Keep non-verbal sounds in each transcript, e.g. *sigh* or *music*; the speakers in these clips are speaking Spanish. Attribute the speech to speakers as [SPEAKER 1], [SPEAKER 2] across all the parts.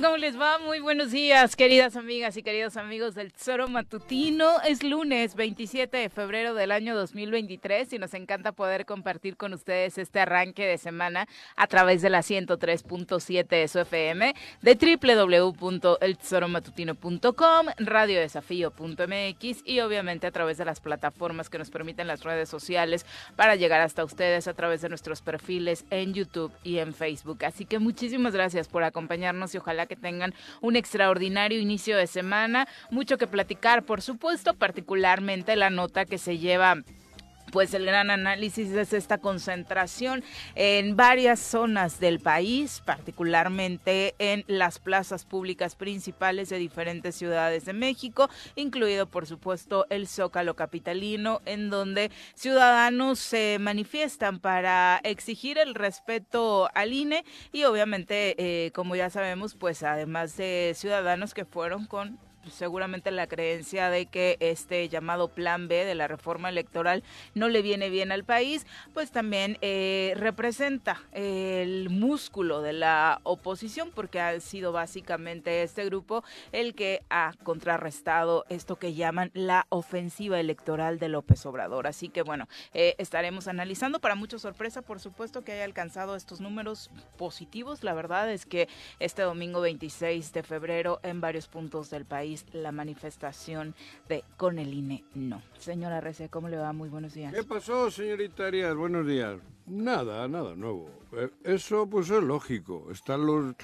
[SPEAKER 1] ¿Cómo les va? Muy buenos días, queridas amigas y queridos amigos del Tesoro Matutino. Es lunes 27 de febrero del año 2023 y nos encanta poder compartir con ustedes este arranque de semana a través de la 103.7 de su FM, de www.eltesoromatutino.com, radiodesafío.mx y obviamente a través de las plataformas que nos permiten las redes sociales para llegar hasta ustedes a través de nuestros perfiles en YouTube y en Facebook. Así que muchísimas gracias por acompañarnos y ojalá que tengan un extraordinario inicio de semana. Mucho que platicar, por supuesto, particularmente la nota que se lleva pues el gran análisis es esta concentración en varias zonas del país, particularmente en las plazas públicas principales de diferentes ciudades de México, incluido por supuesto el Zócalo capitalino, en donde ciudadanos se manifiestan para exigir el respeto al INE y obviamente, eh, como ya sabemos, pues además de ciudadanos que fueron con seguramente la creencia de que este llamado plan B de la reforma electoral no le viene bien al país, pues también eh, representa el músculo de la oposición, porque ha sido básicamente este grupo el que ha contrarrestado esto que llaman la ofensiva electoral de López Obrador. Así que bueno, eh, estaremos analizando para mucha sorpresa, por supuesto, que haya alcanzado estos números positivos. La verdad es que este domingo 26 de febrero en varios puntos del país la manifestación de con el INE no. Señora Rece, ¿cómo le va? Muy buenos días.
[SPEAKER 2] ¿Qué pasó, señorita Arias? Buenos días. Nada, nada nuevo. Eh, eso pues es lógico. Están los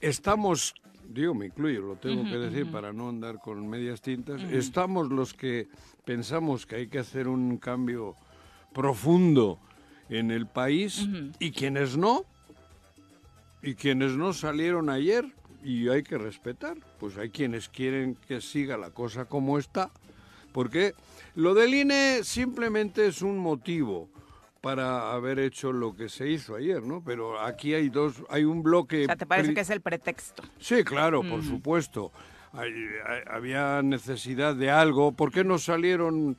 [SPEAKER 2] estamos digo, me incluyo, lo tengo que decir para no andar con medias tintas, estamos los que pensamos que hay que hacer un cambio profundo en el país y quienes no, y quienes no salieron ayer, y hay que respetar. Pues hay quienes quieren que siga la cosa como está, porque lo del INE simplemente es un motivo para haber hecho lo que se hizo ayer, ¿no? Pero aquí hay dos, hay un bloque...
[SPEAKER 1] O sea, ¿te parece que es el pretexto?
[SPEAKER 2] Sí, claro, por supuesto. había necesidad de algo. ¿Por qué no salieron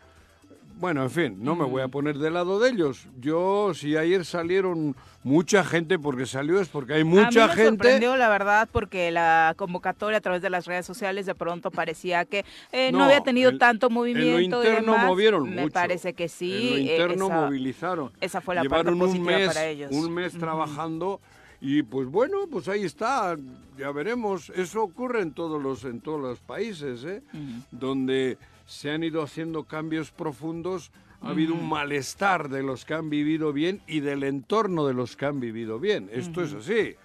[SPEAKER 2] bueno, en fin, no me voy a poner del lado de ellos. Yo, si ayer salieron mucha gente, porque salió es porque hay mucha
[SPEAKER 1] a mí
[SPEAKER 2] me gente.
[SPEAKER 1] sorprendió, la verdad, porque la convocatoria a través de las redes sociales de pronto parecía que eh, no, había tenido tanto movimiento.
[SPEAKER 2] En lo interno movieron
[SPEAKER 1] Me parece que sí.
[SPEAKER 2] En lo interno movilizaron.
[SPEAKER 1] Esa fue la parte positiva
[SPEAKER 2] un mes,
[SPEAKER 1] para ellos.
[SPEAKER 2] Un mes trabajando. Y pues bueno, pues ahí está, ya veremos. Eso ocurre en todos los, en todos los países, ¿eh? donde se han ido haciendo cambios profundos, ha habido un malestar de los que han vivido bien y del entorno de los que han vivido bien. Esto es así.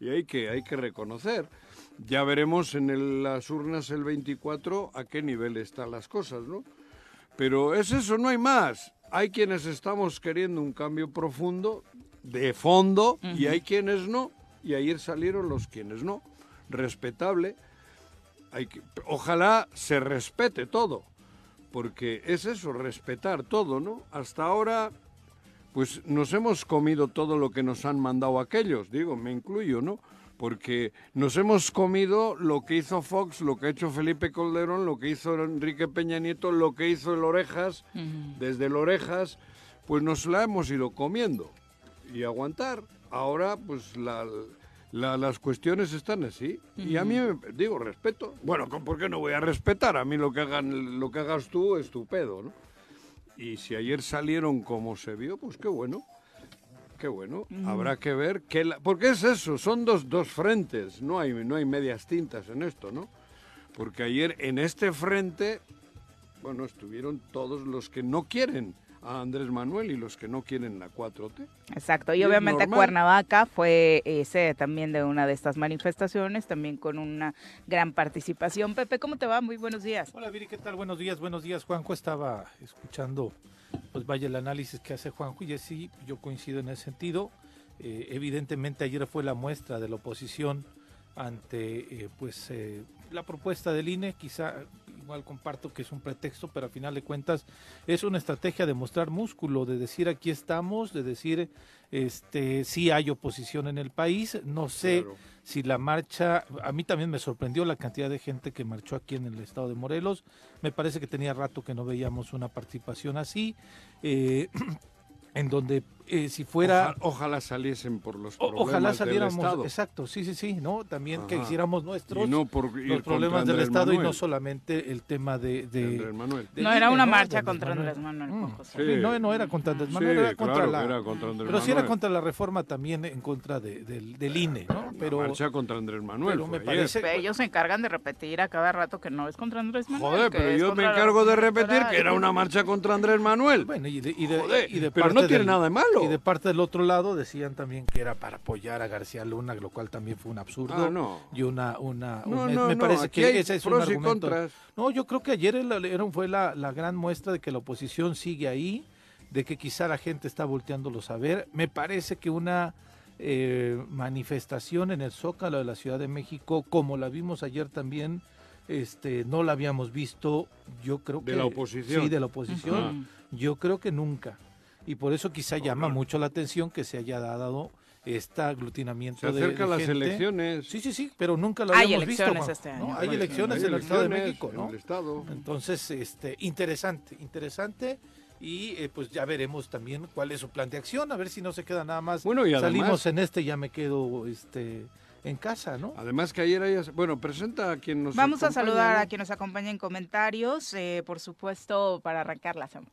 [SPEAKER 2] Y hay que, hay que reconocer. Ya veremos en el- las urnas el 24 a qué nivel están las cosas, ¿no? Pero es eso, no hay más. Hay quienes estamos queriendo un cambio profundo, de fondo, y hay quienes no. Y ayer salieron los quienes no. Respetable. Hay que, ojalá se respete todo, porque es eso, respetar todo, ¿no? Hasta ahora, pues nos hemos comido todo lo que nos han mandado aquellos, digo, me incluyo, ¿no? Porque nos hemos comido lo que hizo Fox, lo que ha hecho Felipe Calderón, lo que hizo Enrique Peña Nieto, lo que hizo el Orejas, desde el Orejas, pues nos la hemos ido comiendo y aguantar. Ahora, pues la, la- las cuestiones están así. Y a mí, me- digo, respeto. Bueno, ¿por qué no voy a respetar? A mí lo que, hagan, lo que hagas tú es tu pedo, ¿no? Y si ayer salieron como se vio, pues qué bueno. Qué bueno. Habrá que ver qué... la- Porque es eso, son dos, dos frentes. No hay, no hay medias tintas en esto, ¿no? Porque ayer en este frente, bueno, estuvieron todos los que no quieren a Andrés Manuel y los que no quieren la 4T.
[SPEAKER 1] Exacto, y obviamente. Cuernavaca fue eh, sede también de una de estas manifestaciones, también con una gran participación. Pepe, ¿cómo te va? Muy buenos días.
[SPEAKER 3] Hola Viri, ¿qué tal? Buenos días, buenos días. Juanjo estaba escuchando, pues vaya el análisis que hace Juanjo y sí, yo coincido en ese sentido. Eh, evidentemente ayer fue la muestra de la oposición ante eh, pues eh, la propuesta del INE, quizá igual comparto que es un pretexto, pero al final de cuentas es una estrategia de mostrar músculo, de decir aquí estamos, de decir este sí hay oposición en el país, no sé
[SPEAKER 2] Claro.
[SPEAKER 3] si la marcha, a mí también me sorprendió la cantidad de gente que marchó aquí en el estado de Morelos, me parece que tenía rato que no veíamos una participación así, eh, *clears throat* en donde eh, si fuera...
[SPEAKER 2] Oja- ojalá saliesen por los
[SPEAKER 3] o-
[SPEAKER 2] problemas
[SPEAKER 3] ojalá
[SPEAKER 2] del
[SPEAKER 3] saliéramos,
[SPEAKER 2] Estado.
[SPEAKER 3] exacto, sí, sí, sí, ¿no? También que hiciéramos nuestros
[SPEAKER 2] no por
[SPEAKER 3] los problemas del
[SPEAKER 2] Andrés
[SPEAKER 3] Estado y no solamente el tema de...
[SPEAKER 2] Manuel.
[SPEAKER 1] No era una marcha contra
[SPEAKER 3] Andrés
[SPEAKER 1] Manuel,
[SPEAKER 3] Mm,
[SPEAKER 1] Juan José.
[SPEAKER 3] sí, no, no era contra Andrés Manuel,
[SPEAKER 2] Sí,
[SPEAKER 3] era contra
[SPEAKER 2] claro,
[SPEAKER 3] la...
[SPEAKER 2] era contra Andrés
[SPEAKER 3] pero sí era contra la reforma también en contra de- del, del INE, ¿no? Pero,
[SPEAKER 2] marcha contra Andrés Manuel.
[SPEAKER 3] pero me parece...
[SPEAKER 1] Ellos se encargan de repetir a cada rato que no es contra Andrés Manuel.
[SPEAKER 2] Joder, pero yo me encargo de repetir que era una marcha contra Andrés Manuel.
[SPEAKER 3] Bueno, y de, y de-
[SPEAKER 2] Joder,
[SPEAKER 3] y de
[SPEAKER 2] pero no tiene nada de malo.
[SPEAKER 3] Y de parte del otro lado decían también que era para apoyar a García Luna, lo cual también fue un absurdo.
[SPEAKER 2] Ah, no.
[SPEAKER 3] Y una, una, un-
[SPEAKER 2] No,
[SPEAKER 3] me,
[SPEAKER 2] no,
[SPEAKER 3] me parece que ese es un argumento. No, yo creo que ayer fue la, la gran muestra de que la oposición sigue ahí, de que quizá la gente está volteándolos a ver. Me parece que una eh, manifestación en el Zócalo de la Ciudad de México, como la vimos ayer también, este, no la habíamos visto, yo creo
[SPEAKER 2] De
[SPEAKER 3] que...
[SPEAKER 2] la oposición.
[SPEAKER 3] Sí, de la oposición. Yo creo que nunca. Y por eso quizá llama mucho la atención que se haya dado este aglutinamiento
[SPEAKER 2] Se
[SPEAKER 3] de-
[SPEAKER 2] acercan
[SPEAKER 3] de
[SPEAKER 2] las
[SPEAKER 3] gente.
[SPEAKER 2] elecciones.
[SPEAKER 3] Sí, sí, sí, pero nunca lo
[SPEAKER 1] Hay
[SPEAKER 3] habíamos visto.
[SPEAKER 1] este
[SPEAKER 3] ¿no?
[SPEAKER 1] año.
[SPEAKER 3] Hay
[SPEAKER 1] Hay
[SPEAKER 3] elecciones
[SPEAKER 2] Hay
[SPEAKER 3] en el Estado de México,
[SPEAKER 2] en
[SPEAKER 3] ¿no?
[SPEAKER 2] el Estado.
[SPEAKER 3] Entonces, este, interesante, interesante. Y eh, pues ya veremos también cuál es su plan de acción, a ver si no se queda nada más.
[SPEAKER 2] Bueno, y además-
[SPEAKER 3] Salimos en este, ya me quedo este, en casa, ¿no?
[SPEAKER 2] Además que ayer hayas... Bueno, presenta a quien nos
[SPEAKER 1] Vamos a saludar
[SPEAKER 2] ¿no?
[SPEAKER 1] a quien nos acompaña en comentarios, eh, por supuesto, para arrancar la semana.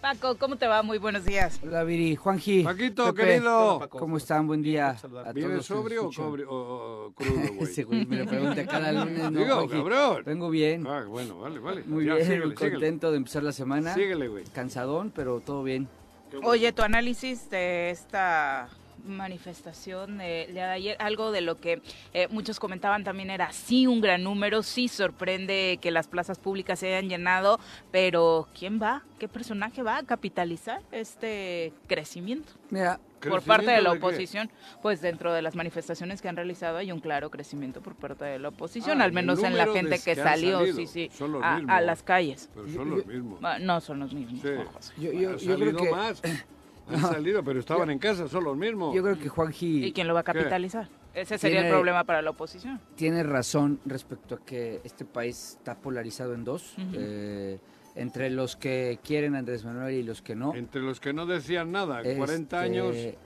[SPEAKER 1] Paco, ¿cómo te va? Muy buenos días.
[SPEAKER 4] Hola Viri, Juanji.
[SPEAKER 2] Paquito,
[SPEAKER 4] Pepe,
[SPEAKER 2] querido.
[SPEAKER 4] ¿Cómo están? Buen día. a
[SPEAKER 2] ¿Vives
[SPEAKER 4] todos que nos
[SPEAKER 2] sobrio o, cobri- o- o crudo, *laughs* güey?
[SPEAKER 4] Ese güey me lo pregunta cada *laughs* lunes. No,
[SPEAKER 2] Digo,
[SPEAKER 4] Juanji.
[SPEAKER 2] cabrón.
[SPEAKER 4] Vengo bien,
[SPEAKER 2] Ah, bueno, vale, vale.
[SPEAKER 4] muy
[SPEAKER 2] Ya,
[SPEAKER 4] bien,
[SPEAKER 2] síguele,
[SPEAKER 4] muy
[SPEAKER 2] síguele.
[SPEAKER 4] contento de empezar la semana.
[SPEAKER 2] Síguele, güey.
[SPEAKER 4] Cansadón, pero todo bien.
[SPEAKER 1] Oye, tu análisis de esta manifestación de, de ayer, algo de lo que eh, muchos comentaban también era sí un gran número, sí sorprende que las plazas públicas se hayan llenado, pero ¿quién va? ¿Qué personaje va a capitalizar este crecimiento?
[SPEAKER 4] Mira,
[SPEAKER 1] por parte de la oposición, pues dentro de las manifestaciones que han realizado hay un claro crecimiento por parte de la oposición,
[SPEAKER 2] Ah,
[SPEAKER 1] al menos en la gente que salió,
[SPEAKER 2] salido,
[SPEAKER 1] sí, sí,
[SPEAKER 2] son los
[SPEAKER 1] a,
[SPEAKER 2] mismos.
[SPEAKER 1] a las calles.
[SPEAKER 2] Pero son los mismos.
[SPEAKER 1] Ah, No son los mismos.
[SPEAKER 2] Sí.
[SPEAKER 4] Yo, yo,
[SPEAKER 2] Han
[SPEAKER 4] yo creo
[SPEAKER 2] salido
[SPEAKER 4] que
[SPEAKER 2] más. *clears throat* *clears throat* Han salido, pero estaban en casa, son los mismos.
[SPEAKER 4] yo creo que Juanji
[SPEAKER 1] ¿Y quién lo va a capitalizar? Ese sería el
[SPEAKER 4] Tiene-
[SPEAKER 1] problema para la oposición.
[SPEAKER 4] tiene razón respecto a que este país está polarizado en dos.
[SPEAKER 1] Ujú.
[SPEAKER 4] Eh, entre los que quieren a Andrés Manuel y los que no.
[SPEAKER 2] Entre los que no decían nada,
[SPEAKER 4] Este,
[SPEAKER 2] 40 años.
[SPEAKER 4] eh,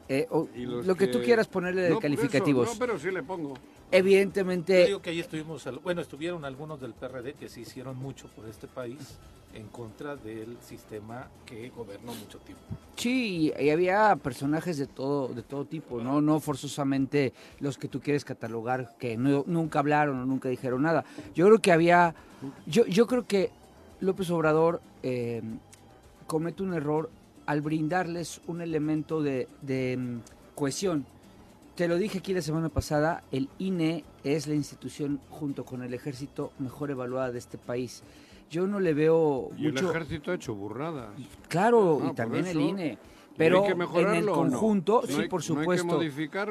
[SPEAKER 2] y los
[SPEAKER 4] lo que, tú quieras ponerle de
[SPEAKER 2] No, por eso,
[SPEAKER 4] calificativos.
[SPEAKER 2] no, pero sí le pongo.
[SPEAKER 3] Yo
[SPEAKER 4] Evidentemente,
[SPEAKER 3] digo que ahí estuvimos, bueno, estuvieron algunos del PRD que se hicieron mucho por este país en contra del sistema que gobernó mucho tiempo.
[SPEAKER 4] sí, y había personajes de todo, de todo tipo, no, no forzosamente los que tú quieres catalogar que no- nunca hablaron o nunca dijeron nada. Yo creo que había, yo, yo creo que López Obrador eh, comete un error al brindarles un elemento de, de, mm, cohesión. Te lo dije aquí la semana pasada, el INE es la institución junto con el ejército mejor evaluada de este país. Yo no le veo
[SPEAKER 2] Y el
[SPEAKER 4] mucho...
[SPEAKER 2] ejército ha hecho burradas.
[SPEAKER 4] Claro, y también el. INE.
[SPEAKER 2] ¿Y
[SPEAKER 4] Pero en el conjunto,
[SPEAKER 2] No
[SPEAKER 4] sí,
[SPEAKER 2] hay-
[SPEAKER 4] por supuesto.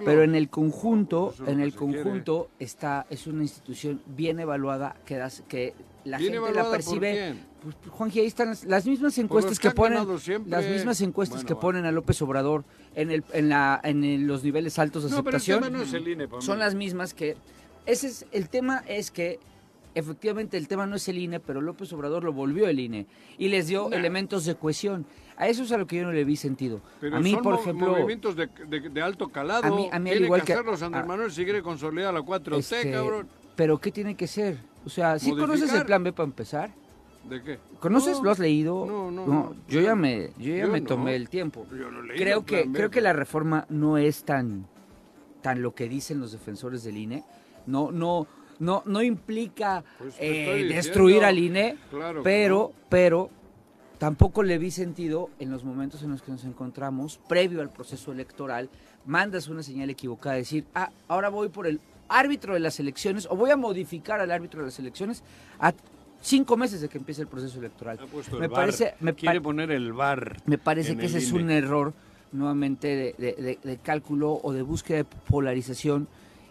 [SPEAKER 4] pero en el conjunto, en el
[SPEAKER 2] quiere.
[SPEAKER 4] conjunto está es una institución bien evaluada que das, que la
[SPEAKER 2] ¿Bien
[SPEAKER 4] gente la percibe.
[SPEAKER 2] quién?
[SPEAKER 4] Pues, Juanji, ahí están las, las mismas encuestas que ponen
[SPEAKER 2] siempre.
[SPEAKER 4] las mismas encuestas
[SPEAKER 2] Bueno,
[SPEAKER 4] que ponen a López Obrador en el en la en los niveles altos de
[SPEAKER 2] No, pero el
[SPEAKER 4] aceptación
[SPEAKER 2] tema no es el INE para
[SPEAKER 4] son las mismas que ese es el tema es que efectivamente el tema no es el INE, pero López Obrador lo volvió el INE y les dio elementos de cohesión. A eso es a lo que yo no le vi sentido.
[SPEAKER 2] Pero
[SPEAKER 4] a mí,
[SPEAKER 2] son
[SPEAKER 4] por ejemplo,
[SPEAKER 2] movimientos de, de- de alto calado.
[SPEAKER 4] A mí- a mí al igual
[SPEAKER 2] que, hacerlos Andrés Manuel si quiere consolidar la 4T,
[SPEAKER 4] este,
[SPEAKER 2] cabrón.
[SPEAKER 4] pero ¿qué tiene que ser? O sea, ¿sí conoces
[SPEAKER 2] Modificar.
[SPEAKER 4] el plan B para empezar?
[SPEAKER 2] ¿De qué?
[SPEAKER 4] ¿Conoces?
[SPEAKER 2] No,
[SPEAKER 4] ¿Lo has leído?
[SPEAKER 2] No, no, no.
[SPEAKER 4] yo ya me, yo ya
[SPEAKER 2] Yo
[SPEAKER 4] me
[SPEAKER 2] no.
[SPEAKER 4] tomé el tiempo.
[SPEAKER 2] Yo no leí
[SPEAKER 4] Creo que, creo que la reforma no es tan, tan lo que dicen los defensores del INE. No, no, no, no implica
[SPEAKER 2] Pues
[SPEAKER 4] eh, destruir al INE,
[SPEAKER 2] Claro
[SPEAKER 4] pero, pero tampoco le vi sentido en los momentos en los que nos encontramos, previo al proceso electoral, mandas una señal equivocada, decir, ah, ahora voy por el árbitro de las elecciones, o voy a modificar al árbitro de las elecciones a cinco meses de que empiece el proceso electoral.
[SPEAKER 2] Ha
[SPEAKER 4] Me
[SPEAKER 2] el
[SPEAKER 4] parece, me,
[SPEAKER 2] Quiere poner el bar.
[SPEAKER 4] me parece que ese es un error nuevamente de, de- de- de cálculo o de búsqueda de polarización.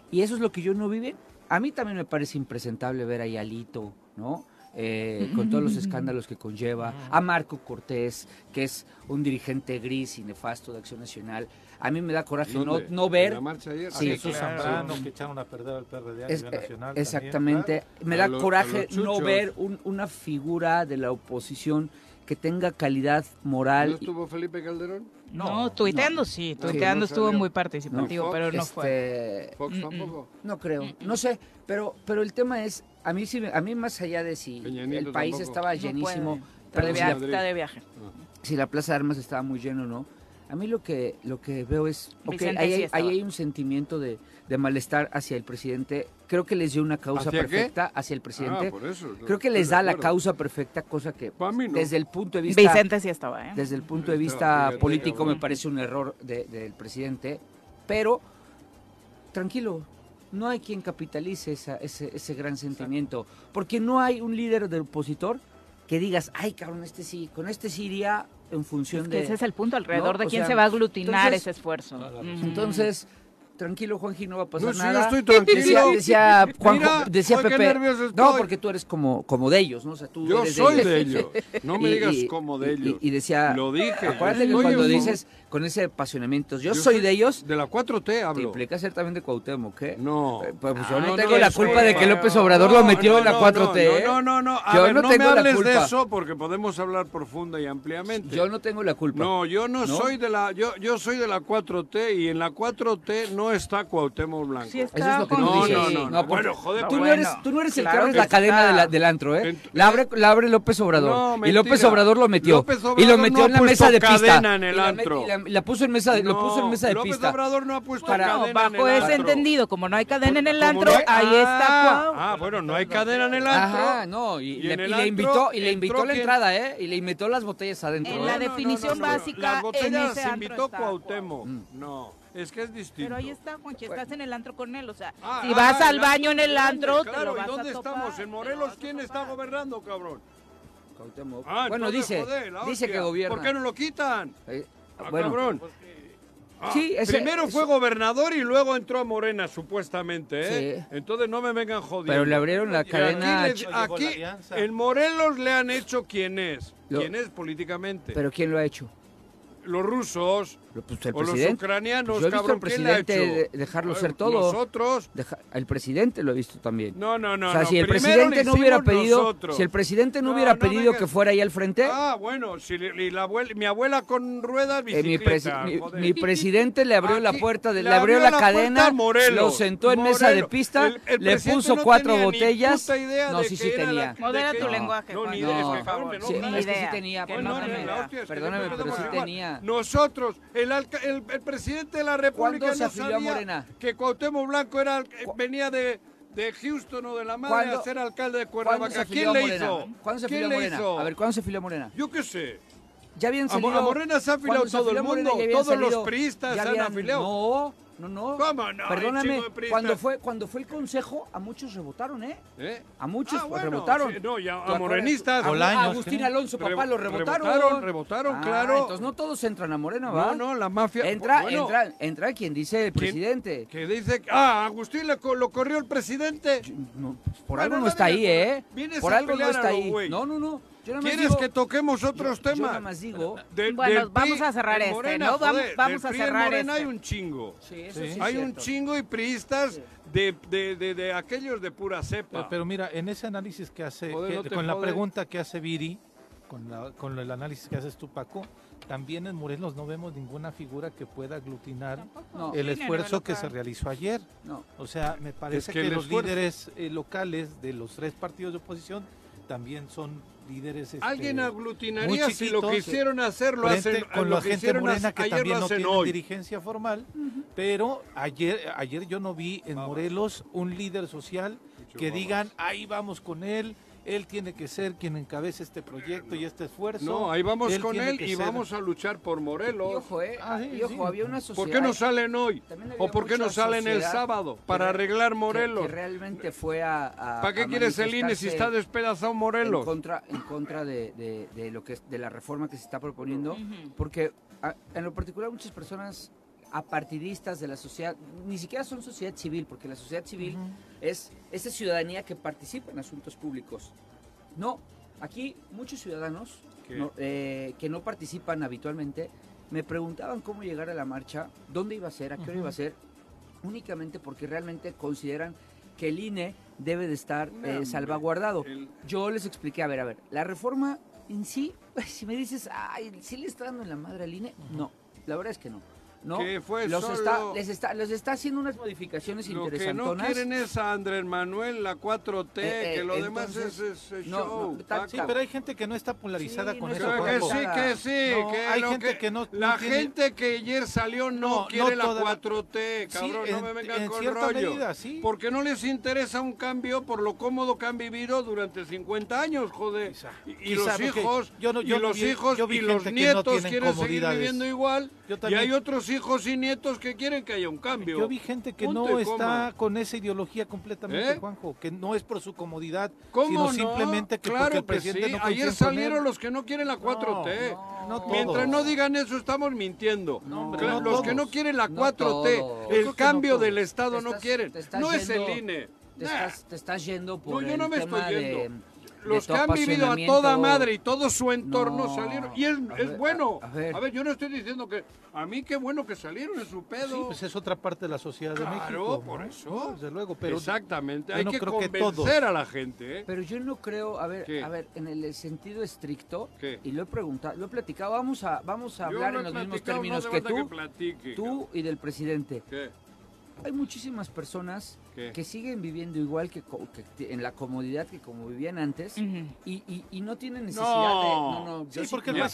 [SPEAKER 4] Y eso es lo que yo no vi bien. A mí también me parece impresentable ver a Alito, ¿no? Eh, con todos los escándalos que conlleva, a Marco Cortés, que es un dirigente gris y nefasto de Acción Nacional. A mí me da coraje no, no
[SPEAKER 2] ¿En
[SPEAKER 4] ver
[SPEAKER 2] la marcha ayer?
[SPEAKER 3] A Jesús
[SPEAKER 5] claro.
[SPEAKER 3] Zambrano, que echaron a perder al PRD a
[SPEAKER 4] Es-
[SPEAKER 3] nivel nacional. también,
[SPEAKER 4] exactamente. Me da
[SPEAKER 2] los-
[SPEAKER 4] coraje no ver un- una figura de la oposición que tenga calidad
[SPEAKER 2] ¿No
[SPEAKER 4] moral. y-
[SPEAKER 2] estuvo Felipe Calderón?
[SPEAKER 5] No, tuiteando sí,
[SPEAKER 2] No,
[SPEAKER 5] tuiteando
[SPEAKER 2] no
[SPEAKER 5] estuvo muy participativo,
[SPEAKER 2] No,
[SPEAKER 5] pero no fue.
[SPEAKER 4] este,
[SPEAKER 2] ¿Fox
[SPEAKER 5] Mm, mm.
[SPEAKER 2] tampoco?
[SPEAKER 4] No creo, no sé, pero pero el tema es, a mí sí, me- a mí más allá de si el país
[SPEAKER 2] tampoco.
[SPEAKER 4] estaba
[SPEAKER 5] No
[SPEAKER 4] llenísimo, pero
[SPEAKER 5] de
[SPEAKER 4] si
[SPEAKER 5] viaje. Está de viaje.
[SPEAKER 4] si la Plaza de Armas estaba muy lleno o no, a mí lo que lo que veo es, ok,
[SPEAKER 5] Vicente
[SPEAKER 4] ahí,
[SPEAKER 5] sí
[SPEAKER 4] hay,
[SPEAKER 5] estaba.
[SPEAKER 4] ahí hay un sentimiento de, de malestar hacia el presidente, creo que les dio una causa
[SPEAKER 2] ¿Hacia qué?
[SPEAKER 4] perfecta hacia el presidente,
[SPEAKER 2] Ah, por eso.
[SPEAKER 4] creo que les
[SPEAKER 2] de
[SPEAKER 4] da la causa perfecta, cosa que
[SPEAKER 2] no.
[SPEAKER 4] desde el punto de vista
[SPEAKER 5] Vicente sí estaba, ¿eh?
[SPEAKER 4] desde el punto de vista político me parece un error de- del presidente, pero tranquilo, no hay quien capitalice esa- ese, ese gran sentimiento, porque no hay un líder del opositor que digas, ay cabrón, este sí, con este sí iría en función
[SPEAKER 5] Es que
[SPEAKER 4] de...
[SPEAKER 5] ese es el punto, alrededor
[SPEAKER 4] ¿no?
[SPEAKER 5] de
[SPEAKER 4] O
[SPEAKER 5] quién
[SPEAKER 4] sea,
[SPEAKER 5] se va a aglutinar
[SPEAKER 4] entonces-
[SPEAKER 5] ese esfuerzo.
[SPEAKER 4] Entonces, tranquilo Juanji, no va a pasar
[SPEAKER 2] No, sí, yo
[SPEAKER 4] nada.
[SPEAKER 2] estoy tranquilo.
[SPEAKER 4] Decía, decía Juanjo,
[SPEAKER 2] Mira,
[SPEAKER 4] decía
[SPEAKER 2] qué
[SPEAKER 4] Pepe, no, porque tú eres como, como de ellos, ¿no? O sea, tú
[SPEAKER 2] Yo
[SPEAKER 4] eres
[SPEAKER 2] soy
[SPEAKER 4] ellos.
[SPEAKER 2] de ellos. No *laughs* me
[SPEAKER 4] Y-
[SPEAKER 2] digas
[SPEAKER 4] y-
[SPEAKER 2] como de ellos.
[SPEAKER 4] Y, decía,
[SPEAKER 2] Lo dije.
[SPEAKER 4] acuérdate que cuando dices con ese apasionamiento, yo, soy de ellos,
[SPEAKER 2] De la 4T
[SPEAKER 4] te
[SPEAKER 2] hablo.
[SPEAKER 4] implica ser también de Cuauhtémoc, ¿qué?
[SPEAKER 2] No.
[SPEAKER 4] Eh, Pues, pues yo
[SPEAKER 2] Ah,
[SPEAKER 4] no,
[SPEAKER 2] no
[SPEAKER 4] tengo
[SPEAKER 2] tienes
[SPEAKER 4] la culpa de que
[SPEAKER 2] culpa.
[SPEAKER 4] López Obrador lo
[SPEAKER 2] No,
[SPEAKER 4] metió
[SPEAKER 2] no,
[SPEAKER 4] en la
[SPEAKER 2] no,
[SPEAKER 4] 4T. ¿eh?
[SPEAKER 2] No, no, no. A
[SPEAKER 4] Yo
[SPEAKER 2] ver,
[SPEAKER 4] no
[SPEAKER 2] no, me
[SPEAKER 4] tengo la
[SPEAKER 2] hables de
[SPEAKER 4] culpa.
[SPEAKER 2] eso porque podemos hablar profunda y ampliamente.
[SPEAKER 4] Yo no tengo la culpa.
[SPEAKER 2] No, yo no,
[SPEAKER 4] ¿No?
[SPEAKER 2] soy de la yo yo soy de la 4T y en la 4T no está Cuauhtémoc Blanco.
[SPEAKER 5] Sí está,
[SPEAKER 4] Eso es lo que
[SPEAKER 2] No,
[SPEAKER 4] dices.
[SPEAKER 2] no, no, no. Bueno, joder,
[SPEAKER 4] tú,
[SPEAKER 5] pues
[SPEAKER 4] no eres,
[SPEAKER 5] bueno.
[SPEAKER 4] tú no eres el
[SPEAKER 5] Claro
[SPEAKER 4] que abres
[SPEAKER 5] que
[SPEAKER 4] la cadena de la- del antro, ¿eh? La abre, la abre López Obrador.
[SPEAKER 2] No,
[SPEAKER 4] y. López Obrador lo metió.
[SPEAKER 2] López
[SPEAKER 4] y lo metió
[SPEAKER 2] no
[SPEAKER 4] en la mesa de pista.
[SPEAKER 2] cadena en el
[SPEAKER 4] y la,
[SPEAKER 2] antro.
[SPEAKER 4] La- puso en mesa de, lo puso en mesa de
[SPEAKER 2] López
[SPEAKER 4] pista.
[SPEAKER 2] Obrador no ha puesto
[SPEAKER 4] Para-
[SPEAKER 2] cadena
[SPEAKER 5] No,
[SPEAKER 2] en
[SPEAKER 5] bajo
[SPEAKER 2] el
[SPEAKER 5] ese
[SPEAKER 2] antro.
[SPEAKER 5] entendido, como no hay cadena en el antro,
[SPEAKER 2] no hay-
[SPEAKER 5] ahí está
[SPEAKER 2] Ah,
[SPEAKER 5] Cuau.
[SPEAKER 2] Ah, bueno, no hay cadena en el antro.
[SPEAKER 4] Ajá, no, y,
[SPEAKER 2] Y
[SPEAKER 4] le,
[SPEAKER 2] en el
[SPEAKER 4] y le
[SPEAKER 2] antro
[SPEAKER 4] invitó, y le invitó la entrada, ¿eh? Y le invitó las botellas adentro.
[SPEAKER 5] En
[SPEAKER 4] ¿eh?
[SPEAKER 5] la definición básica,
[SPEAKER 2] Las
[SPEAKER 5] en
[SPEAKER 2] botellas
[SPEAKER 5] ese
[SPEAKER 2] se
[SPEAKER 5] antro
[SPEAKER 2] invitó
[SPEAKER 5] está
[SPEAKER 2] Cuauhtémoc.
[SPEAKER 4] Mm.
[SPEAKER 2] No, es que es distinto.
[SPEAKER 5] Pero ahí está, Juanchi, estás en el antro con él, o sea,
[SPEAKER 2] Ah,
[SPEAKER 5] si
[SPEAKER 2] ah,
[SPEAKER 5] vas
[SPEAKER 2] ah,
[SPEAKER 5] al baño en el
[SPEAKER 2] ¿dónde?
[SPEAKER 5] antro, te
[SPEAKER 2] Claro,
[SPEAKER 5] lo vas
[SPEAKER 2] ¿y dónde
[SPEAKER 5] a topar,
[SPEAKER 2] estamos?
[SPEAKER 5] te
[SPEAKER 2] ¿En
[SPEAKER 5] lo
[SPEAKER 2] Morelos quién está gobernando, cabrón? Ah,
[SPEAKER 4] bueno, dice,
[SPEAKER 2] joder,
[SPEAKER 4] dice que gobierna.
[SPEAKER 2] ¿Por qué no lo quitan?
[SPEAKER 4] Eh,
[SPEAKER 2] Ah,
[SPEAKER 4] bueno,
[SPEAKER 2] cabrón. Ah,
[SPEAKER 4] Sí, ese-
[SPEAKER 2] primero fue
[SPEAKER 4] eso-
[SPEAKER 2] gobernador y luego entró a Morena, supuestamente, ¿eh?
[SPEAKER 4] Sí.
[SPEAKER 2] Entonces no me vengan jodiendo.
[SPEAKER 4] pero le abrieron la
[SPEAKER 2] Y
[SPEAKER 4] cadena.
[SPEAKER 2] Aquí, le-
[SPEAKER 3] la
[SPEAKER 2] aquí en Morelos le han hecho quién es.
[SPEAKER 4] Lo-
[SPEAKER 2] ¿Quién es políticamente?
[SPEAKER 4] Pero ¿quién lo ha hecho?
[SPEAKER 2] los rusos
[SPEAKER 4] pues el
[SPEAKER 2] o los ucranianos, pues
[SPEAKER 4] yo he visto
[SPEAKER 2] cabrón,
[SPEAKER 4] al presidente
[SPEAKER 2] ¿quién le ha hecho?
[SPEAKER 4] dejarlo
[SPEAKER 2] eh,
[SPEAKER 4] ser todo.
[SPEAKER 2] Nosotros.
[SPEAKER 4] Deja, el presidente lo he visto también.
[SPEAKER 2] No, no, no.
[SPEAKER 4] O sea,
[SPEAKER 2] no,
[SPEAKER 4] si, el presidente no hubiera pedido, si el presidente no,
[SPEAKER 2] no
[SPEAKER 4] hubiera
[SPEAKER 2] no,
[SPEAKER 4] pedido que fuera ahí al frente.
[SPEAKER 2] Ah, bueno, si y la abuela, mi abuela con ruedas, bicicleta.
[SPEAKER 4] Eh, mi, presi mi, mi, presidente le abrió
[SPEAKER 2] Aquí, la
[SPEAKER 4] puerta, de,
[SPEAKER 2] le,
[SPEAKER 4] abrió, la,
[SPEAKER 2] la
[SPEAKER 4] cadena, lo sentó en Morelos. mesa de pista,
[SPEAKER 2] el, el
[SPEAKER 4] le puso cuatro botellas. no, sí, sí tenía.
[SPEAKER 5] Modera tu lenguaje.
[SPEAKER 2] No, ni idea,
[SPEAKER 5] por
[SPEAKER 4] tenía, perdóname, pero sí tenía
[SPEAKER 2] nosotros, el, el, presidente de la República
[SPEAKER 4] se
[SPEAKER 2] no sabía
[SPEAKER 4] Morena?
[SPEAKER 2] que Cuauhtémoc Blanco era, venía de, de Houston o de la madre a ser alcalde de Cuernavaca. ¿Quién le hizo?
[SPEAKER 4] ¿Cuándo se afilió a Morena?
[SPEAKER 2] Hizo?
[SPEAKER 4] A ver, ¿cuándo se afilió a Morena?
[SPEAKER 2] Yo qué sé.
[SPEAKER 4] Ya bien
[SPEAKER 2] a Morena se ha afiliado todo el mundo, todos los priistas se han afiliado.
[SPEAKER 4] No, no, no.
[SPEAKER 2] ¿Cómo no?
[SPEAKER 4] Perdóname, cuando fue, cuando fue el consejo, a muchos rebotaron, ¿eh?
[SPEAKER 2] ¿Eh?
[SPEAKER 4] A muchos
[SPEAKER 2] ah,
[SPEAKER 4] rebotaron.
[SPEAKER 2] Sí, a, a morenistas.
[SPEAKER 4] A, Agustín
[SPEAKER 3] ¿sí?
[SPEAKER 4] Alonso, papá, lo rebotaron.
[SPEAKER 2] Rebotaron,
[SPEAKER 4] ah,
[SPEAKER 2] claro.
[SPEAKER 4] Entonces no todos entran a Morena, ¿va?
[SPEAKER 2] No, no, la mafia.
[SPEAKER 4] Entra, entra, entra quien dice el presidente.
[SPEAKER 2] Que dice, ah, Agustín lo, corrió el presidente.
[SPEAKER 4] Por algo no está ahí, ¿eh?
[SPEAKER 2] Por
[SPEAKER 4] algo no está ahí. No, no, no.
[SPEAKER 2] ¿Quieres que toquemos otros temas?
[SPEAKER 5] Bueno, vamos a cerrar este,
[SPEAKER 2] Morena,
[SPEAKER 5] ¿no?
[SPEAKER 2] Joder,
[SPEAKER 5] vamos a cerrar
[SPEAKER 2] Morena
[SPEAKER 5] este.
[SPEAKER 2] hay un chingo. Hay un chingo y priistas sí. de, de, de, aquellos de pura cepa.
[SPEAKER 3] Pero, mira, en ese análisis que hace, con la pregunta que hace Viri, con, la, con el análisis que haces tú, Paco, también en Morelos no vemos ninguna figura que pueda aglutinar el esfuerzo que se realizó ayer. O sea, me parece
[SPEAKER 2] que,
[SPEAKER 3] los líderes eh, locales de los tres partidos de oposición también son líderes. Este,
[SPEAKER 2] Alguien aglutinaría si lo quisieron hacer, lo hacen.
[SPEAKER 3] Con la gente morena que también no tiene
[SPEAKER 2] hoy.
[SPEAKER 3] dirigencia formal, pero ayer, ayer yo no vi en Morelos un líder social que digan, ahí vamos con él, él tiene que ser quien encabece este proyecto y este esfuerzo.
[SPEAKER 2] No, ahí vamos con él y vamos a luchar por Morelos.
[SPEAKER 4] Ojo, eh,
[SPEAKER 3] ah,
[SPEAKER 4] ojo había una sociedad.
[SPEAKER 2] ¿Por qué no salen hoy? ¿O por qué no salen el sábado? Para arreglar Morelos.
[SPEAKER 4] Que, realmente fue a,
[SPEAKER 2] ¿Para qué quieres el INE si está despedazado Morelos?
[SPEAKER 4] En contra, de, lo que, es de la reforma que se está proponiendo. Porque en lo particular muchas personas a partidistas de la sociedad, ni siquiera son sociedad civil, porque la sociedad civil uh -huh. es esa ciudadanía que participa en asuntos públicos. No, aquí muchos ciudadanos no, eh, que no participan habitualmente me preguntaban cómo llegar a la marcha, dónde iba a ser, a qué hora uh -huh. iba a ser, únicamente porque realmente consideran que el INE debe de estar eh, salvaguardado.
[SPEAKER 2] El...
[SPEAKER 4] Yo les expliqué, a ver, a ver, la reforma en sí, *laughs* si me dices, ay, ¿sí le está dando en la madre al INE? Uh -huh. No, la verdad es que no. ¿no?
[SPEAKER 2] Que fue
[SPEAKER 4] los
[SPEAKER 2] solo
[SPEAKER 4] está, les está, les está haciendo unas modificaciones
[SPEAKER 2] lo interesantonas. Lo que no quieren es a Andrés Manuel, la 4T,
[SPEAKER 4] eh, eh,
[SPEAKER 2] que lo
[SPEAKER 4] entonces,
[SPEAKER 2] demás es,
[SPEAKER 4] es
[SPEAKER 2] show.
[SPEAKER 4] No,
[SPEAKER 3] sí, pero hay gente que no está polarizada
[SPEAKER 4] sí,
[SPEAKER 3] con eso.
[SPEAKER 2] Que sí, que sí, que
[SPEAKER 3] hay gente que,
[SPEAKER 2] que
[SPEAKER 3] no La
[SPEAKER 2] gente que ayer salió no, quiere la 4T, cabrón, no me vengan con rollo.
[SPEAKER 3] Medida,
[SPEAKER 2] porque no les interesa un cambio por lo cómodo que han vivido durante 50 años, joder.
[SPEAKER 3] Quizá,
[SPEAKER 2] y,
[SPEAKER 3] quizá,
[SPEAKER 2] los hijos,
[SPEAKER 3] yo yo
[SPEAKER 2] y los hijos, y los nietos quieren seguir viviendo igual. Y hay otros hijos y nietos que quieren que haya un cambio.
[SPEAKER 3] Yo vi gente que no está con esa ideología completamente,
[SPEAKER 2] ¿Eh?
[SPEAKER 3] Juanjo, que no es por su comodidad, sino
[SPEAKER 2] no?
[SPEAKER 3] simplemente que
[SPEAKER 2] claro
[SPEAKER 3] porque el
[SPEAKER 2] Ayer salieron los que no quieren la 4T. Mientras no digan eso, estamos mintiendo. Los que no quieren la 4T, el cambio del Estado no quieren. No es el INE.
[SPEAKER 4] Te,
[SPEAKER 2] nah.
[SPEAKER 4] estás, te estás, yendo por
[SPEAKER 2] yo
[SPEAKER 4] el
[SPEAKER 2] me estoy yendo los que han vivido a toda madre y todo su entorno salieron. Y es, bueno.
[SPEAKER 4] A, ver.
[SPEAKER 2] yo no estoy diciendo que. A mí qué bueno que salieron en su pedo.
[SPEAKER 3] Sí, pues es otra parte de la sociedad
[SPEAKER 2] claro,
[SPEAKER 3] de México.
[SPEAKER 2] Claro,
[SPEAKER 3] por
[SPEAKER 2] eso.
[SPEAKER 3] desde luego, pero.
[SPEAKER 2] Exactamente. Hay que convencer a la gente. ¿eh?
[SPEAKER 4] Pero yo no creo. A ver, a ver en el sentido estricto.
[SPEAKER 2] ¿Qué?
[SPEAKER 4] Y lo he preguntado, lo he platicado. Vamos a, vamos a hablar en los mismos términos que tú. Tú y del presidente.
[SPEAKER 2] ¿Qué?
[SPEAKER 4] hay muchísimas personas que siguen viviendo igual que, en la comodidad que como vivían antes y, no tienen necesidad de... No, no,
[SPEAKER 3] sí, porque no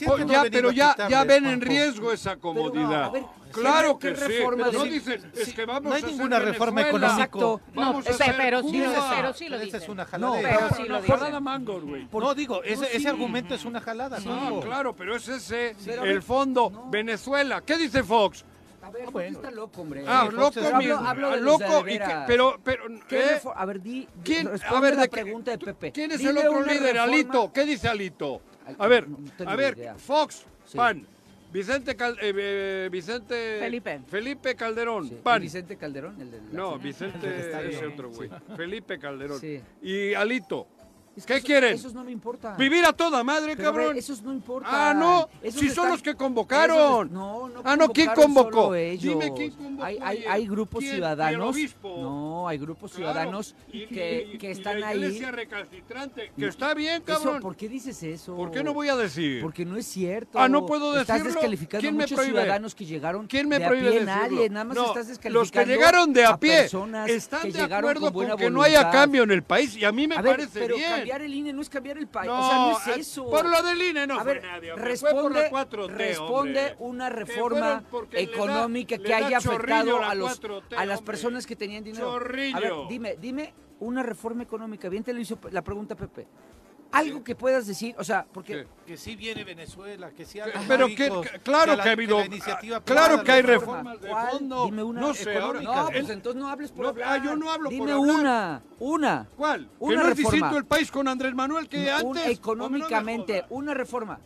[SPEAKER 2] Pero ya, ven en riesgo esa comodidad.
[SPEAKER 4] A ver,
[SPEAKER 2] claro que
[SPEAKER 4] reforma
[SPEAKER 2] sí.
[SPEAKER 4] No
[SPEAKER 2] dicen, es que vamos
[SPEAKER 3] no hay
[SPEAKER 2] a
[SPEAKER 3] ninguna reforma económica.
[SPEAKER 4] Exacto.
[SPEAKER 5] No, pero, sí, pero sí lo dicen.
[SPEAKER 3] Esa es una
[SPEAKER 4] jalada.
[SPEAKER 3] No,
[SPEAKER 5] pero sí lo dicen.
[SPEAKER 2] Güey.
[SPEAKER 3] No, digo, ese, ese argumento es una jalada.
[SPEAKER 2] No, claro, pero ese
[SPEAKER 4] es
[SPEAKER 2] el fondo. Venezuela. ¿Qué dice Fox?
[SPEAKER 4] Ver,
[SPEAKER 3] ah, bueno.
[SPEAKER 4] está loco, hombre.
[SPEAKER 2] Ah, loco,
[SPEAKER 4] hablo,
[SPEAKER 2] ah,
[SPEAKER 4] hablo de
[SPEAKER 2] loco.
[SPEAKER 4] De
[SPEAKER 2] y que, pero, pero. Eh,
[SPEAKER 4] a ver, di.
[SPEAKER 2] ¿quién, a ver,
[SPEAKER 4] la
[SPEAKER 2] de
[SPEAKER 4] pregunta de Pepe.
[SPEAKER 2] ¿Quién es
[SPEAKER 4] Dile
[SPEAKER 2] el otro líder?
[SPEAKER 4] Reforma...
[SPEAKER 2] Alito. ¿Qué dice Alito? A ver,
[SPEAKER 4] no
[SPEAKER 2] a ver,
[SPEAKER 4] idea.
[SPEAKER 2] Fox,
[SPEAKER 4] sí.
[SPEAKER 2] pan. Vicente, Cal, eh, eh Vicente
[SPEAKER 5] Felipe.
[SPEAKER 2] Felipe Calderón.
[SPEAKER 4] Sí.
[SPEAKER 2] Pan.
[SPEAKER 4] Vicente Calderón, el de la
[SPEAKER 2] No, Vicente es otro güey. Sí. Felipe Calderón. Y Alito
[SPEAKER 4] que
[SPEAKER 2] ¿Qué
[SPEAKER 4] eso-
[SPEAKER 2] quieren?
[SPEAKER 4] Esos no me importan.
[SPEAKER 2] Vivir a toda madre,
[SPEAKER 4] Pero, a ver,
[SPEAKER 2] cabrón.
[SPEAKER 4] esos no importan.
[SPEAKER 2] Ah, no.
[SPEAKER 4] Esos
[SPEAKER 2] Si son
[SPEAKER 4] están-
[SPEAKER 2] los que convocaron.
[SPEAKER 4] esos- no, no
[SPEAKER 2] Ah, no, ¿quién convocó? Dime quién convocó
[SPEAKER 4] Hay, hay, hay grupos
[SPEAKER 2] ¿Quién? ¿Y el
[SPEAKER 4] ciudadanos.
[SPEAKER 2] obispo?
[SPEAKER 4] No, hay grupos
[SPEAKER 2] Claro.
[SPEAKER 4] ciudadanos
[SPEAKER 2] Y-
[SPEAKER 4] que,
[SPEAKER 2] y-
[SPEAKER 4] que
[SPEAKER 2] y
[SPEAKER 4] están
[SPEAKER 2] la
[SPEAKER 4] ahí.
[SPEAKER 2] iglesia recalcitrante, que está bien,
[SPEAKER 4] Eso,
[SPEAKER 2] cabrón.
[SPEAKER 4] ¿Por qué dices eso?
[SPEAKER 2] ¿Por qué no voy a decir?
[SPEAKER 4] Porque no es cierto.
[SPEAKER 2] Ah, ¿no puedo
[SPEAKER 4] Estás
[SPEAKER 2] decirlo?
[SPEAKER 4] descalificando
[SPEAKER 2] ¿Quién
[SPEAKER 4] a
[SPEAKER 2] me
[SPEAKER 4] muchos
[SPEAKER 2] prohíbe?
[SPEAKER 4] ciudadanos que llegaron
[SPEAKER 2] ¿Quién me
[SPEAKER 4] de a
[SPEAKER 2] prohíbe
[SPEAKER 4] pie,
[SPEAKER 2] decirlo?
[SPEAKER 4] nadie. Nada más
[SPEAKER 2] No,
[SPEAKER 4] estás descalificando
[SPEAKER 2] Los que llegaron de a, pie
[SPEAKER 4] personas
[SPEAKER 2] están de acuerdo
[SPEAKER 4] con
[SPEAKER 2] que no haya cambio en el país y a mí me
[SPEAKER 4] A
[SPEAKER 2] parece bien.
[SPEAKER 4] Cambiar el INE no es cambiar el país.
[SPEAKER 2] No,
[SPEAKER 4] o sea, no
[SPEAKER 2] eh,
[SPEAKER 4] es eso.
[SPEAKER 2] por lo del INE no
[SPEAKER 4] a
[SPEAKER 2] fue
[SPEAKER 4] ver,
[SPEAKER 2] nadie, hombre,
[SPEAKER 4] responde,
[SPEAKER 2] fue por la 4T,
[SPEAKER 4] responde
[SPEAKER 2] hombre.
[SPEAKER 4] una reforma
[SPEAKER 2] da-
[SPEAKER 4] económica que haya afectado a los
[SPEAKER 2] 4T,
[SPEAKER 4] a las personas que tenían dinero. A ver, dime, dime una reforma económica. Bien te lo hizo la pregunta Pepe. Algo que puedas decir, o sea, porque
[SPEAKER 3] Que sí viene Venezuela, que sí hay
[SPEAKER 2] Pero que, que- claro que, ha habido, claro que hay reformas de
[SPEAKER 4] ¿Cuál?
[SPEAKER 2] fondo.
[SPEAKER 4] Dime una
[SPEAKER 2] no sé, ahora,
[SPEAKER 4] No,
[SPEAKER 2] el-
[SPEAKER 4] pues entonces no hables por
[SPEAKER 2] no,
[SPEAKER 4] hablar.
[SPEAKER 2] ah, yo no hablo por
[SPEAKER 4] Dime
[SPEAKER 2] hablar.
[SPEAKER 4] una, una.
[SPEAKER 2] ¿Cuál? que
[SPEAKER 4] Una
[SPEAKER 2] no es
[SPEAKER 4] reforma.
[SPEAKER 2] distinto el país con Andrés Manuel que antes. No me
[SPEAKER 4] económicamente,
[SPEAKER 2] jodas.
[SPEAKER 4] una reforma.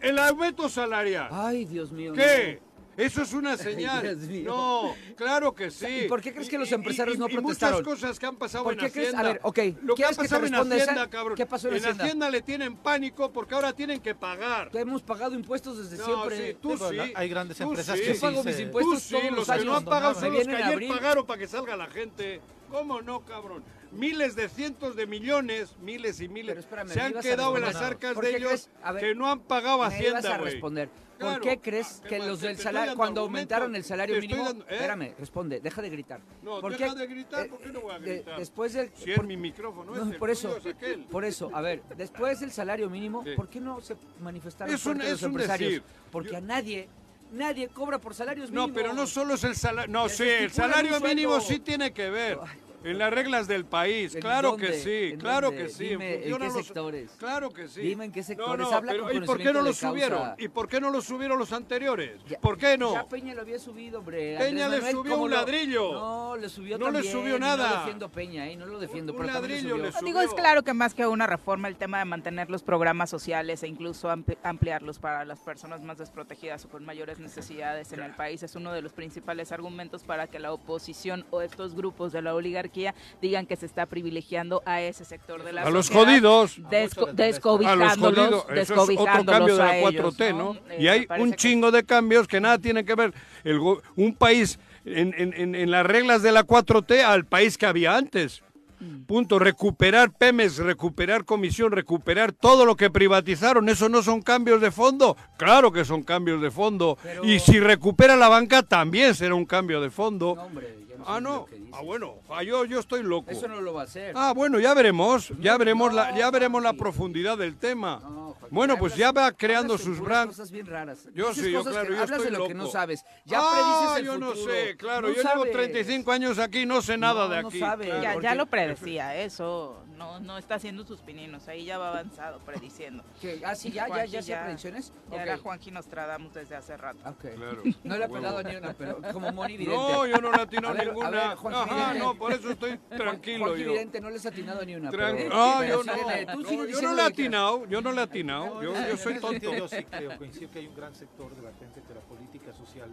[SPEAKER 2] El aumento salarial.
[SPEAKER 4] Ay, Dios mío.
[SPEAKER 2] ¿Qué? Eso es una *laughs* señal. No, claro que sí.
[SPEAKER 4] ¿Y por qué crees que los empresarios
[SPEAKER 2] Y-
[SPEAKER 4] no
[SPEAKER 2] y
[SPEAKER 4] protestaron?
[SPEAKER 2] muchas cosas que han pasado
[SPEAKER 4] ¿Por
[SPEAKER 2] en
[SPEAKER 4] qué crees?
[SPEAKER 2] Hacienda.
[SPEAKER 4] A ver, ok,
[SPEAKER 2] Lo que ha
[SPEAKER 4] ¿quieres que
[SPEAKER 2] pasado en? Hacienda, cabrón.
[SPEAKER 4] ¿Qué pasó en
[SPEAKER 2] En
[SPEAKER 4] Hacienda?
[SPEAKER 2] Hacienda le tienen pánico porque ahora tienen que pagar.
[SPEAKER 4] Hemos pagado impuestos desde
[SPEAKER 2] No,
[SPEAKER 4] siempre.
[SPEAKER 2] sí, tú sí.
[SPEAKER 3] hay grandes
[SPEAKER 2] Tú
[SPEAKER 3] empresas
[SPEAKER 2] sí.
[SPEAKER 3] que
[SPEAKER 4] Yo pago mis
[SPEAKER 2] Tú
[SPEAKER 4] impuestos
[SPEAKER 2] sí,
[SPEAKER 4] todos
[SPEAKER 2] los
[SPEAKER 4] los
[SPEAKER 2] que
[SPEAKER 4] años.
[SPEAKER 2] no han pagado son los que
[SPEAKER 4] en
[SPEAKER 2] ayer pagaron para que salga la gente. ¿Cómo no, cabrón? Miles de cientos de millones, miles y miles,
[SPEAKER 4] espérame,
[SPEAKER 2] se han quedado en las arcas
[SPEAKER 4] ¿Por
[SPEAKER 2] de ellos
[SPEAKER 4] ver,
[SPEAKER 2] que no han pagado
[SPEAKER 4] Me ibas
[SPEAKER 2] Hacienda,
[SPEAKER 4] a responder. ¿Por
[SPEAKER 2] Claro.
[SPEAKER 4] qué crees
[SPEAKER 2] ¿Qué
[SPEAKER 4] que los del salario, cuando aumentaron el salario mínimo,
[SPEAKER 2] dando- ¿eh?
[SPEAKER 4] espérame, responde, deja de gritar.
[SPEAKER 2] No,
[SPEAKER 4] ¿Por
[SPEAKER 2] deja
[SPEAKER 4] qué-
[SPEAKER 2] de gritar,
[SPEAKER 4] eh,
[SPEAKER 2] ¿por qué no voy a
[SPEAKER 4] de-
[SPEAKER 2] gritar?
[SPEAKER 4] después del,
[SPEAKER 2] Si es
[SPEAKER 4] por-
[SPEAKER 2] mi micrófono,
[SPEAKER 4] no, por eso,
[SPEAKER 2] es aquel.
[SPEAKER 4] por eso, a ver, después del salario mínimo,
[SPEAKER 2] Sí.
[SPEAKER 4] ¿por qué no se manifestaron
[SPEAKER 2] Es un-
[SPEAKER 4] los
[SPEAKER 2] es un
[SPEAKER 4] empresarios?
[SPEAKER 2] decir.
[SPEAKER 4] Porque
[SPEAKER 2] Yo-
[SPEAKER 4] a nadie, nadie cobra por salarios
[SPEAKER 2] No,
[SPEAKER 4] mínimos.
[SPEAKER 2] pero no solo es el salario. No, sí, el salario mínimo sí tiene que ver. En las reglas del país,
[SPEAKER 4] ¿En
[SPEAKER 2] claro
[SPEAKER 4] dónde?
[SPEAKER 2] que sí,
[SPEAKER 4] ¿En
[SPEAKER 2] claro
[SPEAKER 4] dónde?
[SPEAKER 2] que sí.
[SPEAKER 4] Dime, ¿en qué
[SPEAKER 2] los-
[SPEAKER 4] sectores?
[SPEAKER 2] Claro que sí.
[SPEAKER 4] Dime en qué sectores,
[SPEAKER 2] no,
[SPEAKER 4] habla
[SPEAKER 2] pero
[SPEAKER 4] con
[SPEAKER 2] ¿y por qué no lo subieron? ¿Y por qué no lo subieron los anteriores?
[SPEAKER 4] Ya-
[SPEAKER 2] ¿Por qué no?
[SPEAKER 4] Ya Peña lo había subido, hombre.
[SPEAKER 2] Peña
[SPEAKER 4] Andrés
[SPEAKER 2] le subió
[SPEAKER 4] ¿cómo
[SPEAKER 2] un
[SPEAKER 4] lo-
[SPEAKER 2] ladrillo.
[SPEAKER 4] No, le subió
[SPEAKER 2] No le subió nada.
[SPEAKER 4] No defiendo Peña, ¿eh? No lo defiendo,
[SPEAKER 2] Un
[SPEAKER 4] pero también
[SPEAKER 2] ladrillo le subió.
[SPEAKER 5] Digo, es claro que más que una reforma, el tema de mantener los programas sociales e incluso ampliarlos para las personas más desprotegidas o con mayores necesidades en el país es uno de los principales argumentos para que la oposición o estos grupos de la oligarquía digan que se está privilegiando a ese sector de la
[SPEAKER 2] A los
[SPEAKER 5] sociedad,
[SPEAKER 2] jodidos.
[SPEAKER 5] desco-
[SPEAKER 3] A los
[SPEAKER 2] A los
[SPEAKER 5] descobijándolos,
[SPEAKER 2] jodidos. Eso es otro cambio de
[SPEAKER 5] a
[SPEAKER 2] la
[SPEAKER 5] ellos,
[SPEAKER 2] 4T,
[SPEAKER 5] ¿no?
[SPEAKER 2] ¿no?
[SPEAKER 5] Eh,
[SPEAKER 2] Y hay un
[SPEAKER 5] que-
[SPEAKER 2] chingo de cambios que nada tienen que ver el, go- un país en, en- en- en las reglas de la 4T al país que había antes.
[SPEAKER 5] Mm.
[SPEAKER 2] Punto. Recuperar Pemex, recuperar Comisión, recuperar todo lo que privatizaron. ¿Eso no son cambios de fondo? Claro que son cambios de fondo.
[SPEAKER 4] Pero-
[SPEAKER 2] Y si recupera la banca, también será un cambio de fondo.
[SPEAKER 4] No, hombre, ya no
[SPEAKER 2] ah, no. Ah, bueno. Ah, yo, yo estoy loco.
[SPEAKER 4] Eso no lo va a hacer.
[SPEAKER 2] Ah, bueno, ya veremos, ya
[SPEAKER 4] No,
[SPEAKER 2] veremos la, ya veremos la profundidad del tema.
[SPEAKER 4] No,
[SPEAKER 2] bueno, pues
[SPEAKER 4] hablas-
[SPEAKER 2] ya va creando sus brands.
[SPEAKER 4] cosas bien raras.
[SPEAKER 2] Yo
[SPEAKER 4] Dices
[SPEAKER 2] sí, yo claro,
[SPEAKER 4] que
[SPEAKER 2] yo
[SPEAKER 4] hablas
[SPEAKER 2] estoy
[SPEAKER 4] de lo que no sabes. Ya
[SPEAKER 2] ah,
[SPEAKER 4] predices el
[SPEAKER 2] yo no
[SPEAKER 4] futuro.
[SPEAKER 2] sé, claro,
[SPEAKER 4] No
[SPEAKER 2] yo llevo
[SPEAKER 4] sabes.
[SPEAKER 2] 35 años aquí, no sé nada
[SPEAKER 4] No,
[SPEAKER 2] de
[SPEAKER 4] no
[SPEAKER 2] aquí.
[SPEAKER 4] sabe.
[SPEAKER 2] claro.
[SPEAKER 5] Ya,
[SPEAKER 4] porque-
[SPEAKER 5] ya lo predecía, eso no, no está haciendo sus pininos, ahí ya va avanzado prediciendo.
[SPEAKER 4] ¿Qué? Ah, sí, ya, ya,
[SPEAKER 5] Juanji
[SPEAKER 4] ya hacía
[SPEAKER 5] ya-
[SPEAKER 4] predicciones.
[SPEAKER 5] Ya
[SPEAKER 4] Ok.
[SPEAKER 5] era Juanji Nostradamus desde hace rato.
[SPEAKER 4] Ok.
[SPEAKER 2] Claro. *laughs*
[SPEAKER 4] No le ha pelado ni una, pero como Moni Vidente.
[SPEAKER 2] No, yo no le atino
[SPEAKER 4] A
[SPEAKER 2] ninguna.
[SPEAKER 4] ver,
[SPEAKER 2] Ajá, no, por eso estoy tranquilo
[SPEAKER 4] Juanji
[SPEAKER 2] yo.
[SPEAKER 4] Vidente, no les ha atinado ni una. Pero- pero
[SPEAKER 2] yo no.
[SPEAKER 4] tú
[SPEAKER 2] No, yo no le he atinado, yo no le he atinado, yo,
[SPEAKER 3] en
[SPEAKER 2] yo soy tonto.
[SPEAKER 3] Yo sí creo, coincido que hay un gran sector de la gente que la política social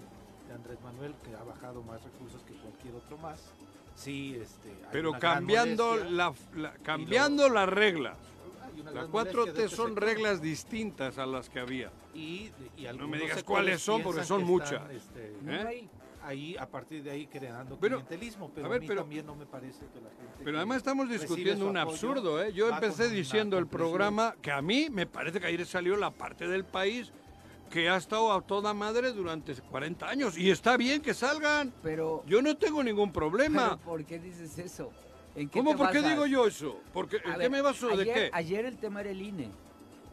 [SPEAKER 3] de Andrés Manuel, que ha bajado más recursos que cualquier otro más, sí, este, hay
[SPEAKER 2] Pero
[SPEAKER 3] una gran
[SPEAKER 2] cambiando,
[SPEAKER 3] molestia.
[SPEAKER 2] la, la- cambiando las reglas.
[SPEAKER 3] Hay una
[SPEAKER 2] Las
[SPEAKER 3] gran molestia de
[SPEAKER 2] 4T
[SPEAKER 3] este
[SPEAKER 2] son
[SPEAKER 3] sector.
[SPEAKER 2] reglas distintas a las que había.
[SPEAKER 3] y, y
[SPEAKER 2] me
[SPEAKER 3] algunos
[SPEAKER 2] digas cuáles son, porque son muchas.
[SPEAKER 3] este,
[SPEAKER 4] No
[SPEAKER 2] ¿Eh?
[SPEAKER 3] Ahí a partir de ahí creando
[SPEAKER 2] Pero-
[SPEAKER 3] clientelismo, pero
[SPEAKER 2] a
[SPEAKER 3] a,
[SPEAKER 2] ver,
[SPEAKER 3] mí
[SPEAKER 2] pero-
[SPEAKER 3] también no me parece que la gente
[SPEAKER 2] Pero además estamos discutiendo un
[SPEAKER 3] apoyo
[SPEAKER 2] absurdo, ¿eh? Yo empecé diciendo el programa que a mí me parece que ayer salió la parte del país que ha estado a toda madre durante 40 años y está bien que salgan.
[SPEAKER 4] Pero,
[SPEAKER 2] Yo no tengo ningún
[SPEAKER 4] pero
[SPEAKER 2] problema.
[SPEAKER 4] ¿por qué dices eso? ¿En qué
[SPEAKER 2] ¿Cómo por qué digo yo eso? Porque,
[SPEAKER 4] A
[SPEAKER 2] ¿En qué me baso de qué?
[SPEAKER 4] Ayer el tema era el INE.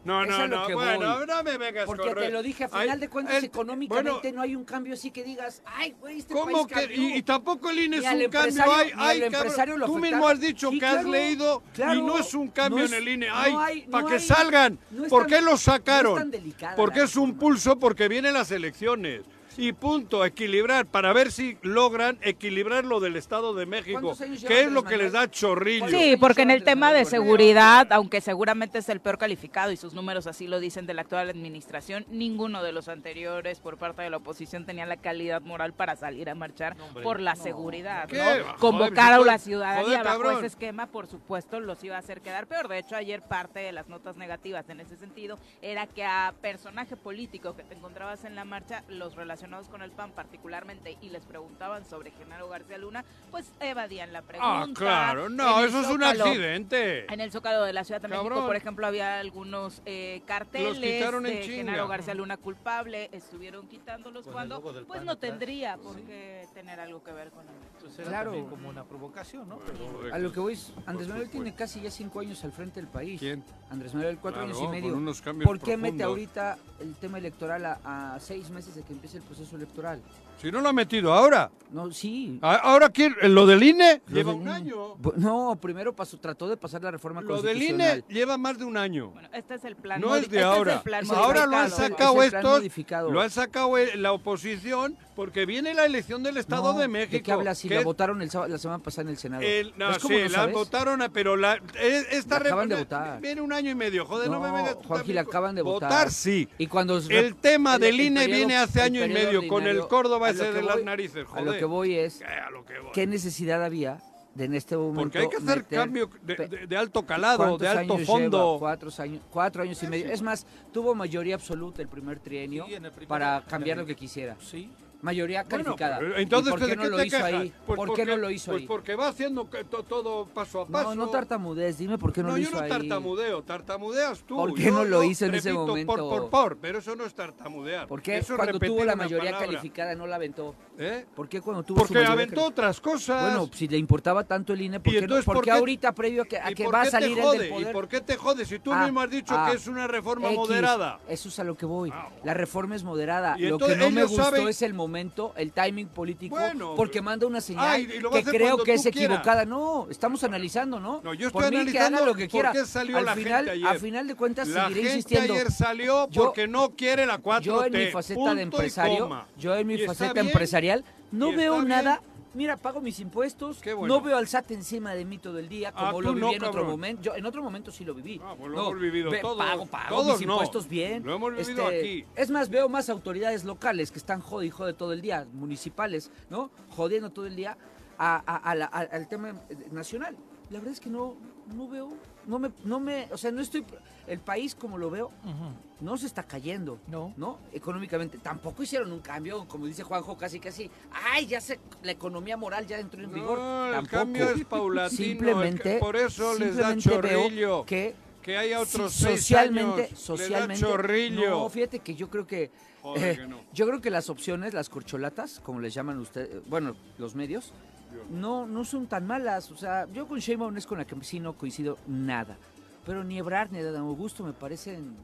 [SPEAKER 2] No, no,
[SPEAKER 4] lo
[SPEAKER 2] no,
[SPEAKER 4] que
[SPEAKER 2] bueno,
[SPEAKER 4] voy.
[SPEAKER 2] no me vengas
[SPEAKER 4] Porque te lo dije, a
[SPEAKER 2] Ay,
[SPEAKER 4] final de cuentas,
[SPEAKER 2] el-
[SPEAKER 4] económicamente
[SPEAKER 2] bueno,
[SPEAKER 4] no hay un cambio así que digas, ay, güey, este
[SPEAKER 2] ¿Cómo
[SPEAKER 4] país
[SPEAKER 2] que?
[SPEAKER 4] cambió".
[SPEAKER 2] Y, y tampoco el INE es un cambio.
[SPEAKER 4] empresario-
[SPEAKER 2] Ay,
[SPEAKER 4] ni al
[SPEAKER 2] ay, cabrón,
[SPEAKER 4] empresario lo
[SPEAKER 2] Tú mismo has dicho
[SPEAKER 4] Sí,
[SPEAKER 2] que has leído
[SPEAKER 4] claro.
[SPEAKER 2] y no es un cambio
[SPEAKER 4] No
[SPEAKER 2] en el INE.
[SPEAKER 4] no hay-
[SPEAKER 2] para
[SPEAKER 4] no
[SPEAKER 2] que
[SPEAKER 4] hay-
[SPEAKER 2] salgan. ¿Por qué lo
[SPEAKER 4] no es
[SPEAKER 2] sacaron? Porque es un pulso porque vienen las elecciones. Y punto, equilibrar, para ver si logran equilibrar lo del Estado de México,
[SPEAKER 4] ¿Cuántos años
[SPEAKER 2] que es lo que les da chorrillo.
[SPEAKER 4] ¿Cuántos
[SPEAKER 5] Sí, porque en el tema de seguridad, aunque seguramente es el peor calificado y sus números así lo dicen de la actual administración, ninguno de los anteriores por parte de la oposición tenía la calidad moral para salir a marchar
[SPEAKER 3] hombre,
[SPEAKER 5] por la
[SPEAKER 3] no.
[SPEAKER 5] seguridad.
[SPEAKER 2] ¿Qué?
[SPEAKER 5] ¿no? Convocar a la ciudadanía
[SPEAKER 2] joder,
[SPEAKER 5] bajo ese esquema, por supuesto, los iba a hacer quedar peor. De hecho, ayer parte de las notas negativas en ese sentido era que a personaje político que te encontrabas en la marcha, los relacionados con el PAN particularmente, y les preguntaban sobre Genaro García Luna, pues evadían la pregunta.
[SPEAKER 2] Ah, claro, no,
[SPEAKER 5] En el
[SPEAKER 2] eso es un accidente.
[SPEAKER 5] en el Zócalo de la Ciudad de México, por ejemplo, había algunos eh, carteles
[SPEAKER 2] Los quitaron en
[SPEAKER 5] de. Genaro García Luna culpable, estuvieron quitándolos cuando pues no
[SPEAKER 3] atrás.
[SPEAKER 5] tendría por
[SPEAKER 3] Sí.
[SPEAKER 5] qué tener algo que ver con él.
[SPEAKER 3] Pues era
[SPEAKER 4] Claro.
[SPEAKER 3] como una provocación, ¿no? Pero-
[SPEAKER 4] A lo que voy es, Andrés Manuel tiene casi ya cinco años al frente del país.
[SPEAKER 2] ¿Quién?
[SPEAKER 4] Andrés Manuel, cuatro
[SPEAKER 2] Claro,
[SPEAKER 4] años y
[SPEAKER 2] con
[SPEAKER 4] medio.
[SPEAKER 2] unos cambios
[SPEAKER 4] ¿Por qué mete ahorita el tema electoral a, a seis meses de que empiece el proceso electoral?
[SPEAKER 2] Si no lo ha metido ahora.
[SPEAKER 4] No, sí.
[SPEAKER 2] A- Ahora, ¿quién? ¿Lo del INE?
[SPEAKER 4] Lo
[SPEAKER 2] Lleva
[SPEAKER 4] del
[SPEAKER 2] un
[SPEAKER 4] INE.
[SPEAKER 2] año.
[SPEAKER 4] No, primero pasó, trató de pasar la reforma
[SPEAKER 2] Lo del
[SPEAKER 4] constitucional.
[SPEAKER 2] INE lleva más de un año.
[SPEAKER 5] Bueno, este es el plan.
[SPEAKER 2] No
[SPEAKER 5] modi-
[SPEAKER 2] es de
[SPEAKER 5] este
[SPEAKER 2] ahora.
[SPEAKER 5] el plan
[SPEAKER 4] Es el
[SPEAKER 2] ahora lo han
[SPEAKER 5] modificado.
[SPEAKER 2] sacado
[SPEAKER 4] Es el plan
[SPEAKER 2] estos,
[SPEAKER 4] modificado.
[SPEAKER 2] lo han sacado la oposición porque viene la elección del Estado
[SPEAKER 4] No,
[SPEAKER 2] de México.
[SPEAKER 4] ¿De qué hablas? Si
[SPEAKER 2] que
[SPEAKER 4] la
[SPEAKER 2] es
[SPEAKER 4] votaron el sábado- la semana pasada en el Senado.
[SPEAKER 2] el- no,
[SPEAKER 4] ¿Ves cómo
[SPEAKER 2] sí,
[SPEAKER 4] no
[SPEAKER 2] la
[SPEAKER 4] sabes?
[SPEAKER 2] votaron, a- pero la, eh, esta
[SPEAKER 4] La acaban de votar.
[SPEAKER 2] Viene un año y medio, joder, no, me vengas tú
[SPEAKER 4] Juanji,
[SPEAKER 2] también
[SPEAKER 4] la
[SPEAKER 2] con-
[SPEAKER 4] acaban de votar.
[SPEAKER 2] Votar sí.
[SPEAKER 4] Y cuando
[SPEAKER 2] El tema
[SPEAKER 4] el-
[SPEAKER 2] del
[SPEAKER 4] el
[SPEAKER 2] INE
[SPEAKER 4] periodo-
[SPEAKER 2] viene hace año y medio con el Córdoba
[SPEAKER 4] a lo que
[SPEAKER 2] las
[SPEAKER 4] voy-
[SPEAKER 2] narices,
[SPEAKER 4] A lo
[SPEAKER 2] joder.
[SPEAKER 4] que voy es,
[SPEAKER 2] a lo que voy.
[SPEAKER 4] ¿qué necesidad había de en este momento
[SPEAKER 2] Porque hay que hacer cambio de,
[SPEAKER 4] pe-
[SPEAKER 2] de- de alto calado,
[SPEAKER 4] ¿Cuántos
[SPEAKER 2] de alto
[SPEAKER 4] años
[SPEAKER 2] fondo.
[SPEAKER 4] lleva? Cuatro años, cuatro años y medio. Es más, tuvo mayoría absoluta el primer trienio
[SPEAKER 3] Sí, en el primer-
[SPEAKER 4] para cambiar lo que quisiera.
[SPEAKER 3] Sí.
[SPEAKER 4] Mayoría
[SPEAKER 2] Bueno,
[SPEAKER 4] calificada.
[SPEAKER 2] pero
[SPEAKER 4] ¿Y
[SPEAKER 2] entonces,
[SPEAKER 4] por qué
[SPEAKER 2] ¿de
[SPEAKER 4] no
[SPEAKER 2] qué
[SPEAKER 4] lo hizo
[SPEAKER 2] quejas?
[SPEAKER 4] ahí?
[SPEAKER 2] Pues
[SPEAKER 4] ¿Por
[SPEAKER 2] porque-
[SPEAKER 4] qué no lo hizo
[SPEAKER 2] Pues
[SPEAKER 4] ahí?
[SPEAKER 2] porque va haciendo todo paso a paso.
[SPEAKER 4] No, no tartamudees, dime por qué no,
[SPEAKER 2] No,
[SPEAKER 4] lo
[SPEAKER 2] yo
[SPEAKER 4] hizo
[SPEAKER 2] no
[SPEAKER 4] ahí.
[SPEAKER 2] tartamudeo, tartamudeas tú.
[SPEAKER 4] ¿Por qué
[SPEAKER 2] Yo-
[SPEAKER 4] no lo
[SPEAKER 2] yo
[SPEAKER 4] hizo en ese momento?
[SPEAKER 2] Por, por, por, pero eso no es tartamudear.
[SPEAKER 4] ¿Por qué
[SPEAKER 2] Eso
[SPEAKER 4] cuando tuvo la mayoría
[SPEAKER 2] palabra.
[SPEAKER 4] calificada no la aventó?
[SPEAKER 2] ¿Eh?
[SPEAKER 4] ¿Por qué cuando tuvo
[SPEAKER 2] Porque aventó otras cosas.
[SPEAKER 4] Bueno, si le importaba tanto el INE, ¿por qué, no?
[SPEAKER 2] entonces,
[SPEAKER 4] ¿Por
[SPEAKER 2] ¿por
[SPEAKER 4] qué
[SPEAKER 2] qué-
[SPEAKER 4] ahorita previo a que, a
[SPEAKER 2] ¿Y
[SPEAKER 4] que
[SPEAKER 2] por
[SPEAKER 4] va a salir el del poder?
[SPEAKER 2] ¿Y por qué te jode? Si tú
[SPEAKER 4] Ah,
[SPEAKER 2] mismo has dicho
[SPEAKER 4] ah,
[SPEAKER 2] que es una reforma moderada.
[SPEAKER 4] Eso es a lo que voy.
[SPEAKER 2] Ah,
[SPEAKER 4] La reforma es moderada. Lo que no me gustó es el momento, el timing político,
[SPEAKER 2] Bueno,
[SPEAKER 4] porque manda una señal
[SPEAKER 2] ay,
[SPEAKER 4] que creo que es
[SPEAKER 2] quieras.
[SPEAKER 4] equivocada. No, estamos analizando, ¿no?
[SPEAKER 2] No, yo
[SPEAKER 4] Por
[SPEAKER 2] estoy
[SPEAKER 4] mí que haga
[SPEAKER 2] analizando
[SPEAKER 4] lo que
[SPEAKER 2] por
[SPEAKER 4] quiera.
[SPEAKER 2] qué salió
[SPEAKER 4] al
[SPEAKER 2] la
[SPEAKER 4] final,
[SPEAKER 2] gente ayer.
[SPEAKER 4] A final de cuentas,
[SPEAKER 2] La
[SPEAKER 4] seguiré
[SPEAKER 2] gente
[SPEAKER 4] insistiendo.
[SPEAKER 2] ayer salió
[SPEAKER 4] Yo-
[SPEAKER 2] porque no quiere la 4T.
[SPEAKER 4] Yo en mi faceta de empresario, yo en mi faceta
[SPEAKER 2] bien,
[SPEAKER 4] empresarial, no veo nada. Mira, pago mis impuestos,
[SPEAKER 2] Qué bueno.
[SPEAKER 4] no veo al SAT encima de mí todo el día,
[SPEAKER 2] Ah,
[SPEAKER 4] como lo viví
[SPEAKER 2] no,
[SPEAKER 4] en otro momento. Yo en otro momento sí lo viví.
[SPEAKER 2] Ah, pues lo
[SPEAKER 4] No,
[SPEAKER 2] hemos vivido
[SPEAKER 4] ve-
[SPEAKER 2] todos.
[SPEAKER 4] Pago, pago
[SPEAKER 2] Todos
[SPEAKER 4] mis
[SPEAKER 2] no.
[SPEAKER 4] impuestos bien.
[SPEAKER 2] Lo hemos vivido
[SPEAKER 4] Este,
[SPEAKER 2] aquí.
[SPEAKER 4] Es más, veo más autoridades locales que están jode y jode todo el día, municipales, ¿no? Jodiendo todo el día a- a- a la- al tema nacional. La verdad es que no, no veo, no me, no me, o sea, no estoy, el país como lo veo, no se está cayendo.
[SPEAKER 3] No.
[SPEAKER 4] ¿No? Económicamente. Tampoco hicieron un cambio, como dice Juanjo, casi casi. ¡Ay, ya se, la economía moral ya entró en vigor!
[SPEAKER 2] No, el
[SPEAKER 4] Tampoco.
[SPEAKER 2] cambio es *laughs* paulatino.
[SPEAKER 4] Simplemente,
[SPEAKER 2] el por eso les da
[SPEAKER 4] simplemente veo
[SPEAKER 2] chorrillo.
[SPEAKER 4] que
[SPEAKER 2] Que haya otros seis
[SPEAKER 4] socialmente,
[SPEAKER 2] años,
[SPEAKER 4] socialmente,
[SPEAKER 2] chorrillo.
[SPEAKER 4] no, fíjate que yo creo que,
[SPEAKER 2] Joder,
[SPEAKER 4] eh,
[SPEAKER 2] que no.
[SPEAKER 4] yo creo que las opciones, las corcholatas, como les llaman ustedes, bueno, los medios, no, no son tan malas. O sea, yo con Sheinbaum es con la que sí no coincido nada. Pero ni Ebrard ni Adán Augusto me parecen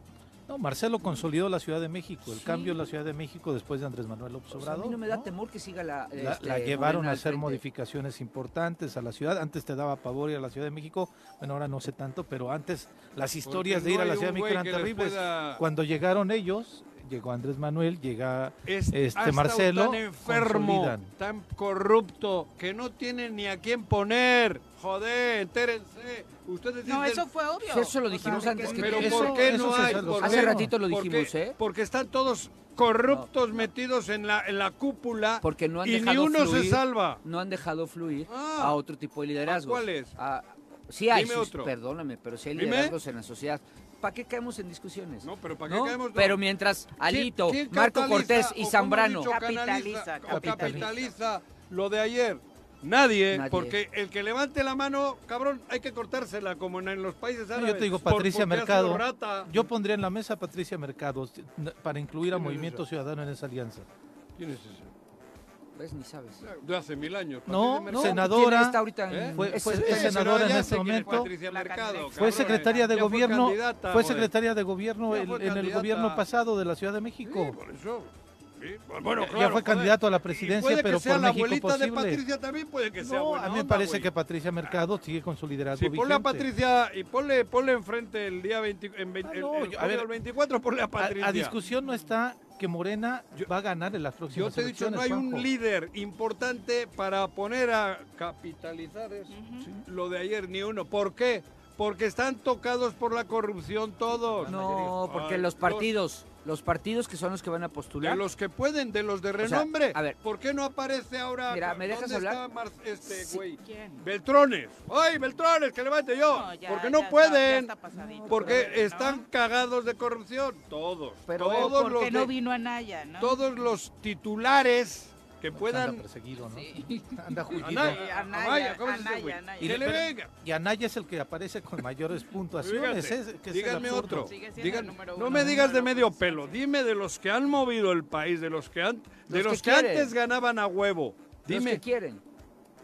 [SPEAKER 3] No, Marcelo consolidó la Ciudad de México, el
[SPEAKER 4] Sí.
[SPEAKER 3] cambio en la Ciudad de México después de Andrés Manuel López
[SPEAKER 4] O sea, a
[SPEAKER 3] Obrador.
[SPEAKER 4] mí no me da
[SPEAKER 3] ¿no?
[SPEAKER 4] temor que siga la.
[SPEAKER 3] La,
[SPEAKER 4] este,
[SPEAKER 3] la llevaron a hacer
[SPEAKER 4] frente.
[SPEAKER 3] modificaciones importantes a la ciudad. Antes te daba pavor ir a la Ciudad de México. Bueno, ahora no sé tanto, pero antes las historias
[SPEAKER 2] Porque
[SPEAKER 3] de ir
[SPEAKER 2] no
[SPEAKER 3] a la Ciudad de México eran terribles.
[SPEAKER 2] pueda-
[SPEAKER 3] Cuando llegaron ellos, llegó Andrés Manuel, llega
[SPEAKER 2] Es-
[SPEAKER 3] este Marcelo,
[SPEAKER 2] tan enfermo,
[SPEAKER 3] consolidan.
[SPEAKER 2] tan corrupto, que no tiene ni a quién poner. Joder, entérense. Ustedes
[SPEAKER 5] No,
[SPEAKER 2] dicen,
[SPEAKER 5] eso fue obvio.
[SPEAKER 4] Sí, eso lo
[SPEAKER 5] O sea,
[SPEAKER 4] dijimos antes que-
[SPEAKER 2] pero
[SPEAKER 3] eso-
[SPEAKER 2] ¿por qué no hay?
[SPEAKER 3] sabe.
[SPEAKER 2] ¿Por
[SPEAKER 4] Hace ratito lo
[SPEAKER 2] ¿Por
[SPEAKER 4] dijimos? ¿eh?
[SPEAKER 2] Porque están todos corruptos metidos en la, en la cúpula
[SPEAKER 4] Porque no han
[SPEAKER 2] y ni uno se salva.
[SPEAKER 4] No han dejado fluir
[SPEAKER 2] Ah.
[SPEAKER 4] a otro tipo de liderazgos.
[SPEAKER 2] ¿A cuáles?
[SPEAKER 4] A- sí hay,
[SPEAKER 2] Dime otro.
[SPEAKER 4] perdóname, pero sí hay
[SPEAKER 2] Dime.
[SPEAKER 4] liderazgos en la sociedad. ¿Para qué caemos en discusiones?
[SPEAKER 2] No, pero ¿para qué
[SPEAKER 4] ¿No?
[SPEAKER 2] caemos? No.
[SPEAKER 4] Pero mientras Alito,
[SPEAKER 2] ¿Quién- quién
[SPEAKER 4] Marco Cortés y Zambrano
[SPEAKER 2] dicho,
[SPEAKER 5] Capitaliza,
[SPEAKER 3] capitaliza.
[SPEAKER 2] capitaliza lo de ayer? Nadie,
[SPEAKER 4] Nadie.
[SPEAKER 2] porque el que levante la mano, cabrón, hay que cortársela como en, en los países
[SPEAKER 3] No,
[SPEAKER 2] árabes.
[SPEAKER 3] yo te digo, Patricia Mercado.
[SPEAKER 2] rata.
[SPEAKER 3] Yo pondría en la mesa a Patricia Mercado para incluir a
[SPEAKER 2] ¿Quién es
[SPEAKER 3] Movimiento? Ciudadano en esa alianza.
[SPEAKER 2] ¿Quién es ese?
[SPEAKER 4] ¿Ves? Ni sabes.
[SPEAKER 2] De hace mil años.
[SPEAKER 3] No, senadora.
[SPEAKER 4] ¿Quién está ahorita en-
[SPEAKER 2] ¿Eh?
[SPEAKER 3] Fue- senadora en
[SPEAKER 2] ya sé quién es
[SPEAKER 3] momento.
[SPEAKER 2] Patricia
[SPEAKER 5] La
[SPEAKER 2] Mercado.
[SPEAKER 3] Fue secretaria de
[SPEAKER 2] fue
[SPEAKER 3] gobierno, fue secretaria de gobierno en, el gobierno pasado de la Ciudad de
[SPEAKER 2] Sí,
[SPEAKER 3] México.
[SPEAKER 2] por eso. Sí, bueno,
[SPEAKER 3] Ya- fue
[SPEAKER 2] joder.
[SPEAKER 3] candidato a la presidencia,
[SPEAKER 2] puede
[SPEAKER 3] pero
[SPEAKER 2] que sea
[SPEAKER 3] por
[SPEAKER 2] la
[SPEAKER 3] México
[SPEAKER 2] abuelita de. Patricia también puede que sea
[SPEAKER 3] No,
[SPEAKER 2] buena
[SPEAKER 3] a mí me parece
[SPEAKER 2] güey.
[SPEAKER 3] que Patricia Mercado sigue con su liderazgo
[SPEAKER 2] Sí, ponle a. Patricia y ponle, ponle enfrente el día 20, en,
[SPEAKER 3] Ah,
[SPEAKER 2] el-
[SPEAKER 3] no,
[SPEAKER 2] el-
[SPEAKER 3] yo- a ver,
[SPEAKER 2] el 24, ponle a Patricia.
[SPEAKER 3] A, discusión no está que Morena va a ganar en las
[SPEAKER 2] Yo
[SPEAKER 3] próximas
[SPEAKER 2] te he dicho, no hay un líder importante para poner a capitalizar eso. lo de ayer, ni uno. ¿Por qué? Porque están tocados por la corrupción todos.
[SPEAKER 4] No, porque
[SPEAKER 2] Ay,
[SPEAKER 4] los partidos, los partidos que son los que van a postular.
[SPEAKER 2] De los que pueden, de los de
[SPEAKER 4] sea,
[SPEAKER 2] renombre.
[SPEAKER 4] a ver.
[SPEAKER 2] ¿Por qué no aparece ahora?
[SPEAKER 4] Mira, ¿me dejas
[SPEAKER 2] ¿Dónde
[SPEAKER 4] hablar?
[SPEAKER 2] está Mar- este
[SPEAKER 4] Sí.
[SPEAKER 2] güey?
[SPEAKER 5] ¿Quién?
[SPEAKER 2] Beltrones. ¡Ay, Beltrones, que levante yo!
[SPEAKER 5] No, ya,
[SPEAKER 2] porque
[SPEAKER 5] ya
[SPEAKER 2] no
[SPEAKER 5] está-
[SPEAKER 2] pueden.
[SPEAKER 5] ya está pasadito,
[SPEAKER 2] porque
[SPEAKER 5] pero, ¿no?
[SPEAKER 2] están cagados de corrupción. Todos.
[SPEAKER 4] Pero-
[SPEAKER 2] todos
[SPEAKER 5] ¿Por
[SPEAKER 2] los
[SPEAKER 5] qué no
[SPEAKER 2] de-
[SPEAKER 5] vino Anaya, no?
[SPEAKER 2] todos los titulares que
[SPEAKER 3] Anda
[SPEAKER 2] puedan.
[SPEAKER 3] perseguido, ¿no? *laughs* Anda juido.
[SPEAKER 2] Anaya,
[SPEAKER 5] Anaya,
[SPEAKER 2] Amaya, ¿cómo es ese
[SPEAKER 5] Anaya.
[SPEAKER 2] Que le
[SPEAKER 3] Pero-
[SPEAKER 2] venga.
[SPEAKER 3] Y Anaya es el que aparece con mayores puntuaciones.
[SPEAKER 2] Fíjate,
[SPEAKER 3] que
[SPEAKER 2] díganme otro.
[SPEAKER 5] El número
[SPEAKER 2] no
[SPEAKER 5] uno.
[SPEAKER 2] me digas de medio
[SPEAKER 5] uno.
[SPEAKER 2] pelo, dime de los que han movido el país, de los que han, de
[SPEAKER 4] Los
[SPEAKER 2] los,
[SPEAKER 4] que
[SPEAKER 2] antes ganaban a huevo.
[SPEAKER 4] Los
[SPEAKER 2] Dime,
[SPEAKER 4] que quieren.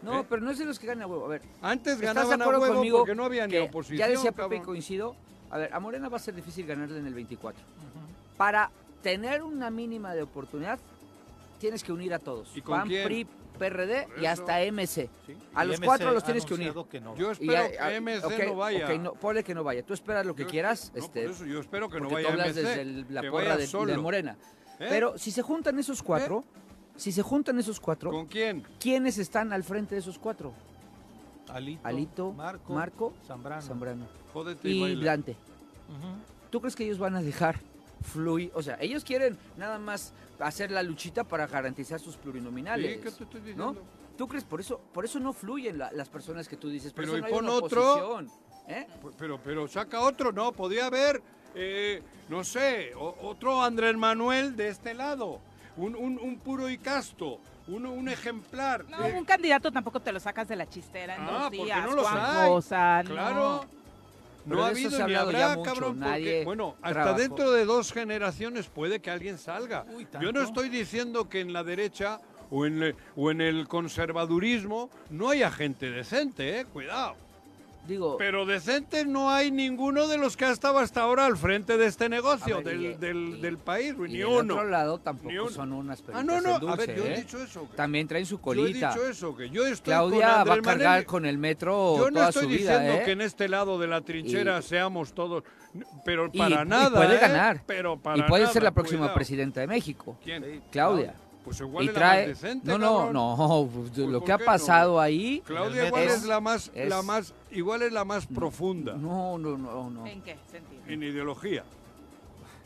[SPEAKER 4] No,
[SPEAKER 2] ¿Eh?
[SPEAKER 4] pero no es de los que ganan a huevo. A ver,
[SPEAKER 2] antes
[SPEAKER 4] ¿estás de
[SPEAKER 2] ganaban a huevo
[SPEAKER 4] conmigo
[SPEAKER 2] porque no había ni oposición.
[SPEAKER 4] Ya decía Pepe y coincido. A ver, a Morena va a ser difícil ganarle en el 24. Para tener una mínima de oportunidad, tienes que unir a todos.
[SPEAKER 2] ¿Y con
[SPEAKER 4] PAN,
[SPEAKER 2] quién?
[SPEAKER 4] PRI, PRD y hasta MC.
[SPEAKER 3] Sí.
[SPEAKER 4] A los
[SPEAKER 3] MC
[SPEAKER 4] cuatro los tienes que unir.
[SPEAKER 3] anunciado que no.
[SPEAKER 2] Yo
[SPEAKER 4] Y
[SPEAKER 2] espero que
[SPEAKER 4] ah,
[SPEAKER 2] MC no vaya.
[SPEAKER 4] ok, no, ponle que no vaya. Tú esperas lo que
[SPEAKER 2] Yo-
[SPEAKER 4] quieras.
[SPEAKER 2] no,
[SPEAKER 4] este,
[SPEAKER 2] por eso yo espero que no
[SPEAKER 4] porque
[SPEAKER 2] vaya
[SPEAKER 4] tú hablas
[SPEAKER 2] MC,
[SPEAKER 4] desde el- la porra de, Morena.
[SPEAKER 2] ¿Eh?
[SPEAKER 4] Pero si se juntan esos cuatro, si se juntan esos cuatro,
[SPEAKER 2] ¿Con quién?
[SPEAKER 4] ¿quiénes están al frente de esos cuatro?
[SPEAKER 3] Alito,
[SPEAKER 4] Alito,
[SPEAKER 3] Marco,
[SPEAKER 4] Marco,
[SPEAKER 3] Zambrano.
[SPEAKER 4] Zambrano
[SPEAKER 2] Jódete y,
[SPEAKER 4] y. Dante. ¿Tú crees que ellos van a dejar fluir? O sea, ellos quieren nada más hacer la luchita para garantizar sus plurinominales.
[SPEAKER 2] Sí, ¿qué te estoy
[SPEAKER 4] ¿no?
[SPEAKER 2] diciendo?
[SPEAKER 4] ¿Tú crees? Por eso, por eso no fluyen la- las personas que tú dices. Por
[SPEAKER 2] Pero
[SPEAKER 4] eso
[SPEAKER 2] y
[SPEAKER 4] no hay
[SPEAKER 2] pon
[SPEAKER 4] una
[SPEAKER 2] otro.
[SPEAKER 4] ¿eh?
[SPEAKER 2] Pues, Pero, pero saca otro, ¿no? Podría haber, eh, no sé, o- otro Andrés Manuel de este lado. Un, un- un puro y casto. Un, un ejemplar.
[SPEAKER 5] No,
[SPEAKER 2] Eh,
[SPEAKER 5] un candidato tampoco te lo sacas de la chistera en
[SPEAKER 2] Ah,
[SPEAKER 5] dos días.
[SPEAKER 2] no los
[SPEAKER 5] Juanjo,
[SPEAKER 2] hay.
[SPEAKER 5] o sea, no.
[SPEAKER 4] Pero
[SPEAKER 2] No ha habido
[SPEAKER 4] se ha
[SPEAKER 2] ni
[SPEAKER 4] hablado ya
[SPEAKER 2] habrá,
[SPEAKER 4] mucho,
[SPEAKER 2] cabrón, porque, bueno, hasta
[SPEAKER 4] trabajó.
[SPEAKER 2] dentro de dos generaciones puede que alguien salga.
[SPEAKER 3] Uy,
[SPEAKER 2] Yo no estoy diciendo que en la derecha o en, el- o en el conservadurismo no haya gente decente, eh, cuidado.
[SPEAKER 4] Digo,
[SPEAKER 2] Pero decentes no hay ninguno de los que ha estado hasta ahora al frente de este negocio,
[SPEAKER 4] ver,
[SPEAKER 2] del,
[SPEAKER 4] y-
[SPEAKER 2] del-
[SPEAKER 4] y-
[SPEAKER 2] del país,
[SPEAKER 4] y
[SPEAKER 2] ni
[SPEAKER 4] del
[SPEAKER 2] uno.
[SPEAKER 4] otro lado tampoco
[SPEAKER 2] uno.
[SPEAKER 4] son unas
[SPEAKER 2] Ah, no, no,
[SPEAKER 4] dulce,
[SPEAKER 2] a ver, yo he
[SPEAKER 4] ¿eh?
[SPEAKER 2] dicho eso. que-
[SPEAKER 4] También traen su
[SPEAKER 2] Yo he
[SPEAKER 4] colita.
[SPEAKER 2] dicho eso, que yo estoy
[SPEAKER 4] Claudia
[SPEAKER 2] con
[SPEAKER 4] va a cargar con el metro
[SPEAKER 2] Yo no
[SPEAKER 4] toda
[SPEAKER 2] estoy
[SPEAKER 4] su vida,
[SPEAKER 2] diciendo
[SPEAKER 4] ¿eh?
[SPEAKER 2] que en este lado de la trinchera
[SPEAKER 4] Y-
[SPEAKER 2] seamos todos, pero para
[SPEAKER 4] y
[SPEAKER 2] nada.
[SPEAKER 4] puede
[SPEAKER 2] ¿eh?
[SPEAKER 4] ganar.
[SPEAKER 2] Pero para
[SPEAKER 4] y puede ser la próxima
[SPEAKER 2] cuidado.
[SPEAKER 4] presidenta de México.
[SPEAKER 2] ¿Quién?
[SPEAKER 4] Claudia.
[SPEAKER 2] Pues igual
[SPEAKER 4] y
[SPEAKER 2] es
[SPEAKER 4] trae
[SPEAKER 2] la más decente.
[SPEAKER 4] no no
[SPEAKER 2] cabrón.
[SPEAKER 4] no *laughs* pues, lo
[SPEAKER 2] ¿por
[SPEAKER 4] que ha
[SPEAKER 2] no?
[SPEAKER 4] pasado ahí
[SPEAKER 2] Claudia igual
[SPEAKER 4] metro
[SPEAKER 2] es la más,
[SPEAKER 4] es-
[SPEAKER 2] la más, igual es la más profunda
[SPEAKER 4] no no no no
[SPEAKER 5] ¿En qué sentido?
[SPEAKER 2] en ideología.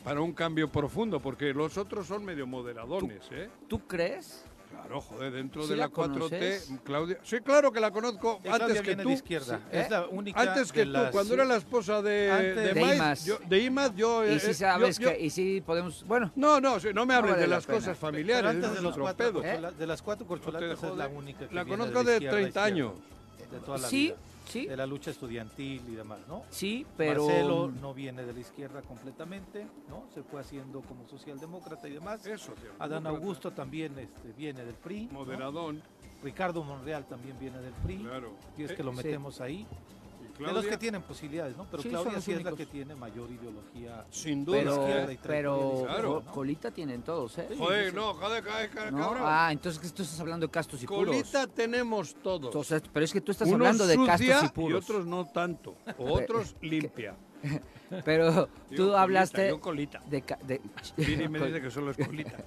[SPEAKER 2] Para un cambio profundo, porque los otros son medio moderadones, ¿eh?
[SPEAKER 4] tú crees
[SPEAKER 2] Claro, joder, dentro
[SPEAKER 4] ¿Sí
[SPEAKER 2] de
[SPEAKER 4] la
[SPEAKER 2] la 4T,
[SPEAKER 4] conoces?
[SPEAKER 2] Claudia. Sí, claro que la conozco
[SPEAKER 3] Claudia
[SPEAKER 2] antes que
[SPEAKER 3] viene
[SPEAKER 2] tú.
[SPEAKER 3] de izquierda.
[SPEAKER 4] Sí,
[SPEAKER 3] Es
[SPEAKER 4] ¿eh?
[SPEAKER 3] la única
[SPEAKER 2] Antes que
[SPEAKER 3] de
[SPEAKER 2] tú,
[SPEAKER 3] las-
[SPEAKER 2] cuando era la esposa de,
[SPEAKER 3] Antes-
[SPEAKER 2] de,
[SPEAKER 4] De
[SPEAKER 2] Maiz,
[SPEAKER 4] Imas.
[SPEAKER 2] yo- de Imas, yo...
[SPEAKER 4] y
[SPEAKER 2] eh,
[SPEAKER 4] si
[SPEAKER 2] eh,
[SPEAKER 4] sabes
[SPEAKER 2] yo-
[SPEAKER 4] que y si podemos bueno
[SPEAKER 2] No, no, sí, no me hables
[SPEAKER 4] vale
[SPEAKER 2] de
[SPEAKER 4] la
[SPEAKER 2] las
[SPEAKER 4] pena.
[SPEAKER 2] cosas
[SPEAKER 3] Pero
[SPEAKER 2] familiares,
[SPEAKER 3] antes de, los cuatro, de las cuatro corcholatas es la única que
[SPEAKER 2] La conozco
[SPEAKER 3] de,
[SPEAKER 2] de
[SPEAKER 3] izquierda a
[SPEAKER 2] 30
[SPEAKER 3] izquierda,
[SPEAKER 2] años.
[SPEAKER 3] De toda la
[SPEAKER 4] sí
[SPEAKER 3] vida.
[SPEAKER 4] Sí
[SPEAKER 3] De la lucha estudiantil y demás, ¿no?
[SPEAKER 4] sí pero
[SPEAKER 3] Marcelo no viene de la izquierda completamente, ¿no? Se fue haciendo como socialdemócrata y demás.
[SPEAKER 2] Eso,
[SPEAKER 3] Adán. Augusto también este, viene del PRI. ¿no?
[SPEAKER 2] Moderadón,
[SPEAKER 3] Ricardo Monreal también viene del PRI.
[SPEAKER 2] claro.
[SPEAKER 3] Y es
[SPEAKER 2] Eh,
[SPEAKER 3] que lo
[SPEAKER 4] sí.
[SPEAKER 3] metemos ahí.
[SPEAKER 2] Y
[SPEAKER 3] De los
[SPEAKER 2] Claudia,
[SPEAKER 3] que tienen posibilidades, ¿no? Pero
[SPEAKER 4] Sí,
[SPEAKER 3] Claudia sí es la que tiene mayor ideología.
[SPEAKER 2] sin duda.
[SPEAKER 4] pero
[SPEAKER 3] y
[SPEAKER 4] pero
[SPEAKER 2] Claro.
[SPEAKER 4] colita tienen todos eh
[SPEAKER 3] Sí,
[SPEAKER 2] Joder,
[SPEAKER 3] sí.
[SPEAKER 2] no, joder, joder, joder,
[SPEAKER 4] ¿No?
[SPEAKER 2] cabrón.
[SPEAKER 4] ah entonces que tú estás hablando de castos y puros
[SPEAKER 2] Colita tenemos todos.
[SPEAKER 4] Entonces, pero es que tú estás
[SPEAKER 2] Unos
[SPEAKER 4] hablando de castos y puros
[SPEAKER 2] otros no tanto. O *laughs* otros limpia. *laughs*
[SPEAKER 4] pero tú
[SPEAKER 2] colita,
[SPEAKER 4] hablaste
[SPEAKER 2] yo colita.
[SPEAKER 4] de, de
[SPEAKER 2] Viri me *laughs* dice que solo es colita.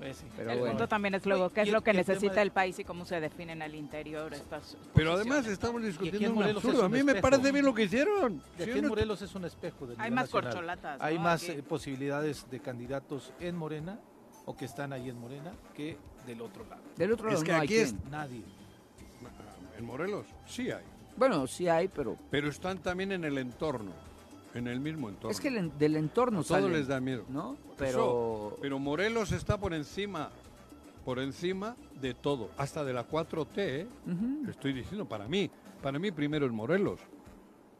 [SPEAKER 3] Sí.
[SPEAKER 4] Pero
[SPEAKER 5] el
[SPEAKER 4] bueno.
[SPEAKER 5] punto también es luego qué es lo que necesita
[SPEAKER 3] de-
[SPEAKER 5] el país y cómo se definen al interior estas
[SPEAKER 2] Pero
[SPEAKER 5] posiciones,
[SPEAKER 2] además estamos discutiendo
[SPEAKER 3] en
[SPEAKER 2] un absurdo. A mí me parece bien lo que hicieron.
[SPEAKER 3] Y aquí en Morelos es un espejo del
[SPEAKER 5] Hay más
[SPEAKER 3] nacional.
[SPEAKER 5] corcholatas.
[SPEAKER 3] Hay más
[SPEAKER 5] Aquí.
[SPEAKER 3] eh, posibilidades de candidatos en Morena o que están ahí en Morena que del otro lado.
[SPEAKER 4] del otro
[SPEAKER 2] Es
[SPEAKER 4] lado
[SPEAKER 2] que
[SPEAKER 4] no hay
[SPEAKER 2] aquí es-
[SPEAKER 4] quien.
[SPEAKER 3] Nadie.
[SPEAKER 2] En Morelos sí hay.
[SPEAKER 4] bueno sí hay pero
[SPEAKER 2] Pero están también en el entorno. En el mismo entorno.
[SPEAKER 4] es que el en- del entorno
[SPEAKER 2] A les da miedo.
[SPEAKER 4] no pero
[SPEAKER 2] pero Morelos está por encima, por encima de todo, hasta de la 4T, ¿eh? Estoy diciendo para mí, para mí primero es Morelos.